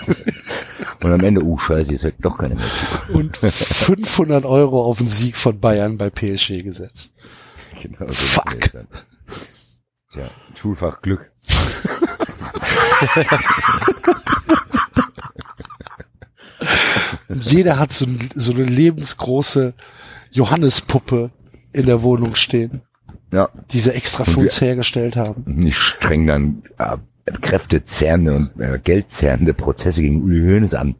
Und am Ende, uh, scheiße, jetzt hört doch keine mehr und 500 Euro auf den Sieg von Bayern bei PSG gesetzt. Genau, so Fuck. Tja, Schulfach Glück. Und jeder hat so, so eine lebensgroße Johannespuppe in der Wohnung stehen, Ja, die sie extra für uns hergestellt haben. und ich streng dann äh, kräftezerrende und äh, geldzerrende Prozesse gegen Uli Hoeneß an.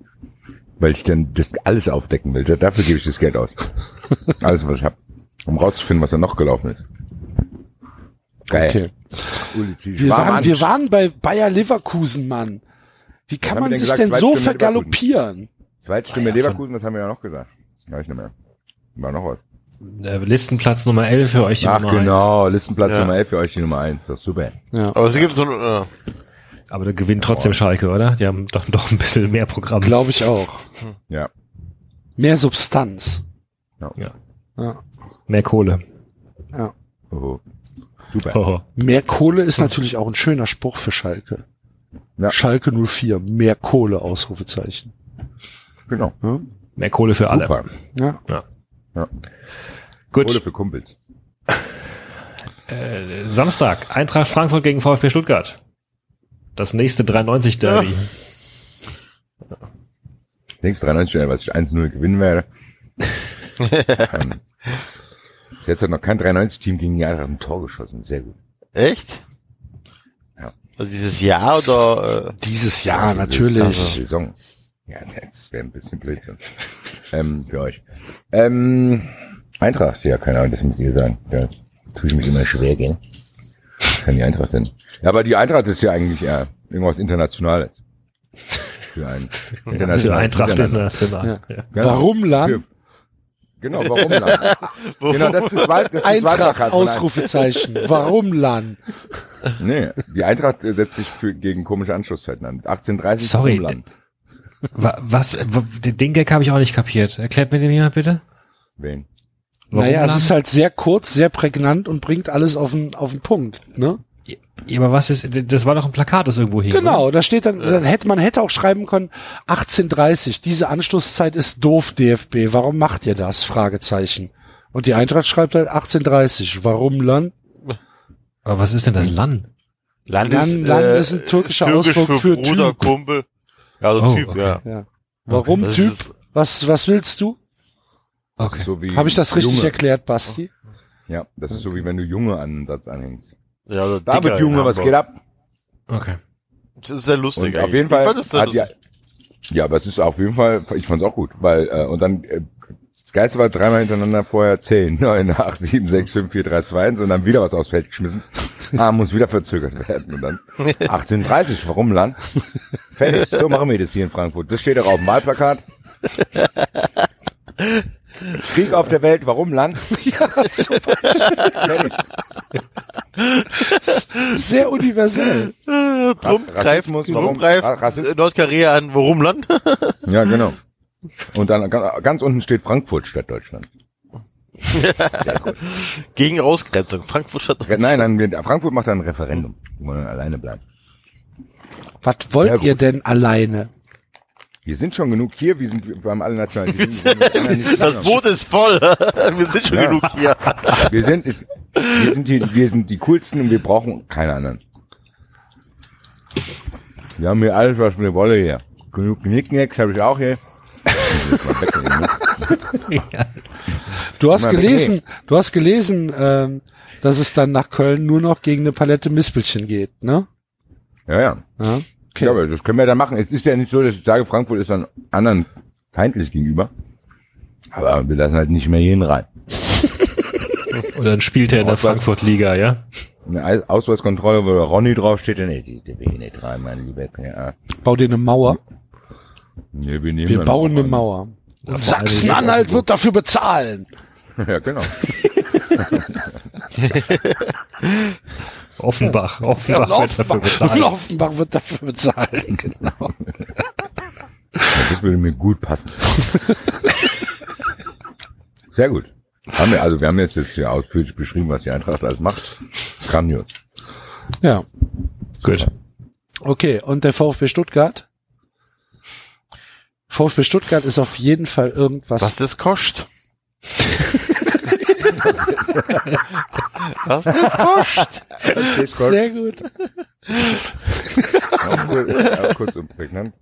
Weil ich dann das alles aufdecken will. Dafür gebe ich das Geld aus. alles, was ich habe. Um rauszufinden, was da noch gelaufen ist. Geil. Okay. Wir waren, wir waren bei Bayer Leverkusen, Mann. Wie kann wir man denn sich gesagt? denn so vergaloppieren? Zweitstimme Leverkusen, das haben wir ja noch gesagt. Weiß ich nicht mehr. War noch was. Äh, Listenplatz Nummer 11 für euch die Ach Nummer genau, Listenplatz Ja. Nummer 11 für euch die Nummer 1. Das ist super. Ja. Aber es gibt so ein, äh, 1. Aber da gewinnt trotzdem Schalke, oder? Die haben doch, doch ein bisschen mehr Programm. Glaube ich auch. Ja. Mehr Substanz. Ja. Ja. Mehr Kohle. ja. Oh. Super. Oh. Mehr Kohle ist natürlich auch ein schöner Spruch für Schalke. Ja. Schalke 04, mehr Kohle, Ausrufezeichen. Genau. Ja. Mehr Kohle für alle. Super. Ja. Gut. Kohle für Kumpels. Äh, Samstag, Eintracht Frankfurt gegen VfB Stuttgart. Das nächste 93 Derby. Denkst 93 Stellen, was ich 1-0 gewinnen werde. ähm, jetzt hat noch kein 93-Team gegen die Eintracht ein Tor geschossen. Sehr gut. echt? Ja. Also dieses Jahr oder, äh, Dieses Jahr Also, natürlich. Saison. Ja, das wäre ein bisschen Blödsinn. ähm, für euch. Ähm, Eintracht, ja, keine Ahnung, das müsst ihr sagen. Da tue ich mich immer schwer, gell? Kann die Eintracht denn? Ja, aber die Eintracht ist ja eigentlich ja irgendwas Internationales. Für ein Für Eintracht international. Ja. Genau. Warum Land? Genau, warum Land? genau, das ist das, Wahl, das, ist Eintracht, von Ausrufezeichen. Warum Land? Ein- Nee, die Eintracht setzt sich für, gegen komische Anschlusszeiten an. 1830 Sorry? Wa- Was? Den Gag habe ich auch nicht kapiert. Erklärt mir den jemand bitte? Wen? Warum naja, es Land? ist halt sehr kurz, sehr prägnant und bringt alles auf den, auf den Punkt, ne? Ja, aber was ist, das war doch ein Plakat, das irgendwo hing. Genau, da steht dann, dann hätte, man hätte auch schreiben können, 1830, diese Anschlusszeit ist doof, DFB, warum macht ihr das? Fragezeichen. Und die Eintracht schreibt halt 1830, warum? Oder? Aber was ist denn das Land? Land, Land- ist, Land äh, ist ein türkischer türkisch Ausdruck für Bruder, Typ. Kumpel. Ja, also Oh, Typ, okay. ja. Ja. Warum Das Typ? ist- Was, was willst du? Okay. So wie Habe ich das richtig Junge. erklärt, Basti? Ja, das ist so wie wenn du Junge an einen Satz anhängst. Ja, also David Junge, was geht ab? Okay. Das ist sehr lustig Und eigentlich. auf jeden Fall Ich fand das ja, ja, aber es ist auf jeden Fall, ich fand's auch gut, weil, äh, und dann, äh, das Geilste war dreimal hintereinander vorher 10, 9, 8, 7, 6, 5, 4, 3, 2, 1 und dann wieder was aufs Feld geschmissen. Ah, muss wieder verzögert werden und dann 1830, warum Land? Fertig, so machen wir das hier in Frankfurt. Das steht auch auf dem Wahlplakat. Krieg auf der Welt, warum Land? ja, super. Sehr universell. Äh, Trump greift, warum- greift Nordkorea an. Warum Land? Ja, genau. Und dann ga- ganz unten steht Frankfurt statt Deutschland. Gegen Ausgrenzung. Frankfurt statt Re- Nein, nein, wir- Frankfurt macht dann ein Referendum, wo man dann alleine bleibt. Was wollt Ja, ihr denn alleine? Wir sind schon genug hier, wir, sind, wir haben alle Nationalitäten. Das. Boot ist voll. Wir sind schon Ja. genug hier. Wir sind, ist, wir, sind die, wir sind die coolsten und wir brauchen keine anderen. Wir haben hier alles, was wir wollen hier. Genug Knickknacks habe ich auch hier. Du hast gelesen, du hast gelesen, ähm, dass es dann nach Köln nur noch gegen eine Palette Mispelchen geht, ne? Ja, ja. Ja. Okay. Ja, aber das können wir dann machen. Es ist ja nicht so, dass ich sage, Frankfurt ist dann anderen feindlich gegenüber. Aber wir lassen halt nicht mehr jeden rein. Und dann spielt er in der Frankfurt-Liga, ja? Eine Aus- Ausweiskontrolle, wo der Ronny draufsteht, dann, nee, die, die will ich nicht rein, mein Lieber. Ja. Bau dir eine Mauer. Nee, wir nehmen Wir bauen eine. Mauer. Und Sachsen-Anhalt wird dafür bezahlen. Ja, genau. Offenbach. Offenbach wird dafür bezahlt. Offenbach wird dafür bezahlen, genau. Das würde mir gut passen. Sehr gut. Haben wir, also wir haben jetzt, jetzt hier ausführlich beschrieben, was die Eintracht alles macht. Grandios. Ja. Gut. Okay, und der VfB Stuttgart? VfB Stuttgart ist auf jeden Fall irgendwas. Was das kostet. Was das kostet. Sehr gut. Auch kurz, auch kurz und prägnant.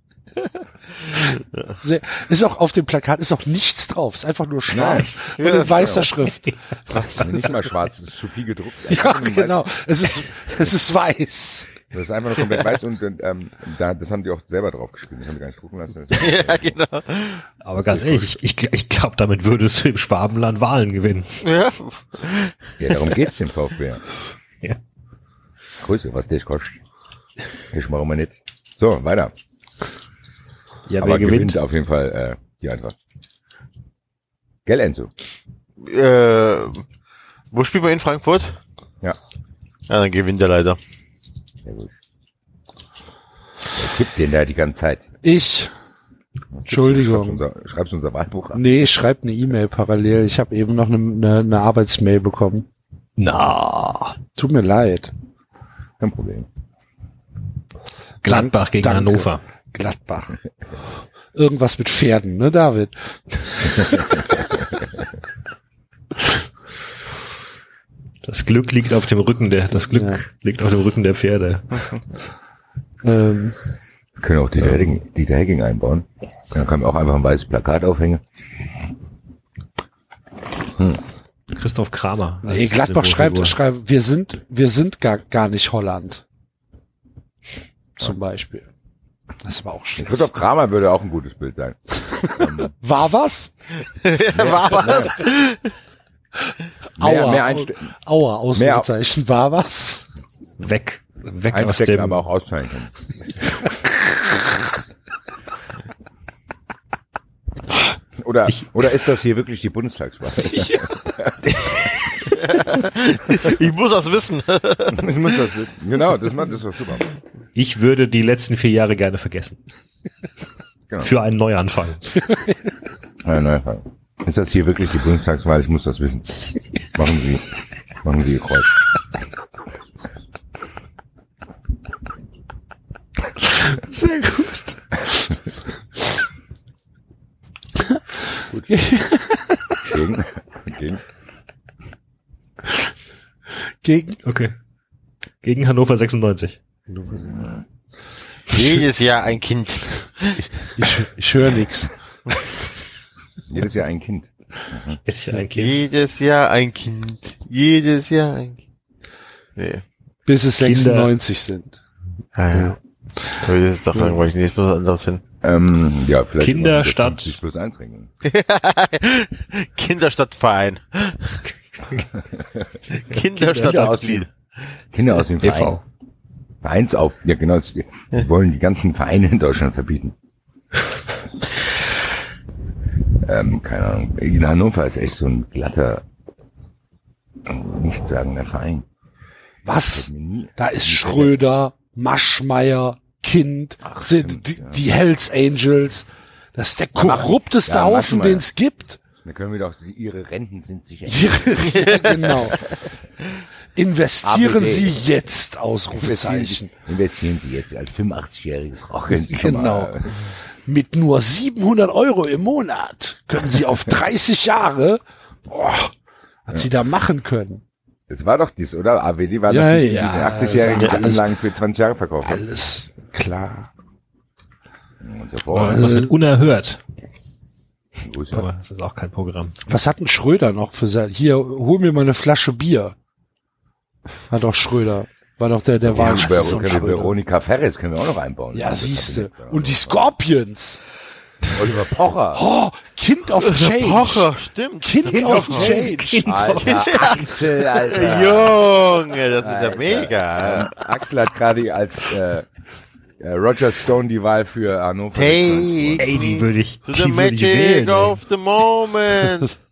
Sehr, ist auch auf dem Plakat ist auch nichts drauf, ist einfach nur schwarz und Ja, in weißer Schrift. Nicht mal schwarz, das ist zu viel gedruckt. Ja, genau. Es ist es ist weiß. Das ist einfach nur komplett weiß und, und ähm, da, das haben die auch selber drauf geschrieben. Das haben die gar nicht drucken lassen. Ja, genau. Aber ganz ehrlich, ich, ich, ich glaube, damit würdest du im Schwabenland Wahlen gewinnen. Ja. Ja, darum geht's dem VfB. Ja. Grüße, was das kostet. Ich mache mal nicht. So, weiter. Ja, Aber wer gewinnt? auf jeden Fall äh, die Eintracht. Gell, Enzo? Äh, wo spielt man in Frankfurt? Ja. Ja, dann gewinnt er leider. Sehr gut. Wer tippt den da die ganze Zeit? Ich. Schreibst Entschuldigung. unser, schreibst unser Wahlbuch an. Nee, schreib eine E-Mail parallel. Ich habe eben noch eine, eine, eine Arbeitsmail bekommen. Na, Tut mir leid. Kein Problem. Gladbach gegen Danke. Hannover. Gladbach. Irgendwas mit Pferden, ne, David? Das Glück liegt auf dem Rücken der, das Glück Ja. liegt auf dem Rücken der Pferde. Ähm, Wir können auch Dieter Hegging, Dieter Hegging einbauen. Dann können wir auch einfach ein weißes Plakat aufhängen. Christoph Kramer. nee, Gladbach schreibt, schreibt, wir sind, wir sind gar, gar nicht Holland. Zum Beispiel. Das war auch schlecht. Christoph Kramer würde auch ein gutes Bild sein. ähm, War was? War was? Mehr, Aua. mehr einste Aua, Ausrufezeichen. War was? Weg. Weg aus dem, aber auch können. Oder, Ich- oder ist das hier wirklich die Bundestagswahl? Ich muss das wissen. ich muss das wissen. Genau, das, macht, das ist doch super. ich würde die letzten vier Jahre gerne vergessen. Genau. Für einen Neuanfang. Neue Frage. Ist das hier wirklich die Bundestagswahl? Ich muss das wissen. Machen Sie, machen Sie Ihr Kreuz. Sehr gut. Gegen, gegen. Gegen, Okay. Gegen Hannover 96. Jedes Jahr ein Kind. ich, ich höre nix. Jedes Jahr ein Kind. Ist ja ein Kind. Jedes Jahr ein Kind. Jedes Jahr ein Kind. Nee. Bis es Kinder. 96 sind. Ah, ja. Aber das ist doch langweilig. Nee, jetzt muss was anderes hin. Ähm, ja, vielleicht Kinder statt- 50 plus 1 Regeln. Kinderstadtverein. Kinderstadtmitglied. Kinder aus dem Verein. e.V. Vereinsauf, ja genau, wir wollen die ganzen Vereine in Deutschland verbieten. ähm, keine Ahnung. In Hannover ist echt so ein glatter, nichtssagender Verein. Was? Da ist Schröder, Maschmeyer, Kind, sind stimmt, die, ja. die Hells Angels. Das ist der korrupteste ja, Haufen, den es gibt. Da können wir doch, ihre Renten sind sicher. genau. Investieren ABD. Sie jetzt, Ausrufezeichen. Investieren Sie jetzt als 85-jährige Frau. können Sie schon Genau. Mit nur 700 Euro im Monat können Sie auf 30 Jahre, boah, was Sie da machen können. Das war doch dies, oder? AWD war Ja, doch die, die ja, 80-jährigen das war alles- Anlagen für 20 Jahre verkauft. Alles klar. Und so fort. Was mit unerhört. Wo ist Aber das ist auch kein Programm. Was hat denn Schröder noch für sein? Hier, hol mir mal eine Flasche Bier. Hat doch Schröder. War doch der, der Ja, können wir Veronika Ferres können wir auch noch einbauen. Ja, Das siehste. Und die Scorpions. Oliver Pocher. Oh, Kind of Change. Pocher, stimmt. Kind, of Change. Alter, Axel, Alter. Junge, das ist ja Alter. mega. Ähm, Axel hat gerade als äh, äh, Roger Stone die Wahl für Hannover. Take Ey, die würde ich, die würde ich magic wählen. of the moment.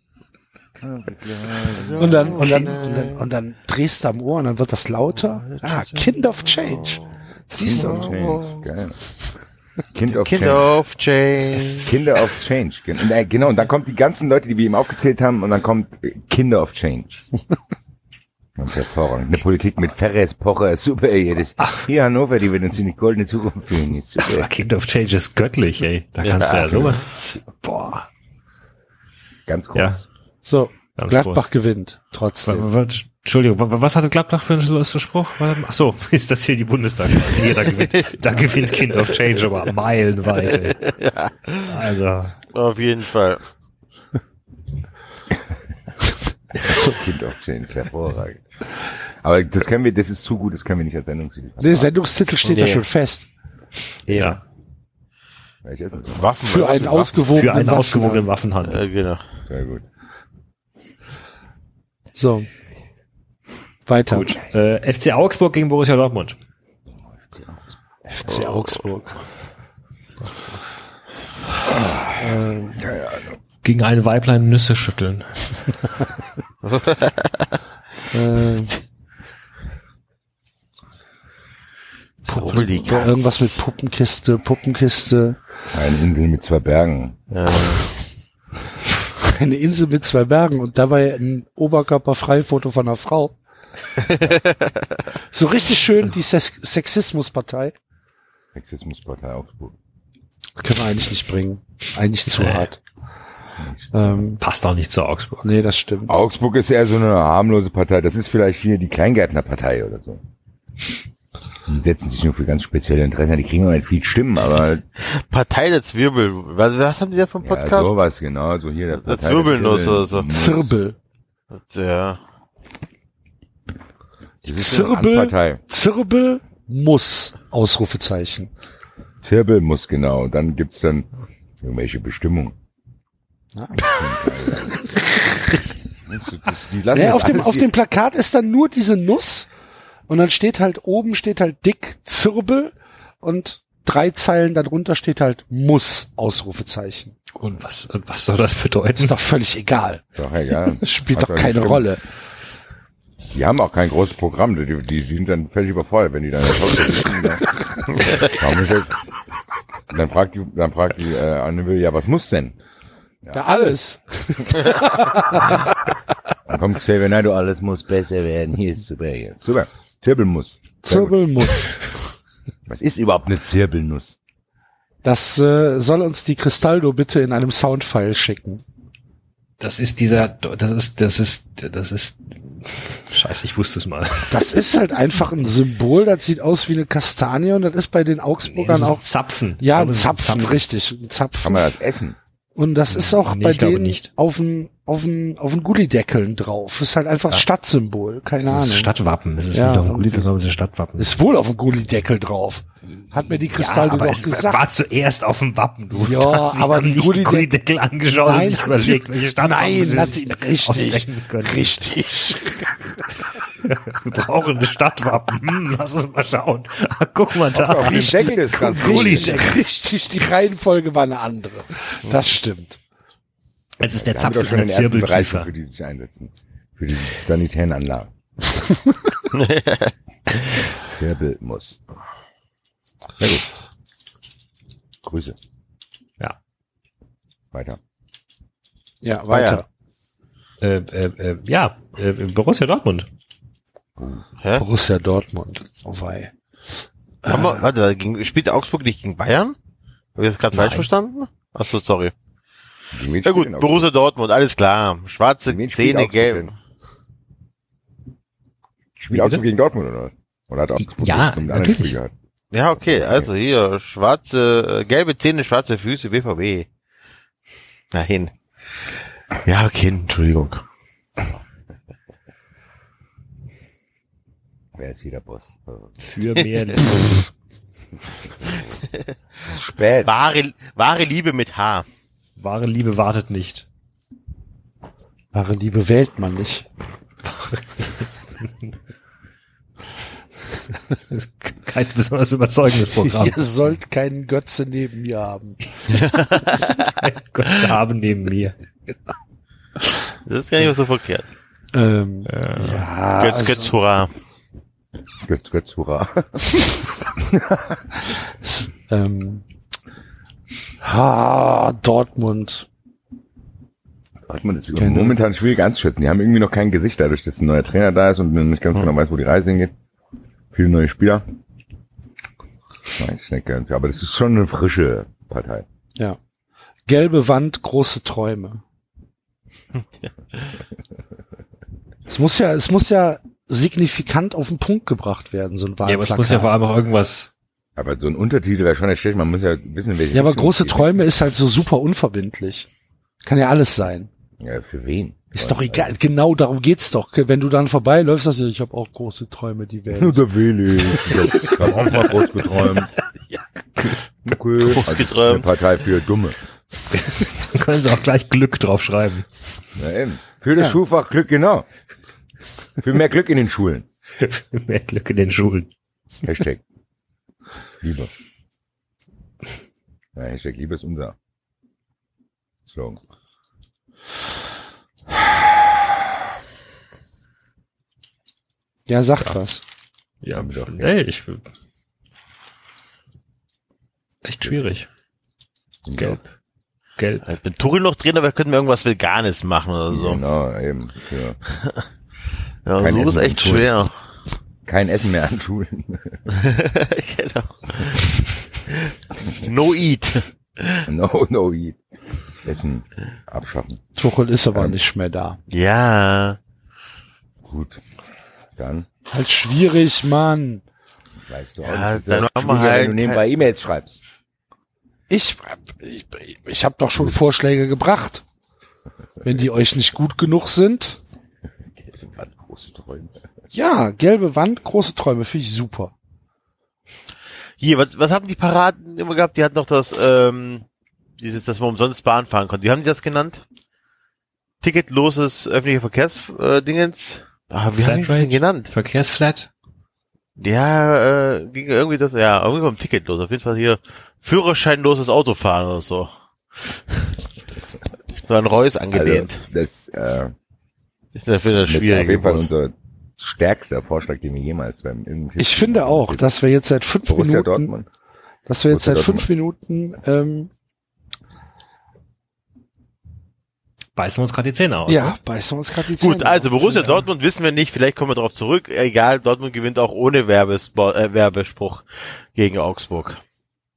Und dann, und dann, und dann, und dann drehst du am Ohr und dann wird das lauter. Ah, Kind of Change. Siehst Kind of du? Change. Geil. Kind of Kind Change. of change. Kinder of Change. Genau, und dann kommt die ganzen Leute, die wir ihm aufgezählt haben, und dann kommt äh, Kinder of Change. Und hervorragend. Eine Politik mit Ferres, Pocher, super, ey. Das, hier Hannover, die wird uns in die goldene Zukunft führen. Super. Kind of Change ist göttlich, ey. Da kannst du ja sowas. Boah. Ganz groß. Ja. So, Ganz Gladbach groß. gewinnt. Trotzdem. W- Entschuldigung, was hatte Gladbach für einen Spruch? Ach so, ist das hier die Bundestagswahl? Hier, da gewinnt, da gewinnt Kind of Change aber meilenweit. Ey. Also, Auf jeden Fall. Kind of Change, ist hervorragend. Aber das können wir, das ist zu gut, das können wir nicht als Sendungstitel. Der Sendungstitel steht ja Nee. schon fest. ja. Es? Waffen. Für einen ausgewogenen Für einen ausgewogenen Waffenhandel. Äh, genau. Sehr gut. So. Weiter. Gut. Äh, FC Augsburg gegen Borussia Dortmund. FC Augsburg. Gegen ein Weiblein Nüsse schütteln. Äh, irgendwas mit Puppenkiste, Puppenkiste. Eine Insel mit zwei Bergen. Ja. Eine Insel mit zwei Bergen und dabei ein Oberkörperfreifoto von einer Frau. so richtig schön die Sex Sexismuspartei. Sexismuspartei Augsburg. Können wir eigentlich nicht bringen. Eigentlich zu Nee. hart. Ähm, Passt auch nicht zu Augsburg. nee, das stimmt. Augsburg ist eher so eine harmlose Partei. Das ist vielleicht hier die Kleingärtnerpartei oder so. Die setzen sich nur für ganz spezielle Interessen. ein. Die kriegen auch nicht viel Stimmen, aber Partei der Zwirbel. Was, was haben die da für einen ja, Podcast? sowas genau. So hier der Der Partei Zwirbelnuss der oder so. Zirbel. ja. Das Zirbel. Zirbel muss. Ausrufezeichen. Zirbel muss genau. Und dann gibt's dann irgendwelche Bestimmungen. Ah. Das- das- die lassen Nee, das auf dem, auf dem Plakat ist dann nur diese Nuss und dann steht halt oben steht halt dick Zirbel und drei Zeilen darunter steht halt muss Ausrufezeichen. Und was, und was soll das bedeuten? Ist doch völlig egal. Doch, egal. Das spielt Hat doch keine nicht Rolle. Die haben auch kein großes Programm. Die, die, sind dann völlig überfordert, wenn die dann in der Talkshow sitzen. Dann, das- fragt die, dann fragt die äh, Anne Will, ja, was muss denn? Ja, alles. Dann kommt Xavier Naidoo, alles muss besser werden. Hier ist super. Hier. Super. Zirbelnuss. Sehr gut. Zirbel muss. Was ist überhaupt eine Zirbelnuss? Das äh, soll uns die Cristaldo bitte in einem Soundfile schicken. Das ist dieser, das ist, das ist, das ist, scheiße, ich wusste es mal. Das ist halt einfach ein Symbol, das sieht aus wie eine Kastanie und das ist bei den Nee, Augsburgern das ist auch ein Zapfen. Ja glaube, ein ist Zapfen, richtig, ein Kann Zapfen. man das essen? Und das ist auch Nee, bei denen nicht. auf dem auf dem auf dem Gullideckeln drauf. Ist halt einfach Stadtsymbol, keine Das Ahnung. ist Stadtwappen. Es ist Ja, nicht auf dem und- Gulli, sondern es ist Stadtwappen. Ist wohl auf dem Gullideckel drauf. Hat mir die Kristaldo aber doch es gesagt. war zuerst auf dem Wappen, du. Ja, aber nicht Gulli- die Gullideckel angeschaut und sich überlegt, welche Stadtwappen Nein, hat ihn richtig, richtig. Wir brauchen eine Stadtwappen. Hm, lass uns mal schauen. Ah, guck mal da. Auf dem Deckel ist ganz Richtig, richtig, die Reihenfolge war eine andere. Das stimmt. Jetzt ist der Da Zapfen der Zirbelkiefer. für die sich einsetzen. Für die sanitären Anlagen. Zirbelnuss. Sehr gut. Grüße. Ja. Weiter. Ja, weiter. Äh, äh, äh, ja, äh, Borussia Dortmund. Hä? Borussia Dortmund. Oh wei. Haben wir, warte, gegen, spielt Augsburg nicht gegen Bayern? Habe ich das gerade falsch verstanden? Ach so, sorry. Ja gut, Borussia Dortmund, alles klar. Schwarze Zähne, gelb. Spielt Augsburg gegen Dortmund oder was? Oder hat Augsburg Ja, zum anderen natürlich. Spiel gehabt? Ja, okay, also hier, schwarze, äh, gelbe Zähne, schwarze Füße, BVB. Nein. Ja, okay, Entschuldigung. Wer ist wieder Boss? Für mehr Spät. Wahre, wahre Liebe mit H. wahre Liebe wartet nicht. Wahre Liebe wählt man nicht. Das ist kein besonders überzeugendes Programm. Ihr sollt keinen Götze neben mir haben. Gott sei haben neben mir. Das ist gar nicht so verkehrt. Ähm, ja, Götz, also, Götz, hurra. Götz, Götz, hurra. ähm, ha, Dortmund. Dortmund ist Keine- momentan schwierig einzuschätzen. Die haben irgendwie noch kein Gesicht, dadurch, dass ein neuer Trainer da ist und man nicht ganz genau weiß, wo die Reise hingeht. Viele neue Spieler. Weiß ich nicht ganz. Aber das ist schon eine frische Partei. Ja. Gelbe Wand, große Träume. es muss ja, es muss ja signifikant auf den Punkt gebracht werden, so ein Ja, aber es Wahlplakat. muss ja vor allem auch irgendwas. Aber so ein Untertitel wäre schon schlecht. Man muss ja wissen, welche Ja, aber große. Träume ist halt so super unverbindlich. Kann ja alles sein. Ja, für wen? Ist doch egal. Genau darum geht's doch. Wenn du dann vorbeiläufst, sagst du, ich habe auch große Träume, die werden. Da will ich. Ich hab auch mal groß geträumt. Okay. Groß Also, geträumt. Eine Partei für Dumme. Da können sie auch gleich Glück drauf schreiben. Na eben. Für das Ja. Schulfach Glück, genau. Für mehr Glück in den Schulen. Mehr Glück in den Schulen. Hashtag. Liebe. Ja, Hashtag Liebe ist unser Slogan. Ja, sagt was. Ja, Haben wir doch, nee, ich echt schwierig. Gelb. Gelb. Ich bin Tuchel noch drin, aber wir könnten irgendwas Veganes machen oder so. Genau, eben. Für Ja, Kein so ist Essen echt im Pool. schwer. kein Essen mehr an Schulen. genau. No eat. no, no eat. Essen abschaffen. Tuchel ist aber Ähm. nicht mehr da. Ja. Gut. Dann Halt schwierig, Mann. weißt du Ja, auch nicht. dann ist machen wir halt wenn du nebenbei E-Mails schreibst. Ich, ich, ich habe doch schon Vorschläge gebracht. Wenn die euch nicht gut genug sind. Große Träume. Ja, gelbe Wand, große Träume, finde ich super. Hier, was, was haben die Paraden immer gehabt? Die hatten doch das, ähm, dieses, dass man umsonst Bahn fahren konnte. Wie haben die das genannt? Ticketloses öffentliche Verkehrsdingens? Ah, wie haben die das denn genannt? Verkehrsflat. Ja, äh, ging irgendwie das, ja, irgendwie vom Ticket los. Auf jeden Fall hier Führerscheinloses Autofahren oder so. So an Reus angelehnt. Also, das äh, ist dafür das ist auf jeden Fall unser stärkster Vorschlag, den wir jemals beim im Ich finde auch, dass wir jetzt seit fünf Borussia Minuten, Dortmund. dass wir jetzt Borussia seit fünf Minuten, ähm, Beißen wir uns gerade die Zähne aus. ja, beißen wir uns gerade die Zähne. Gut, also. Borussia Ja. Dortmund wissen wir nicht, vielleicht kommen wir darauf zurück. Egal, Dortmund gewinnt auch ohne Werbespo äh, Werbespruch gegen Augsburg.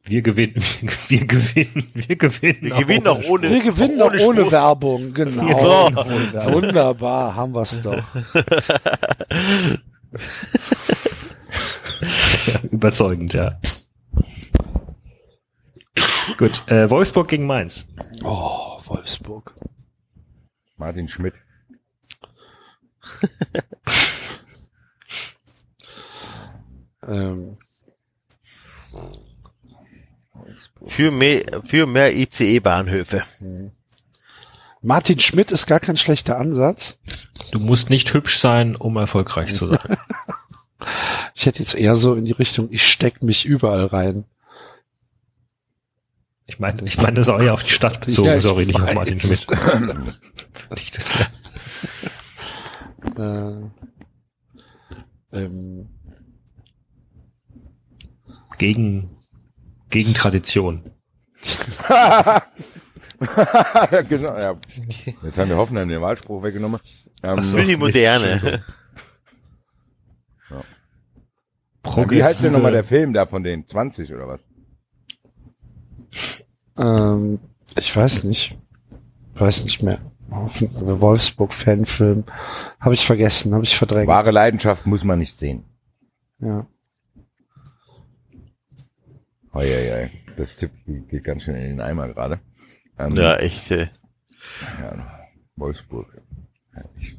Wir gewinnen, wir gewinnen, wir gewinnen. Wir gewinnen auch ohne Wir gewinnen auch ohne ohne. Werbung, genau. So. Wunderbar, haben wir's doch. Überzeugend, ja. Gut, äh, Wolfsburg gegen Mainz. Oh, Wolfsburg. Martin Schmidt. Ähm, Für mehr, für mehr ICE-Bahnhöfe. Martin Schmidt ist gar kein schlechter Ansatz. Du musst nicht hübsch sein, um erfolgreich zu sein. Ich hätte jetzt eher so in die Richtung, ich steck mich überall rein. Ich meine, ich meine, das ist auch eher auf die Stadt bezogen, Ja, sorry, nicht auf. Martin Schmidt. Nicht das, Äh, ähm, gegen, gegen Tradition. genau, ja. Jetzt haben wir Hoffenheim den Wahlspruch weggenommen. Ähm, Ach so. Für die Moderne. Entschuldigung. Wie heißt denn nochmal der Film da von den 20 oder was? Ähm, ich weiß nicht. Weiß nicht mehr. Wolfsburg-Fanfilm. Habe ich vergessen, habe ich verdrängt. Wahre Leidenschaft muss man nicht sehen. Ja. Hei, hei, hei. Das Tipp geht ganz schön in den Eimer gerade. Ähm, Ja, echt. Äh. ja, Wolfsburg. Ja, ich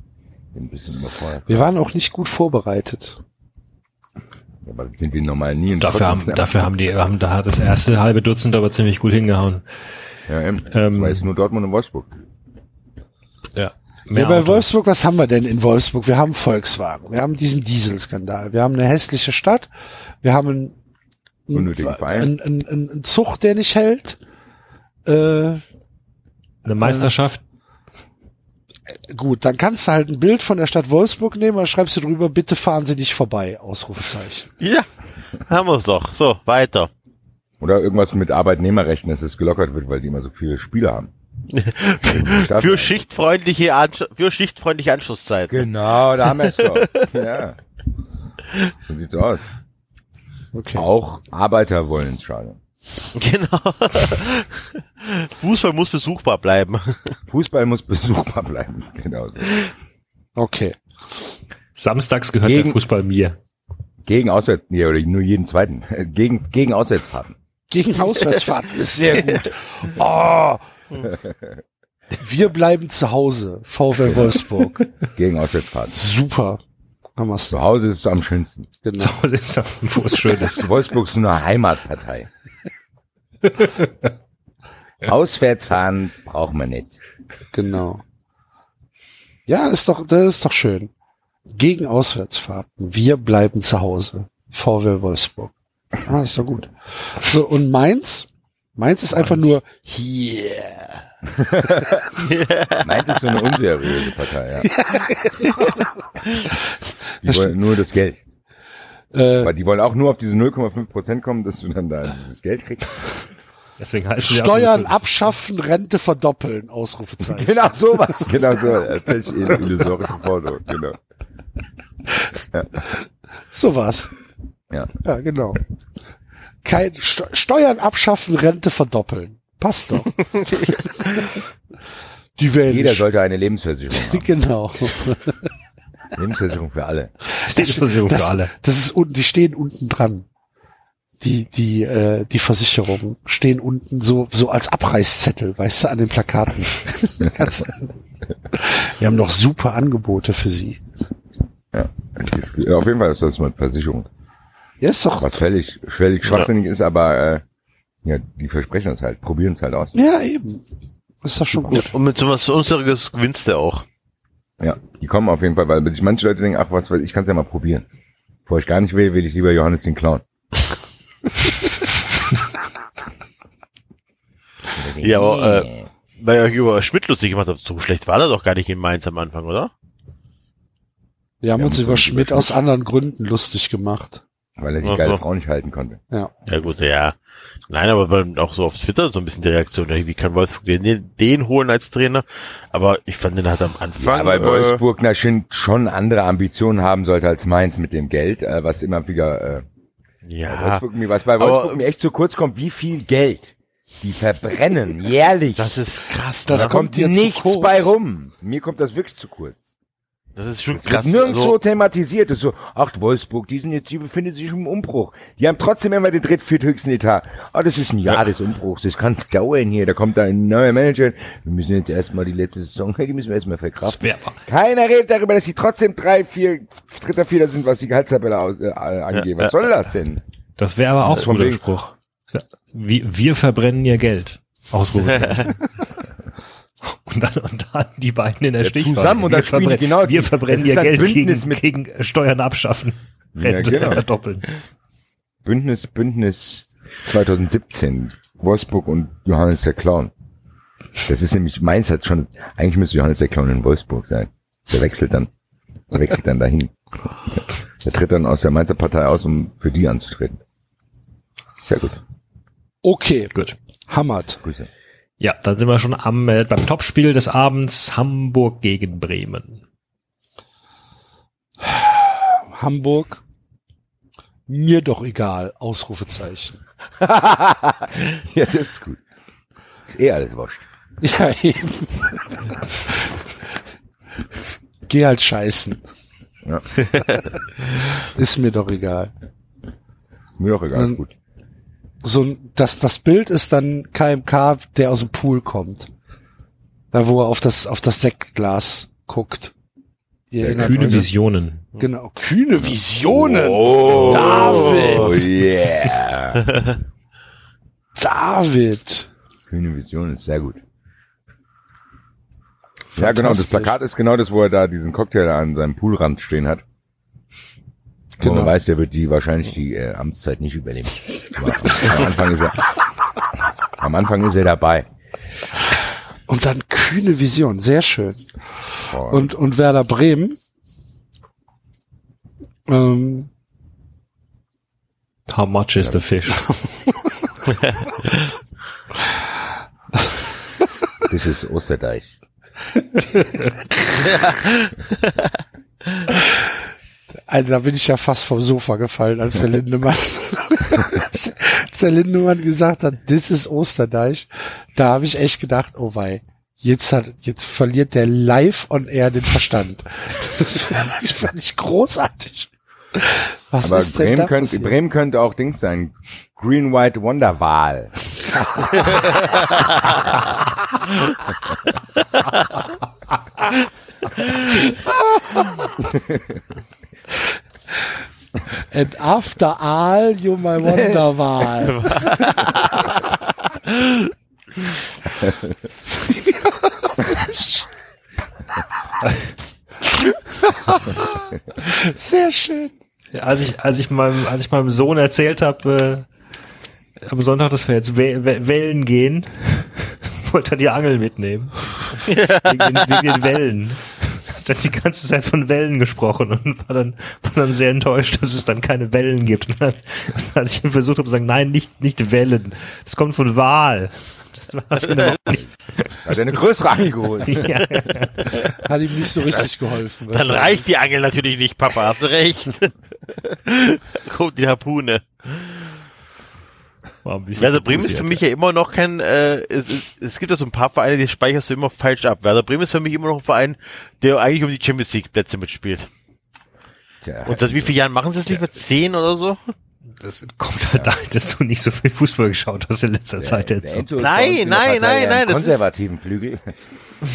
bin ein bisschen überfordert. Wir waren auch nicht gut vorbereitet. Aber das sind wir normal nie. Und Dafür haben, dafür haben die, haben, da das erste halbe Dutzend aber ziemlich gut hingehauen. Ja, eben. Ähm, das war jetzt nur Dortmund und Wolfsburg. Ja. Ja, bei Wolfsburg, was haben wir denn in Wolfsburg? Wir haben Volkswagen, wir haben diesen Dieselskandal, wir haben eine hässliche Stadt, wir haben einen, Unnötigen Verein. einen, einen, einen, einen Zug, der nicht hält. Äh, Eine Meisterschaft. gut, dann kannst du halt ein Bild von der Stadt Wolfsburg nehmen, da schreibst du drüber, bitte fahren Sie nicht vorbei, Ausrufezeichen. Ja, haben wir's doch. So, weiter. Oder irgendwas mit Arbeitnehmerrechten, dass es gelockert wird, weil die immer so viele Spieler haben. Für schichtfreundliche, Ansch für schichtfreundliche Anschlusszeiten. Genau, da haben wir es doch. ja. So sieht's aus. Okay. Auch Arbeiter wollen ins Stadion. Genau. Fußball muss besuchbar bleiben. Fußball muss besuchbar bleiben. Genau so. Okay. Samstags gehört Gegen- der Fußball mir. Gegen Auswärts, nee, oder nur jeden zweiten. Gegen, gegen Auswärtsfahrten. Gegen Auswärtsfahrten ist sehr gut. Oh. Wir bleiben zu Hause, VfL Wolfsburg. Gegen Auswärtsfahrten. Super. Wir's Zu Hause ist es am schönsten. Genau. Zu Hause ist wo es schön ist. Wolfsburg ist nur eine Heimatpartei. Auswärtsfahren braucht man nicht. Genau. Ja, ist doch, das ist doch schön. Gegen Auswärtsfahrten. Wir bleiben zu Hause. VW Wolfsburg. Ah, ist doch gut. So, und Mainz? Mainz ist einfach nur hier. Mainz ist so eine unseriöse Partei, ja. Die wollen nur das Geld. Äh, Weil die wollen auch nur auf diese 0,5 Prozent kommen, dass du dann da dieses Geld kriegst. Deswegen auch Steuern abschaffen, Rente verdoppeln, Ausrufezeichen. Genau sowas. Genau so. Völlig illusorische Forderung. Genau. So was. Ja. Ja, genau. Kein Steuern abschaffen, Rente verdoppeln. Passt doch. Die wählen Jeder sollte eine Lebensversicherung haben. Genau. Lebensversicherung für alle. Lebensversicherung das, für alle. Das ist unten, die stehen unten dran. Die, die, äh, die Versicherungen stehen unten so, so als Abreißzettel, weißt du, an den Plakaten. Wir haben noch super Angebote für sie. Ja. Auf jeden Fall ist das mit Versicherung. Ja, ist doch, Was völlig, völlig schwachsinnig ist, aber äh, ja, die versprechen es halt, probieren es halt aus. ja, eben. Ist doch schon gut. Und mit sowas Unseriöses gewinnst du auch. Ja, die kommen auf jeden Fall, weil sich manche Leute denken, ach was, ich kann es ja mal probieren. Bevor ich gar nicht will, will ich lieber Johannes den Clown. Ja, aber, äh, weil ihr euch über Schmidt lustig gemacht habt, so schlecht war er doch gar nicht in Mainz am Anfang, oder? Wir haben Wir uns haben über uns Schmidt über aus anderen Gründen lustig gemacht. Weil er die Ach geile so. Frau nicht halten konnte. Ja. Ja gut, ja. Nein, aber auch so auf Twitter so ein bisschen die Reaktion, ja, wie kann Wolfsburg den, den holen als Trainer? Aber ich fand den halt am Anfang. Ja, weil äh, Wolfsburg na, schon, schon andere Ambitionen haben sollte als Mainz mit dem Geld, äh, was immer wieder äh, ja, Wolfsburg, mir- was bei aber- Wolfsburg mir echt zu kurz kommt, wie viel Geld die verbrennen jährlich. das ist krass. Das da ne? kommt kommt dir zu nichts kurz. bei rum. Mir kommt das wirklich zu kurz. Das ist schon Es krass. wird nirgendwo Also, thematisiert. Das ist so, ach, Wolfsburg, die sind jetzt, die befinden sich im Umbruch. Die haben trotzdem immer den dritt, vierthöchsten Etat. Ah, das ist ein Jahr des Umbruchs. Das kann dauern hier. Da kommt da ein neuer Manager. Wir müssen jetzt erstmal die letzte Saison, die müssen wir erstmal verkraften. Das wär- Keiner redet darüber, dass sie trotzdem drei, vier, dritter, vierter sind, was die Gehaltstabelle aus, äh, angeht. Was soll das denn? Das wäre aber auch Das ein guter Spruch. Ja. Wir, wir verbrennen ihr Geld. Ausrufezeichen. und, dann, und dann die beiden in der Ja, Stichwahl. zusammen und wir, verbrennen, genau- wir verbrennen ihr Geld Bündnis gegen, mit- gegen Steuern abschaffen. Ja, Rente genau. verdoppeln. Bündnis, Bündnis 2017. Wolfsburg und Johannes der Clown. Das ist nämlich, Mainz hat schon, eigentlich müsste Johannes der Clown in Wolfsburg sein. Der wechselt dann, der wechselt dann dahin. Der tritt dann aus der Mainzer Partei aus, um für die anzutreten. Sehr gut. Okay, Gut. hammert. Grüße. Ja, dann sind wir schon am, äh, beim Topspiel des Abends Hamburg gegen Bremen. Hamburg Mir doch egal, Ausrufezeichen. ja, das ist gut. Ist eh alles wurscht. Ja, eben. Geh halt scheißen. Ja. Ist mir doch egal. Mir doch egal, Ähm, gut. So, das, das Bild ist dann KMK, der aus dem Pool kommt. Da, wo er auf das, auf das Sektglas guckt. Ihr erinnert Kühne euch? Visionen. Genau, kühne Visionen. Oh, David. yeah. David. Kühne Vision ist sehr gut. Ja, genau, das. Plakat ist genau das, wo er da diesen Cocktail an seinem Poolrand stehen hat. Genau. Genau. man weiß, der wird die wahrscheinlich die äh, Amtszeit nicht überleben. Aber am, Anfang ist er am Anfang ist er dabei. Und dann kühne Vision, sehr schön. Boah. Und, und Werder Bremen. Ähm, How much is the fish? das ist Osterdeich. Also da bin ich ja fast vom Sofa gefallen, als der Lindemann, als der Lindemann gesagt hat, das ist Osterdeich. Da habe ich echt gedacht, oh wei, jetzt hat, jetzt verliert der live on air den Verstand. Das fand ich großartig. Was Aber ist denn Bremen könnte? Bremen könnte auch Dings sein. Green White Wonderwal. And after all, you my wonderwal. Sehr schön. Ja, als ich, als ich meinem, als ich meinem Sohn erzählt habe, äh, am Sonntag, dass wir jetzt We We Wellen gehen, wollte er die Angel mitnehmen. wegen, den, wegen den Wellen. Hat dann die ganze Zeit von Wellen gesprochen und war dann, war dann sehr enttäuscht, dass es dann keine Wellen gibt. Und dann, als ich ihm versucht habe zu sagen, nein, nicht, nicht Wellen. Das kommt von Wal. Das war das nicht. Hat er eine größere angeholt. Ja. Hat ihm nicht so richtig geholfen. Dann reicht die Angel natürlich nicht, Papa, hast du recht. Kommt die Harpune. War ein bisschen Werder Bremen ist für mich ja immer noch kein, äh, es, es, es gibt ja so ein paar Vereine, die speicherst du immer falsch ab. Werder Bremen ist für mich immer noch ein Verein, der eigentlich um die Champions League Plätze mitspielt. Tja, Und seit wie vielen Jahren machen sie es nicht mit zehn oder so? Das kommt halt daher, dass du nicht so viel Fußball geschaut hast in letzter Zeit der jetzt. Enzo ist Nein, nein, nein, ja nein, das ist- konservativen Flügel.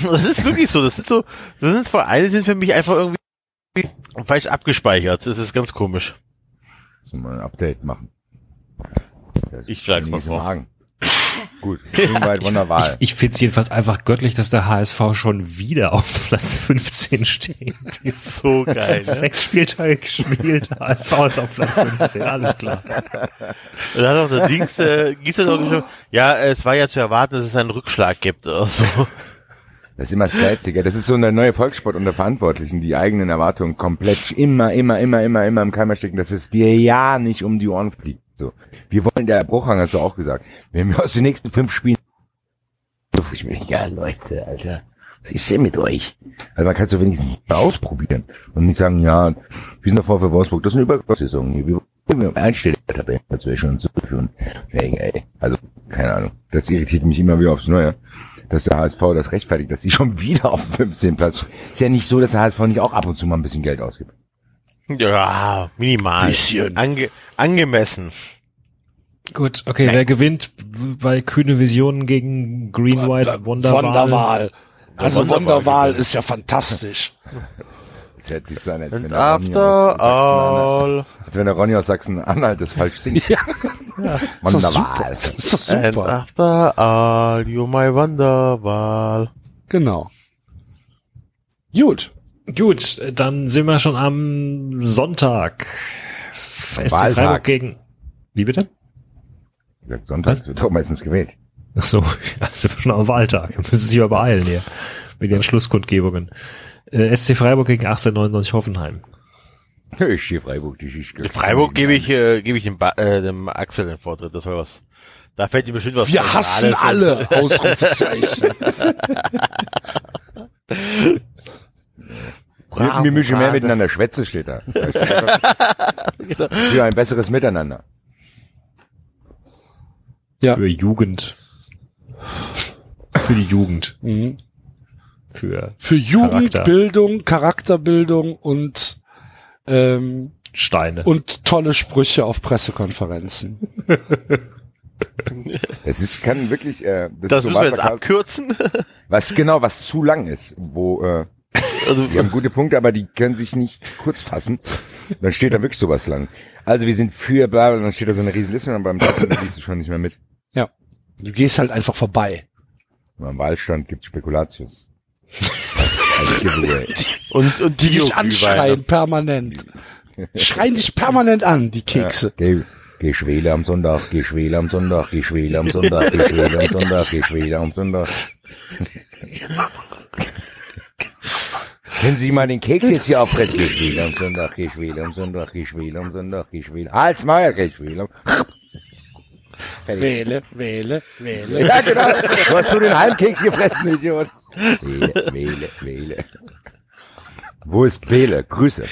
Das ist wirklich so. Das ist so, das sind Vereine, die sind für mich einfach irgendwie falsch abgespeichert. Das ist ganz komisch. Müssen wir ein Update machen. Das Ich schlag's bin mal vor. Argen. Gut, Green White Wonderwal. Ich, ich finde es jedenfalls einfach göttlich, dass der HSV schon wieder auf Platz 15 steht. So geil. Ne? Sechs Spieltage gespielt, HSV ist auf Platz 15, alles klar. Und da hat auch der Dings, äh, Giesel auch geschrieben, ja, es war ja zu erwarten, dass es einen Rückschlag gibt oder so. Das ist immer das Geilste, gell? Das ist so eine neue Volkssport unter Verantwortlichen, die eigenen Erwartungen komplett immer, immer, immer, immer, immer im Keimer stecken, dass es dir ja nicht um die Ohren fliegt. So. Wir wollen, der Bruchhang hat so auch gesagt, wenn wir aus den nächsten fünf Spielen, ich mir, ja Leute, Alter, was ist denn mit euch? Also man kann es so wenigstens ausprobieren und nicht sagen, ja, wir sind davor für Wolfsburg, das ist eine Übergangssaison hier, wir wollen einstellen, das wäre schon so führen. Also, keine Ahnung, das irritiert mich immer wieder aufs Neue dass der HSV das rechtfertigt, dass sie schon wieder auf dem 15. Platz. Ist ja nicht so, dass der HSV nicht auch ab und zu mal ein bisschen Geld ausgibt. Ja, minimal. Bisschen. Ange angemessen. Gut, okay, wer gewinnt bei kühne Visionen gegen Green White Wonderwall? Wonderwal. Also gewinnt. ist ja fantastisch. Das hört sich so an, als wenn after aus Sachsen-Anhalt, all, als wenn der Ronny aus Sachsen-Anhalt das falsch singt. Ja. Ist doch super. Ist doch and super. after all, you're my Wonderwall. Genau. Gut. Gut, dann sind wir schon am Sonntag. SC Wahltag. Freiburg gegen... Wie bitte? Sonntag wird doch meistens gewählt. Ach so, ja, sind wir schon am Wahltag. Wir müssen sich aber beeilen hier. Mit den Schlusskundgebungen. Äh, SC Freiburg gegen 1899 Hoffenheim. Ich stehe Freiburg, die Schicht. In Freiburg gebe ich, äh, gebe ich dem, ba äh, dem Axel den Vortritt, das war was. Da fällt ihm bestimmt was Wir hassen Zentrales alle. Ausrufezeichen. Wir, wir müssen mehr miteinander schwätzen, steht da. Für ein besseres Miteinander. Ja. Für Jugend. Für die Jugend. Mhm. Für Für Charakter. Jugendbildung, Charakterbildung und ähm, Steine. und tolle Sprüche auf Pressekonferenzen. Es ist, kann wirklich, äh, Das ist müssen wir jetzt abkürzen. was genau, was zu lang ist, wo, äh, Also, die haben gute Punkte, aber die können sich nicht kurz fassen. Dann steht da wirklich sowas lang. Also wir sind für bla, bla, dann steht da so eine riesen Liste und beim Treffen liest du schon nicht mehr mit. Ja. Du gehst halt einfach vorbei. Beim Wahlstand gibt's Spekulatius. Als Giveaway. und, und Die dich anschreien permanent. Schreien dich permanent an, die Kekse. Geh, geh Schwele am Sonntag, geh Schwele am Sonntag, geh Schwele am Sonntag, geh Schwele am Sonntag, geh Schwele am Sonntag. Können Sie mal den Keks jetzt hier auffressen? Geh Schwele am Sonntag, geh Schwele am Sonntag, geh Schwele am Sonntag, geh Schwele. Hals Meier, geh Schwele am... Wähle, wähle, wähle. Ja, genau. Du hast nur den Heimkeks gefressen, Idiot. Wähle, wähle, wähle. Wo ist Wähle? Grüße.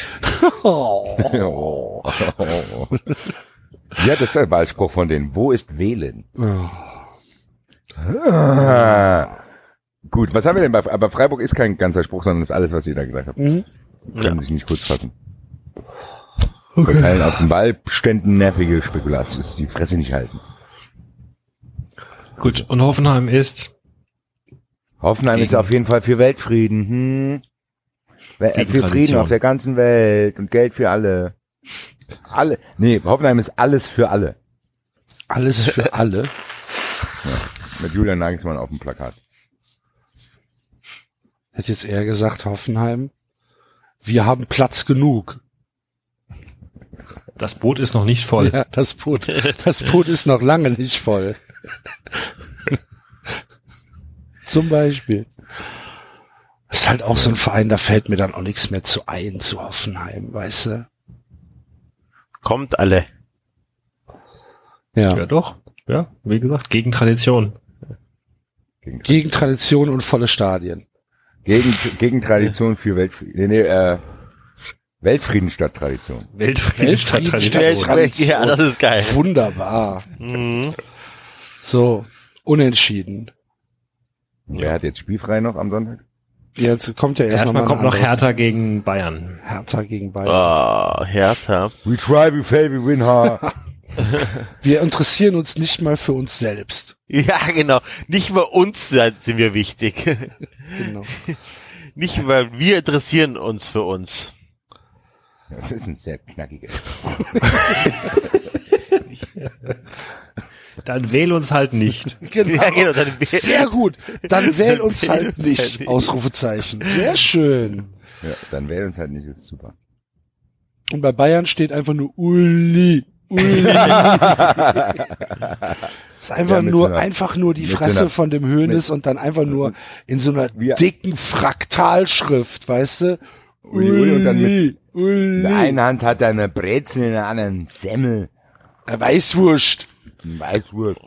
Oh. Ja, das ist der Wahlspruch von denen. Wo ist Wählen? Oh. Ah. Gut, was haben wir denn bei, aber Freiburg ist kein ganzer Spruch, sondern ist alles, was ihr da gesagt habt. Mhm. Können sich nicht kurz fassen. Verteilen auf den Wahlständen nervige Spekulatius, die Fresse nicht halten. Gut, und Hoffenheim ist Hoffenheim ist auf jeden Fall für Weltfrieden. Hm. Für Frieden Tradition. auf der ganzen Welt und Geld für alle. Alle. Nee, Hoffenheim ist alles für alle. Alles für alle. Mit Julian Nagelsmann auf dem Plakat. Hätte jetzt eher gesagt, Hoffenheim. Wir haben Platz genug. das Boot ist noch nicht voll. Ja, das Boot, das Boot ist noch lange nicht voll. Zum Beispiel. Das ist halt auch so ein Verein, da fällt mir dann auch nichts mehr zu ein, zu Hoffenheim, weißt du? Kommt alle. Ja. Ja, doch. Ja, wie gesagt, gegen Tradition. Gegen, Gegen Tradition und volle Stadien. Gegen, gegen Tradition für Weltfrieden. Nee, nee, äh, Weltfrieden statt Tradition. Weltfrieden statt Weltfrieden Tradition. statt Tradition. Ja, das ist geil. Wunderbar. Mhm. So, unentschieden. Wer hat jetzt spielfrei noch am Sonntag? Jetzt kommt ja erst Erstmal noch mal kommt noch Hertha gegen Bayern. Hertha gegen Bayern. Ah, Hertha. We try, we fail, we win hard. Wir interessieren uns nicht mal für uns selbst. Ja, genau. Nicht mal uns sind wir wichtig. Genau. Nicht mal wir interessieren uns für uns. Das ist ein sehr knackiger. Dann wähl uns halt nicht. Genau. Ja, genau, dann wär- Sehr gut. Dann wähl uns halt nicht. Ausrufezeichen. Sehr schön. Ja, dann wählen uns halt nicht, das ist super. Und bei Bayern steht einfach nur Uli. Ist einfach Ja, nur, so einer- einfach nur die mit so Fresse einer- von dem Hönes und dann einfach nur in so einer Wie- dicken Fraktalschrift, weißt du? Uli, Uli und dann mit- Uli. In der einen Hand hat er eine Brezel, in der anderen Semmel. Äh, Weißwurst. Weißwurst.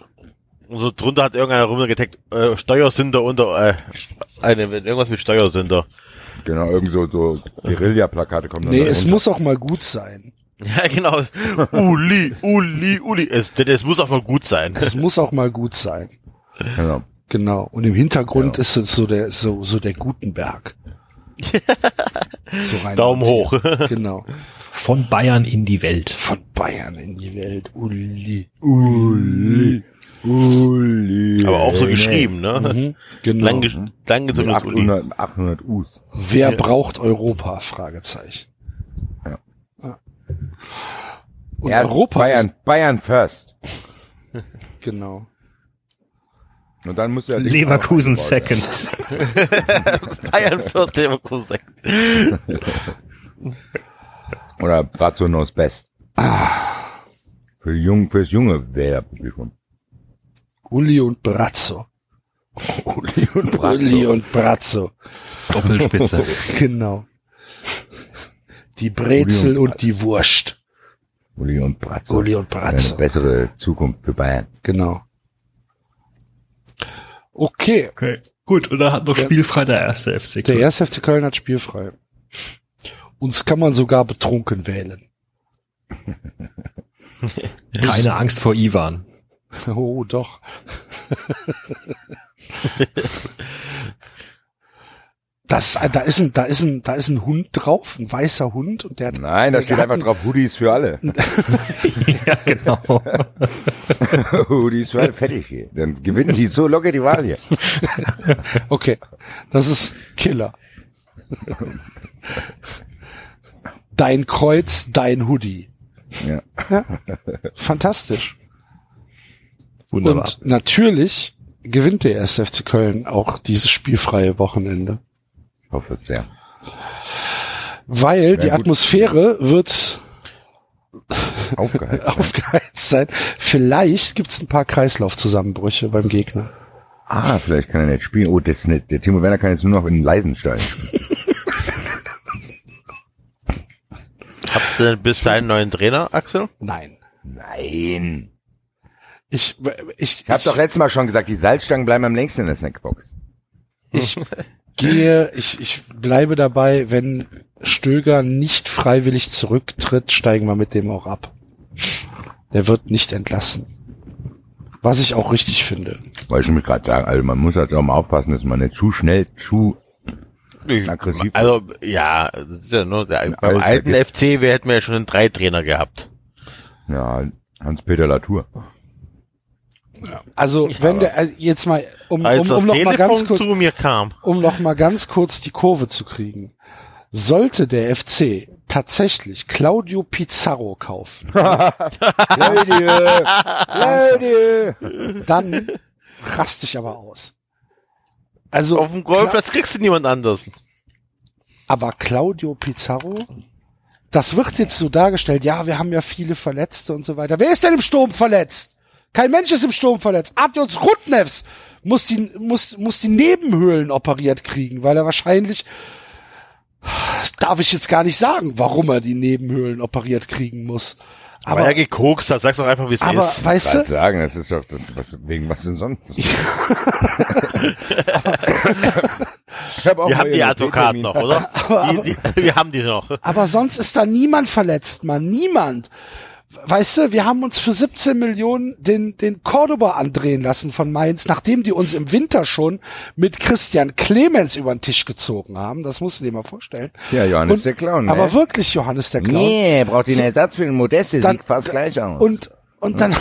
Und so drunter hat irgendeiner rumgetaggt, äh, Steuersünder unter, äh, eine, irgendwas mit Steuersünder. Genau, irgend so, so Guerilla-Plakate kommen Nee, da es runter. muss auch mal gut sein. Ja, genau. Uli, Uli, Uli. Es, denn es muss auch mal gut sein. Es muss auch mal gut sein. Genau. Genau. Und im Hintergrund Ja. ist es so der, so, so der Gutenberg. so rein Daumen hoch. Genau. Von Bayern in die Welt. Von Bayern in die Welt. Uli. Uli. Uli. Aber auch so geschrieben, ne? Mhm. Genau. Lang, lang Mit gezogenes Uli. 800, 800 Us. Wer Ja. braucht Europa? Fragezeichen. Ja. Ah. Und Ja, Europa Bayern, Bayern first. genau. Und dann muss er Leverkusen second. Bayern First Leverkusen. Oder Brazzo knows best. Ah. Für jung, fürs junge Wählerpublikum. Uli und Brazzo. Uli und Uli und Brazzo. Doppelspitze. Genau. Die Brezel und und die Wurst. Uli und Brazzo. Uli und Eine Brazzo. bessere Zukunft für Bayern. Genau. Okay. Okay. Gut, und da hat noch Ja. spielfrei der erste FC Der Köln. erste FC Köln hat spielfrei. Uns kann man sogar betrunken wählen. Keine Angst vor Ivan. Oh, doch. Das, da ist ein, da ist ein, da ist ein Hund drauf, ein weißer Hund und der Nein, da steht einfach ein- drauf, Hoodies für alle. ja, genau. Hoodies für alle, fertig hier. Dann gewinnen die so locker die Wahl hier. Okay, das ist Killer. Dein Kreuz, dein Hoodie. Ja. Fantastisch. Wunderbar. Und natürlich gewinnt der 1. FC Köln auch dieses spielfreie Wochenende. Ich hoffe es sehr. Weil die gut. Atmosphäre wird Aufgeheizt. aufgeheizt sein. Vielleicht gibt's ein paar Kreislaufzusammenbrüche beim Gegner. ah, vielleicht kann er nicht spielen. Oh, das ist nicht. Der Timo Werner kann jetzt nur noch in den Leisenstein. Habt ihr denn bis dahin einen neuen Trainer, Axel? Nein. Nein. Ich, ich, Ich habe doch letztes Mal schon gesagt, die Salzstangen bleiben am längsten in der Snackbox. ich gehe, ich, ich bleibe dabei, wenn Stöger nicht freiwillig zurücktritt, steigen wir mit dem auch ab. Der wird nicht entlassen. Was ich auch richtig finde. Weil ich mich gerade sagen, also man muss halt auch mal aufpassen, dass man nicht zu schnell, zu aggressiv Also, ja, das ist ja nur, der, beim alles alten. FC, wir hätten wir ja schon einen drei Trainer gehabt. Ja, Hans-Peter Latour. Also, wenn der, also jetzt mal, um, um, um noch mal ganz kurz, um noch mal ganz kurz die Kurve zu kriegen. Sollte der FC tatsächlich Claudio Pizarro kaufen, dann raste ich aber aus. Also, Auf dem Golfplatz kriegst du niemand anders. aber Claudio Pizarro, das wird jetzt so dargestellt, ja, wir haben ja viele Verletzte und so weiter. Wer ist denn im Sturm verletzt? Kein Mensch ist im Sturm verletzt. Adjons Rudnevs muss die, muss, muss die Nebenhöhlen operiert kriegen, weil er wahrscheinlich, darf ich jetzt gar nicht sagen, warum er die Nebenhöhlen operiert kriegen muss. Aber Aber, er gekokst hat, sag's doch einfach, wie es aber ist. weißt Gerade du, sagen, das ist doch das, was, wegen was denn sonst? ich hab auch Wir haben die Advokaten noch, oder? Die, die, wir haben die noch. Aber sonst ist da niemand verletzt, Mann. Niemand. Weißt du, wir haben uns für 17 Millionen den, den Cordoba andrehen lassen von Mainz, nachdem die uns im Winter schon mit Christian Clemens über den Tisch gezogen haben. Das musst du dir mal vorstellen. Ja, Johannes Und- der Clown, ne? Aber wirklich Johannes der Clown. Nee, braucht den Ersatz für den Modeste, Dann- sieht fast gleich aus. Und, und dann,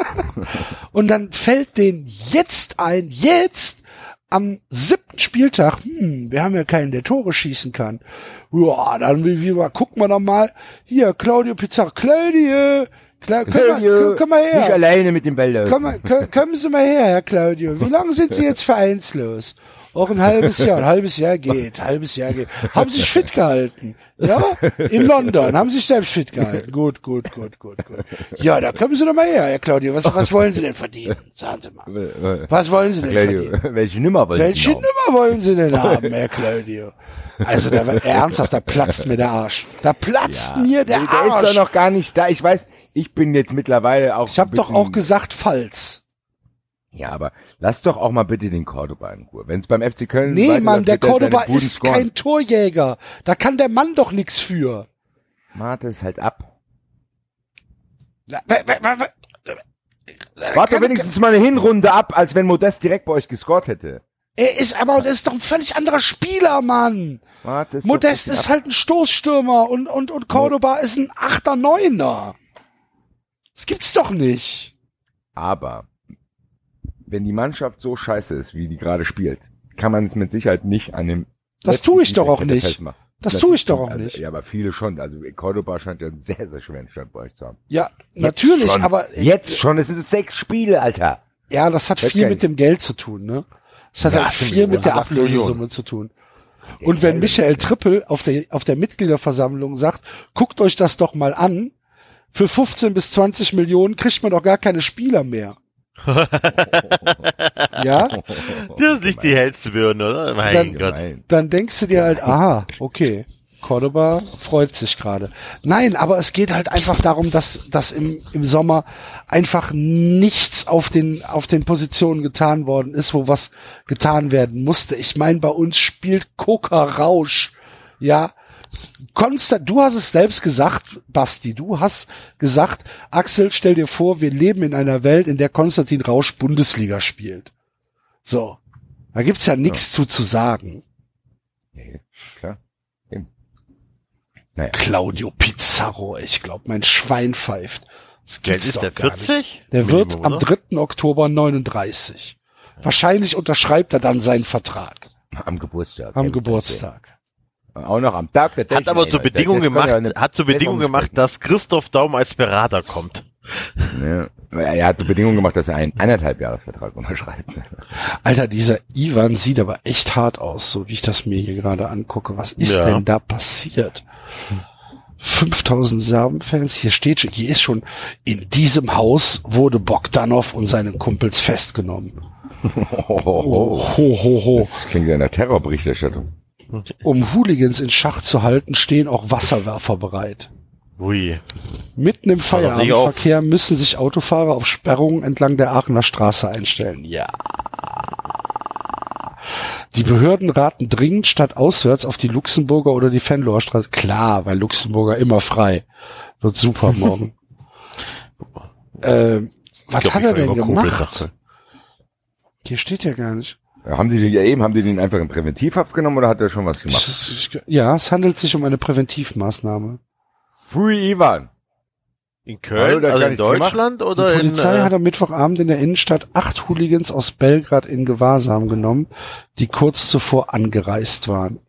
und dann fällt denen jetzt ein, jetzt am siebten Spieltag, hm, wir haben ja keinen, der Tore schießen kann. Ja, dann wie, wie, mal, gucken wir doch mal. Hier, Claudio Pizarro. Claudio, Cla komm, mal, komm, mal Nicht her. alleine mit dem Ball da. Komm, komm, kommen Sie mal her, Herr Claudio. Wie lange sind Sie jetzt vereinslos? Auch ein halbes Jahr. Ein halbes Jahr geht. Ein halbes Jahr geht. Haben sich fit gehalten. Ja? In London. Haben sich selbst fit gehalten. Gut, gut, gut, gut, gut. Ja, da kommen Sie doch mal her, Herr Claudio. Was, was wollen Sie denn verdienen? Sagen Sie mal. Was wollen Sie denn verdienen? Claudio, welche Nummer wollen Welche Sie noch? Nummer wollen Sie denn haben, Herr Claudio? Also, da, ernsthaft, da platzt mir der Arsch. Da platzt mir der Nee, der ist Arsch. doch noch gar nicht da. Ich weiß, ich bin jetzt mittlerweile auch. ich habe doch auch gesagt, falls. Ja, aber lass doch auch mal bitte den Cordoba in Ruhe. Wenn es beim FC Köln Nee, Mann, der er Cordoba ist scoren. kein Torjäger. Da kann der Mann doch nix für. Warte es halt ab. Na, wa- wa- wa- wa- Warte wenigstens mal eine Hinrunde ab, als wenn Modest direkt bei euch gescored hätte. Er ist aber, das ist doch ein völlig anderer Spieler, Mann. Warte doch Modest ist ab. halt ein Stoßstürmer und, und, und Cordoba ist ein Achter, Neuner. Das gibt's doch nicht. Aber wenn die Mannschaft so scheiße ist, wie die gerade spielt, kann man es mit Sicherheit nicht an dem. Das tue ich doch auch nicht. festmachen. Das tue ich doch auch also, nicht. Ja, aber viele schon. Also Cordoba scheint ja einen sehr, sehr schweren Stand bei euch zu haben. Ja, natürlich, schon. aber Jetzt schon, es sind sechs Spiele, Alter. ja, das hat Weiß viel mit dem Geld zu tun, ne? Das hat Ja, halt 18 viel mit der Millionen, 18 Ablösesumme zu tun. Und wenn Michael Trippel auf der, auf der Mitgliederversammlung sagt, guckt euch das doch mal an, für 15 bis 20 Millionen kriegt man doch gar keine Spieler mehr. ja? Das ist nicht die hellste Birne, oder? Mein Dann- Gott. Dann denkst du dir halt, aha, okay. Cordoba freut sich gerade. Nein, aber es geht halt einfach darum, dass, dass im, im Sommer einfach nichts auf den, auf den Positionen getan worden ist, wo was getan werden musste. Ich meine, bei uns spielt Coca Rausch, ja, Konstant, du hast es selbst gesagt, Basti, du hast gesagt, Axel, stell dir vor, wir leben in einer Welt, in der Konstantin Rausch Bundesliga spielt. So. Da gibt's ja nichts zu zu sagen. Nee, klar. Eben. Naja. Claudio Pizarro, ich glaube, mein Schwein pfeift. Das gibt's ist doch der gar nicht. 40? Der wird Minimum, am oder? 3. Oktober 39. Wahrscheinlich unterschreibt er dann seinen Vertrag Am Geburtstag. am Ja, Geburtstag. Auch noch am Tag der Hat Technik. aber zur Bedingung gemacht, ja hat zur Bedingung gemacht, dass Christoph Daum als Berater kommt. Ja. Er hat zur Bedingung gemacht, dass er einen anderthalb Jahresvertrag unterschreibt. Alter, dieser Ivan sieht aber echt hart aus, so wie ich das mir hier gerade angucke. Was ist Ja. denn da passiert? 5000 Serben-Fans, hier steht schon, hier ist schon, in diesem Haus wurde Bogdanov und seine Kumpels festgenommen. Oh, Ho, ho, ho. Das klingt ja nach Terrorberichterstattung. Um Hooligans in Schach zu halten, stehen auch Wasserwerfer bereit. Ui. Mitten im Feierabendverkehr müssen sich Autofahrer auf Sperrungen entlang der Aachener Straße einstellen. Ja. Die Behörden raten dringend statt auswärts auf die Luxemburger oder die Fenloher Straße. Klar, weil Luxemburger immer frei. Wird super morgen. ähm, was glaub, hat er denn gemacht? Hier steht ja gar nicht. Ja, Haben die ja eben, haben die den einfach in Präventivhaft genommen oder hat er schon was gemacht? Ja, es handelt sich um eine Präventivmaßnahme. Free Ivan. In Köln, der hat also in. Deutschland Die oder Polizei in, äh, hat am Mittwochabend in der Innenstadt acht Hooligans aus Belgrad in Gewahrsam genommen, die kurz zuvor angereist waren.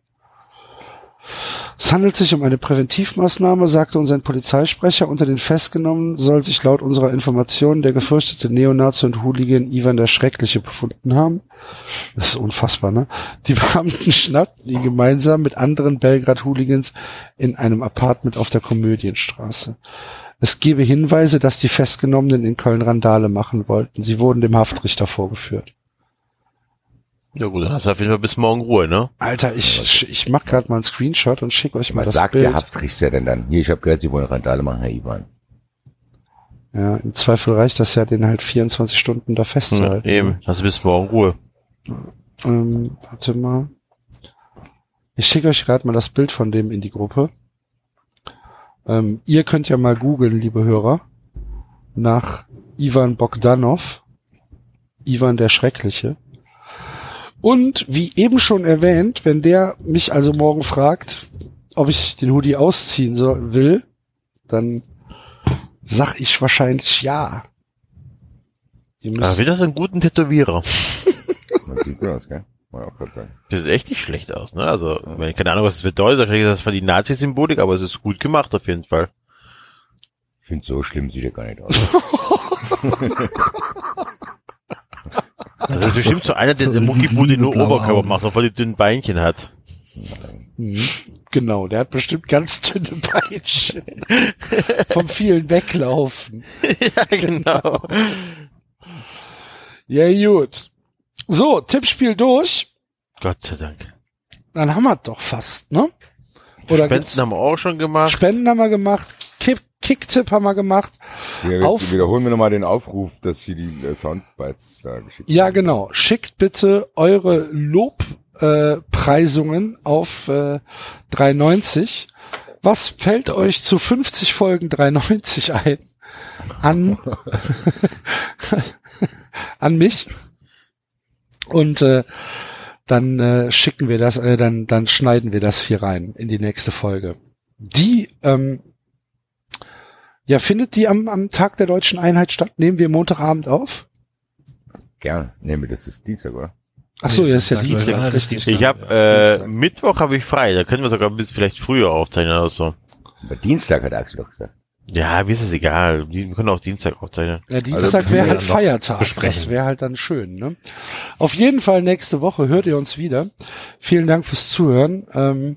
Es handelt sich um eine Präventivmaßnahme, sagte uns ein Polizeisprecher. Unter den Festgenommenen soll sich laut unserer Informationen der gefürchtete Neonazi und Hooligan Ivan der Schreckliche befunden haben. Das ist unfassbar, ne? Die Beamten schnappten ihn gemeinsam mit anderen Belgrad-Hooligans in einem Apartment auf der Komödienstraße. Es gebe Hinweise, dass die Festgenommenen in Köln Randale machen wollten. Sie wurden dem Haftrichter vorgeführt. Ja gut, dann hast du auf jeden Fall bis morgen Ruhe, ne? Alter, ich, ich mach gerade mal einen Screenshot und schicke euch mal Was das sagt Bild. der Haftrichter denn dann? Hier, ich habe gehört, Sie wollen Randale machen, Herr Ivan. Ja, im Zweifel reicht das ja, den halt 24 Stunden da Ja, festzuhalten. eben, hast du bis morgen Ruhe. Ähm, warte mal. Ich schicke euch gerade mal das Bild von dem in die Gruppe. Ähm, ihr könnt ja mal googeln, liebe Hörer, nach Ivan Bogdanov. Ivan der Schreckliche. Und wie eben schon erwähnt, wenn der mich also morgen fragt, ob ich den Hoodie ausziehen soll, will, dann sag ich wahrscheinlich ja. Ihr müsst, Aber wieder so einen guten Tätowierer. Man sieht gut aus, gell? Ich auch grad sagen. Das sieht echt nicht schlecht aus, ne? Also, wenn ich keine Ahnung, was das bedeutet, wahrscheinlich ist das für die Nazi-Symbolik, aber es ist gut gemacht auf jeden Fall. Ich finde, so schlimm sieht er gar nicht aus. Das ist bestimmt so einer, der so der Muckibude nur Oberkörper Augen. macht, obwohl er die dünnen Beinchen hat. Mhm. Genau, der hat bestimmt ganz dünne Beinchen. Vom vielen Weglaufen. ja, genau. Ja, gut. So, Tippspiel durch. Gott sei Dank. Dann haben wir doch fast, ne? Oder Spenden haben wir auch schon gemacht. Spenden haben wir gemacht. Kick, Kicktipp haben wir gemacht. Wir, Auf- wiederholen wir nochmal den Aufruf, dass hier die äh, Soundbites da geschickt Ja, werden. genau. Schickt bitte eure Lobpreisungen äh, Preisungen auf äh, 3,90. Was fällt euch zu 50 Folgen 3,90 ein? An, an mich. Und äh, dann äh, schicken wir das, äh, dann, dann schneiden wir das hier rein in die nächste Folge. Die, ähm, ja, findet die am, am Tag der deutschen Einheit statt? Nehmen wir Montagabend auf? Gerne. Nee, das ist Dienstag, oder? Ach so, Nee, ja, ist ja Dienstag. Einheit ist. Dienstag. Ich habe äh, Mittwoch habe ich frei, da können wir sogar ein bisschen vielleicht früher aufzeichnen oder so. Aber Dienstag hat Axel doch gesagt. Ja, mir ist es egal. Die wir können auch Dienstag aufzeichnen. Ja, Also Dienstag können wäre wir halt Feiertag. besprechen. Das wäre halt dann schön. Ne? Auf jeden Fall nächste Woche hört ihr uns wieder. Vielen Dank fürs Zuhören. Ähm,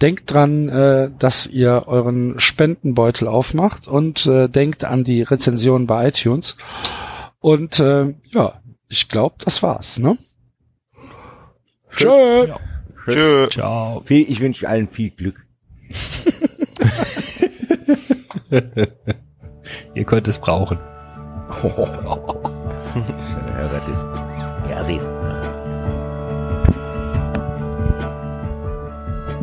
denkt dran, äh, dass ihr euren Spendenbeutel aufmacht und äh, denkt an die Rezension bei iTunes. Und äh, ja, ich glaube, das war's. Ne? Tschö. Ja. Tschö. Ciao. Ich wünsche allen viel Glück. Ihr könnt es brauchen. Schöne Hörer das. Ja,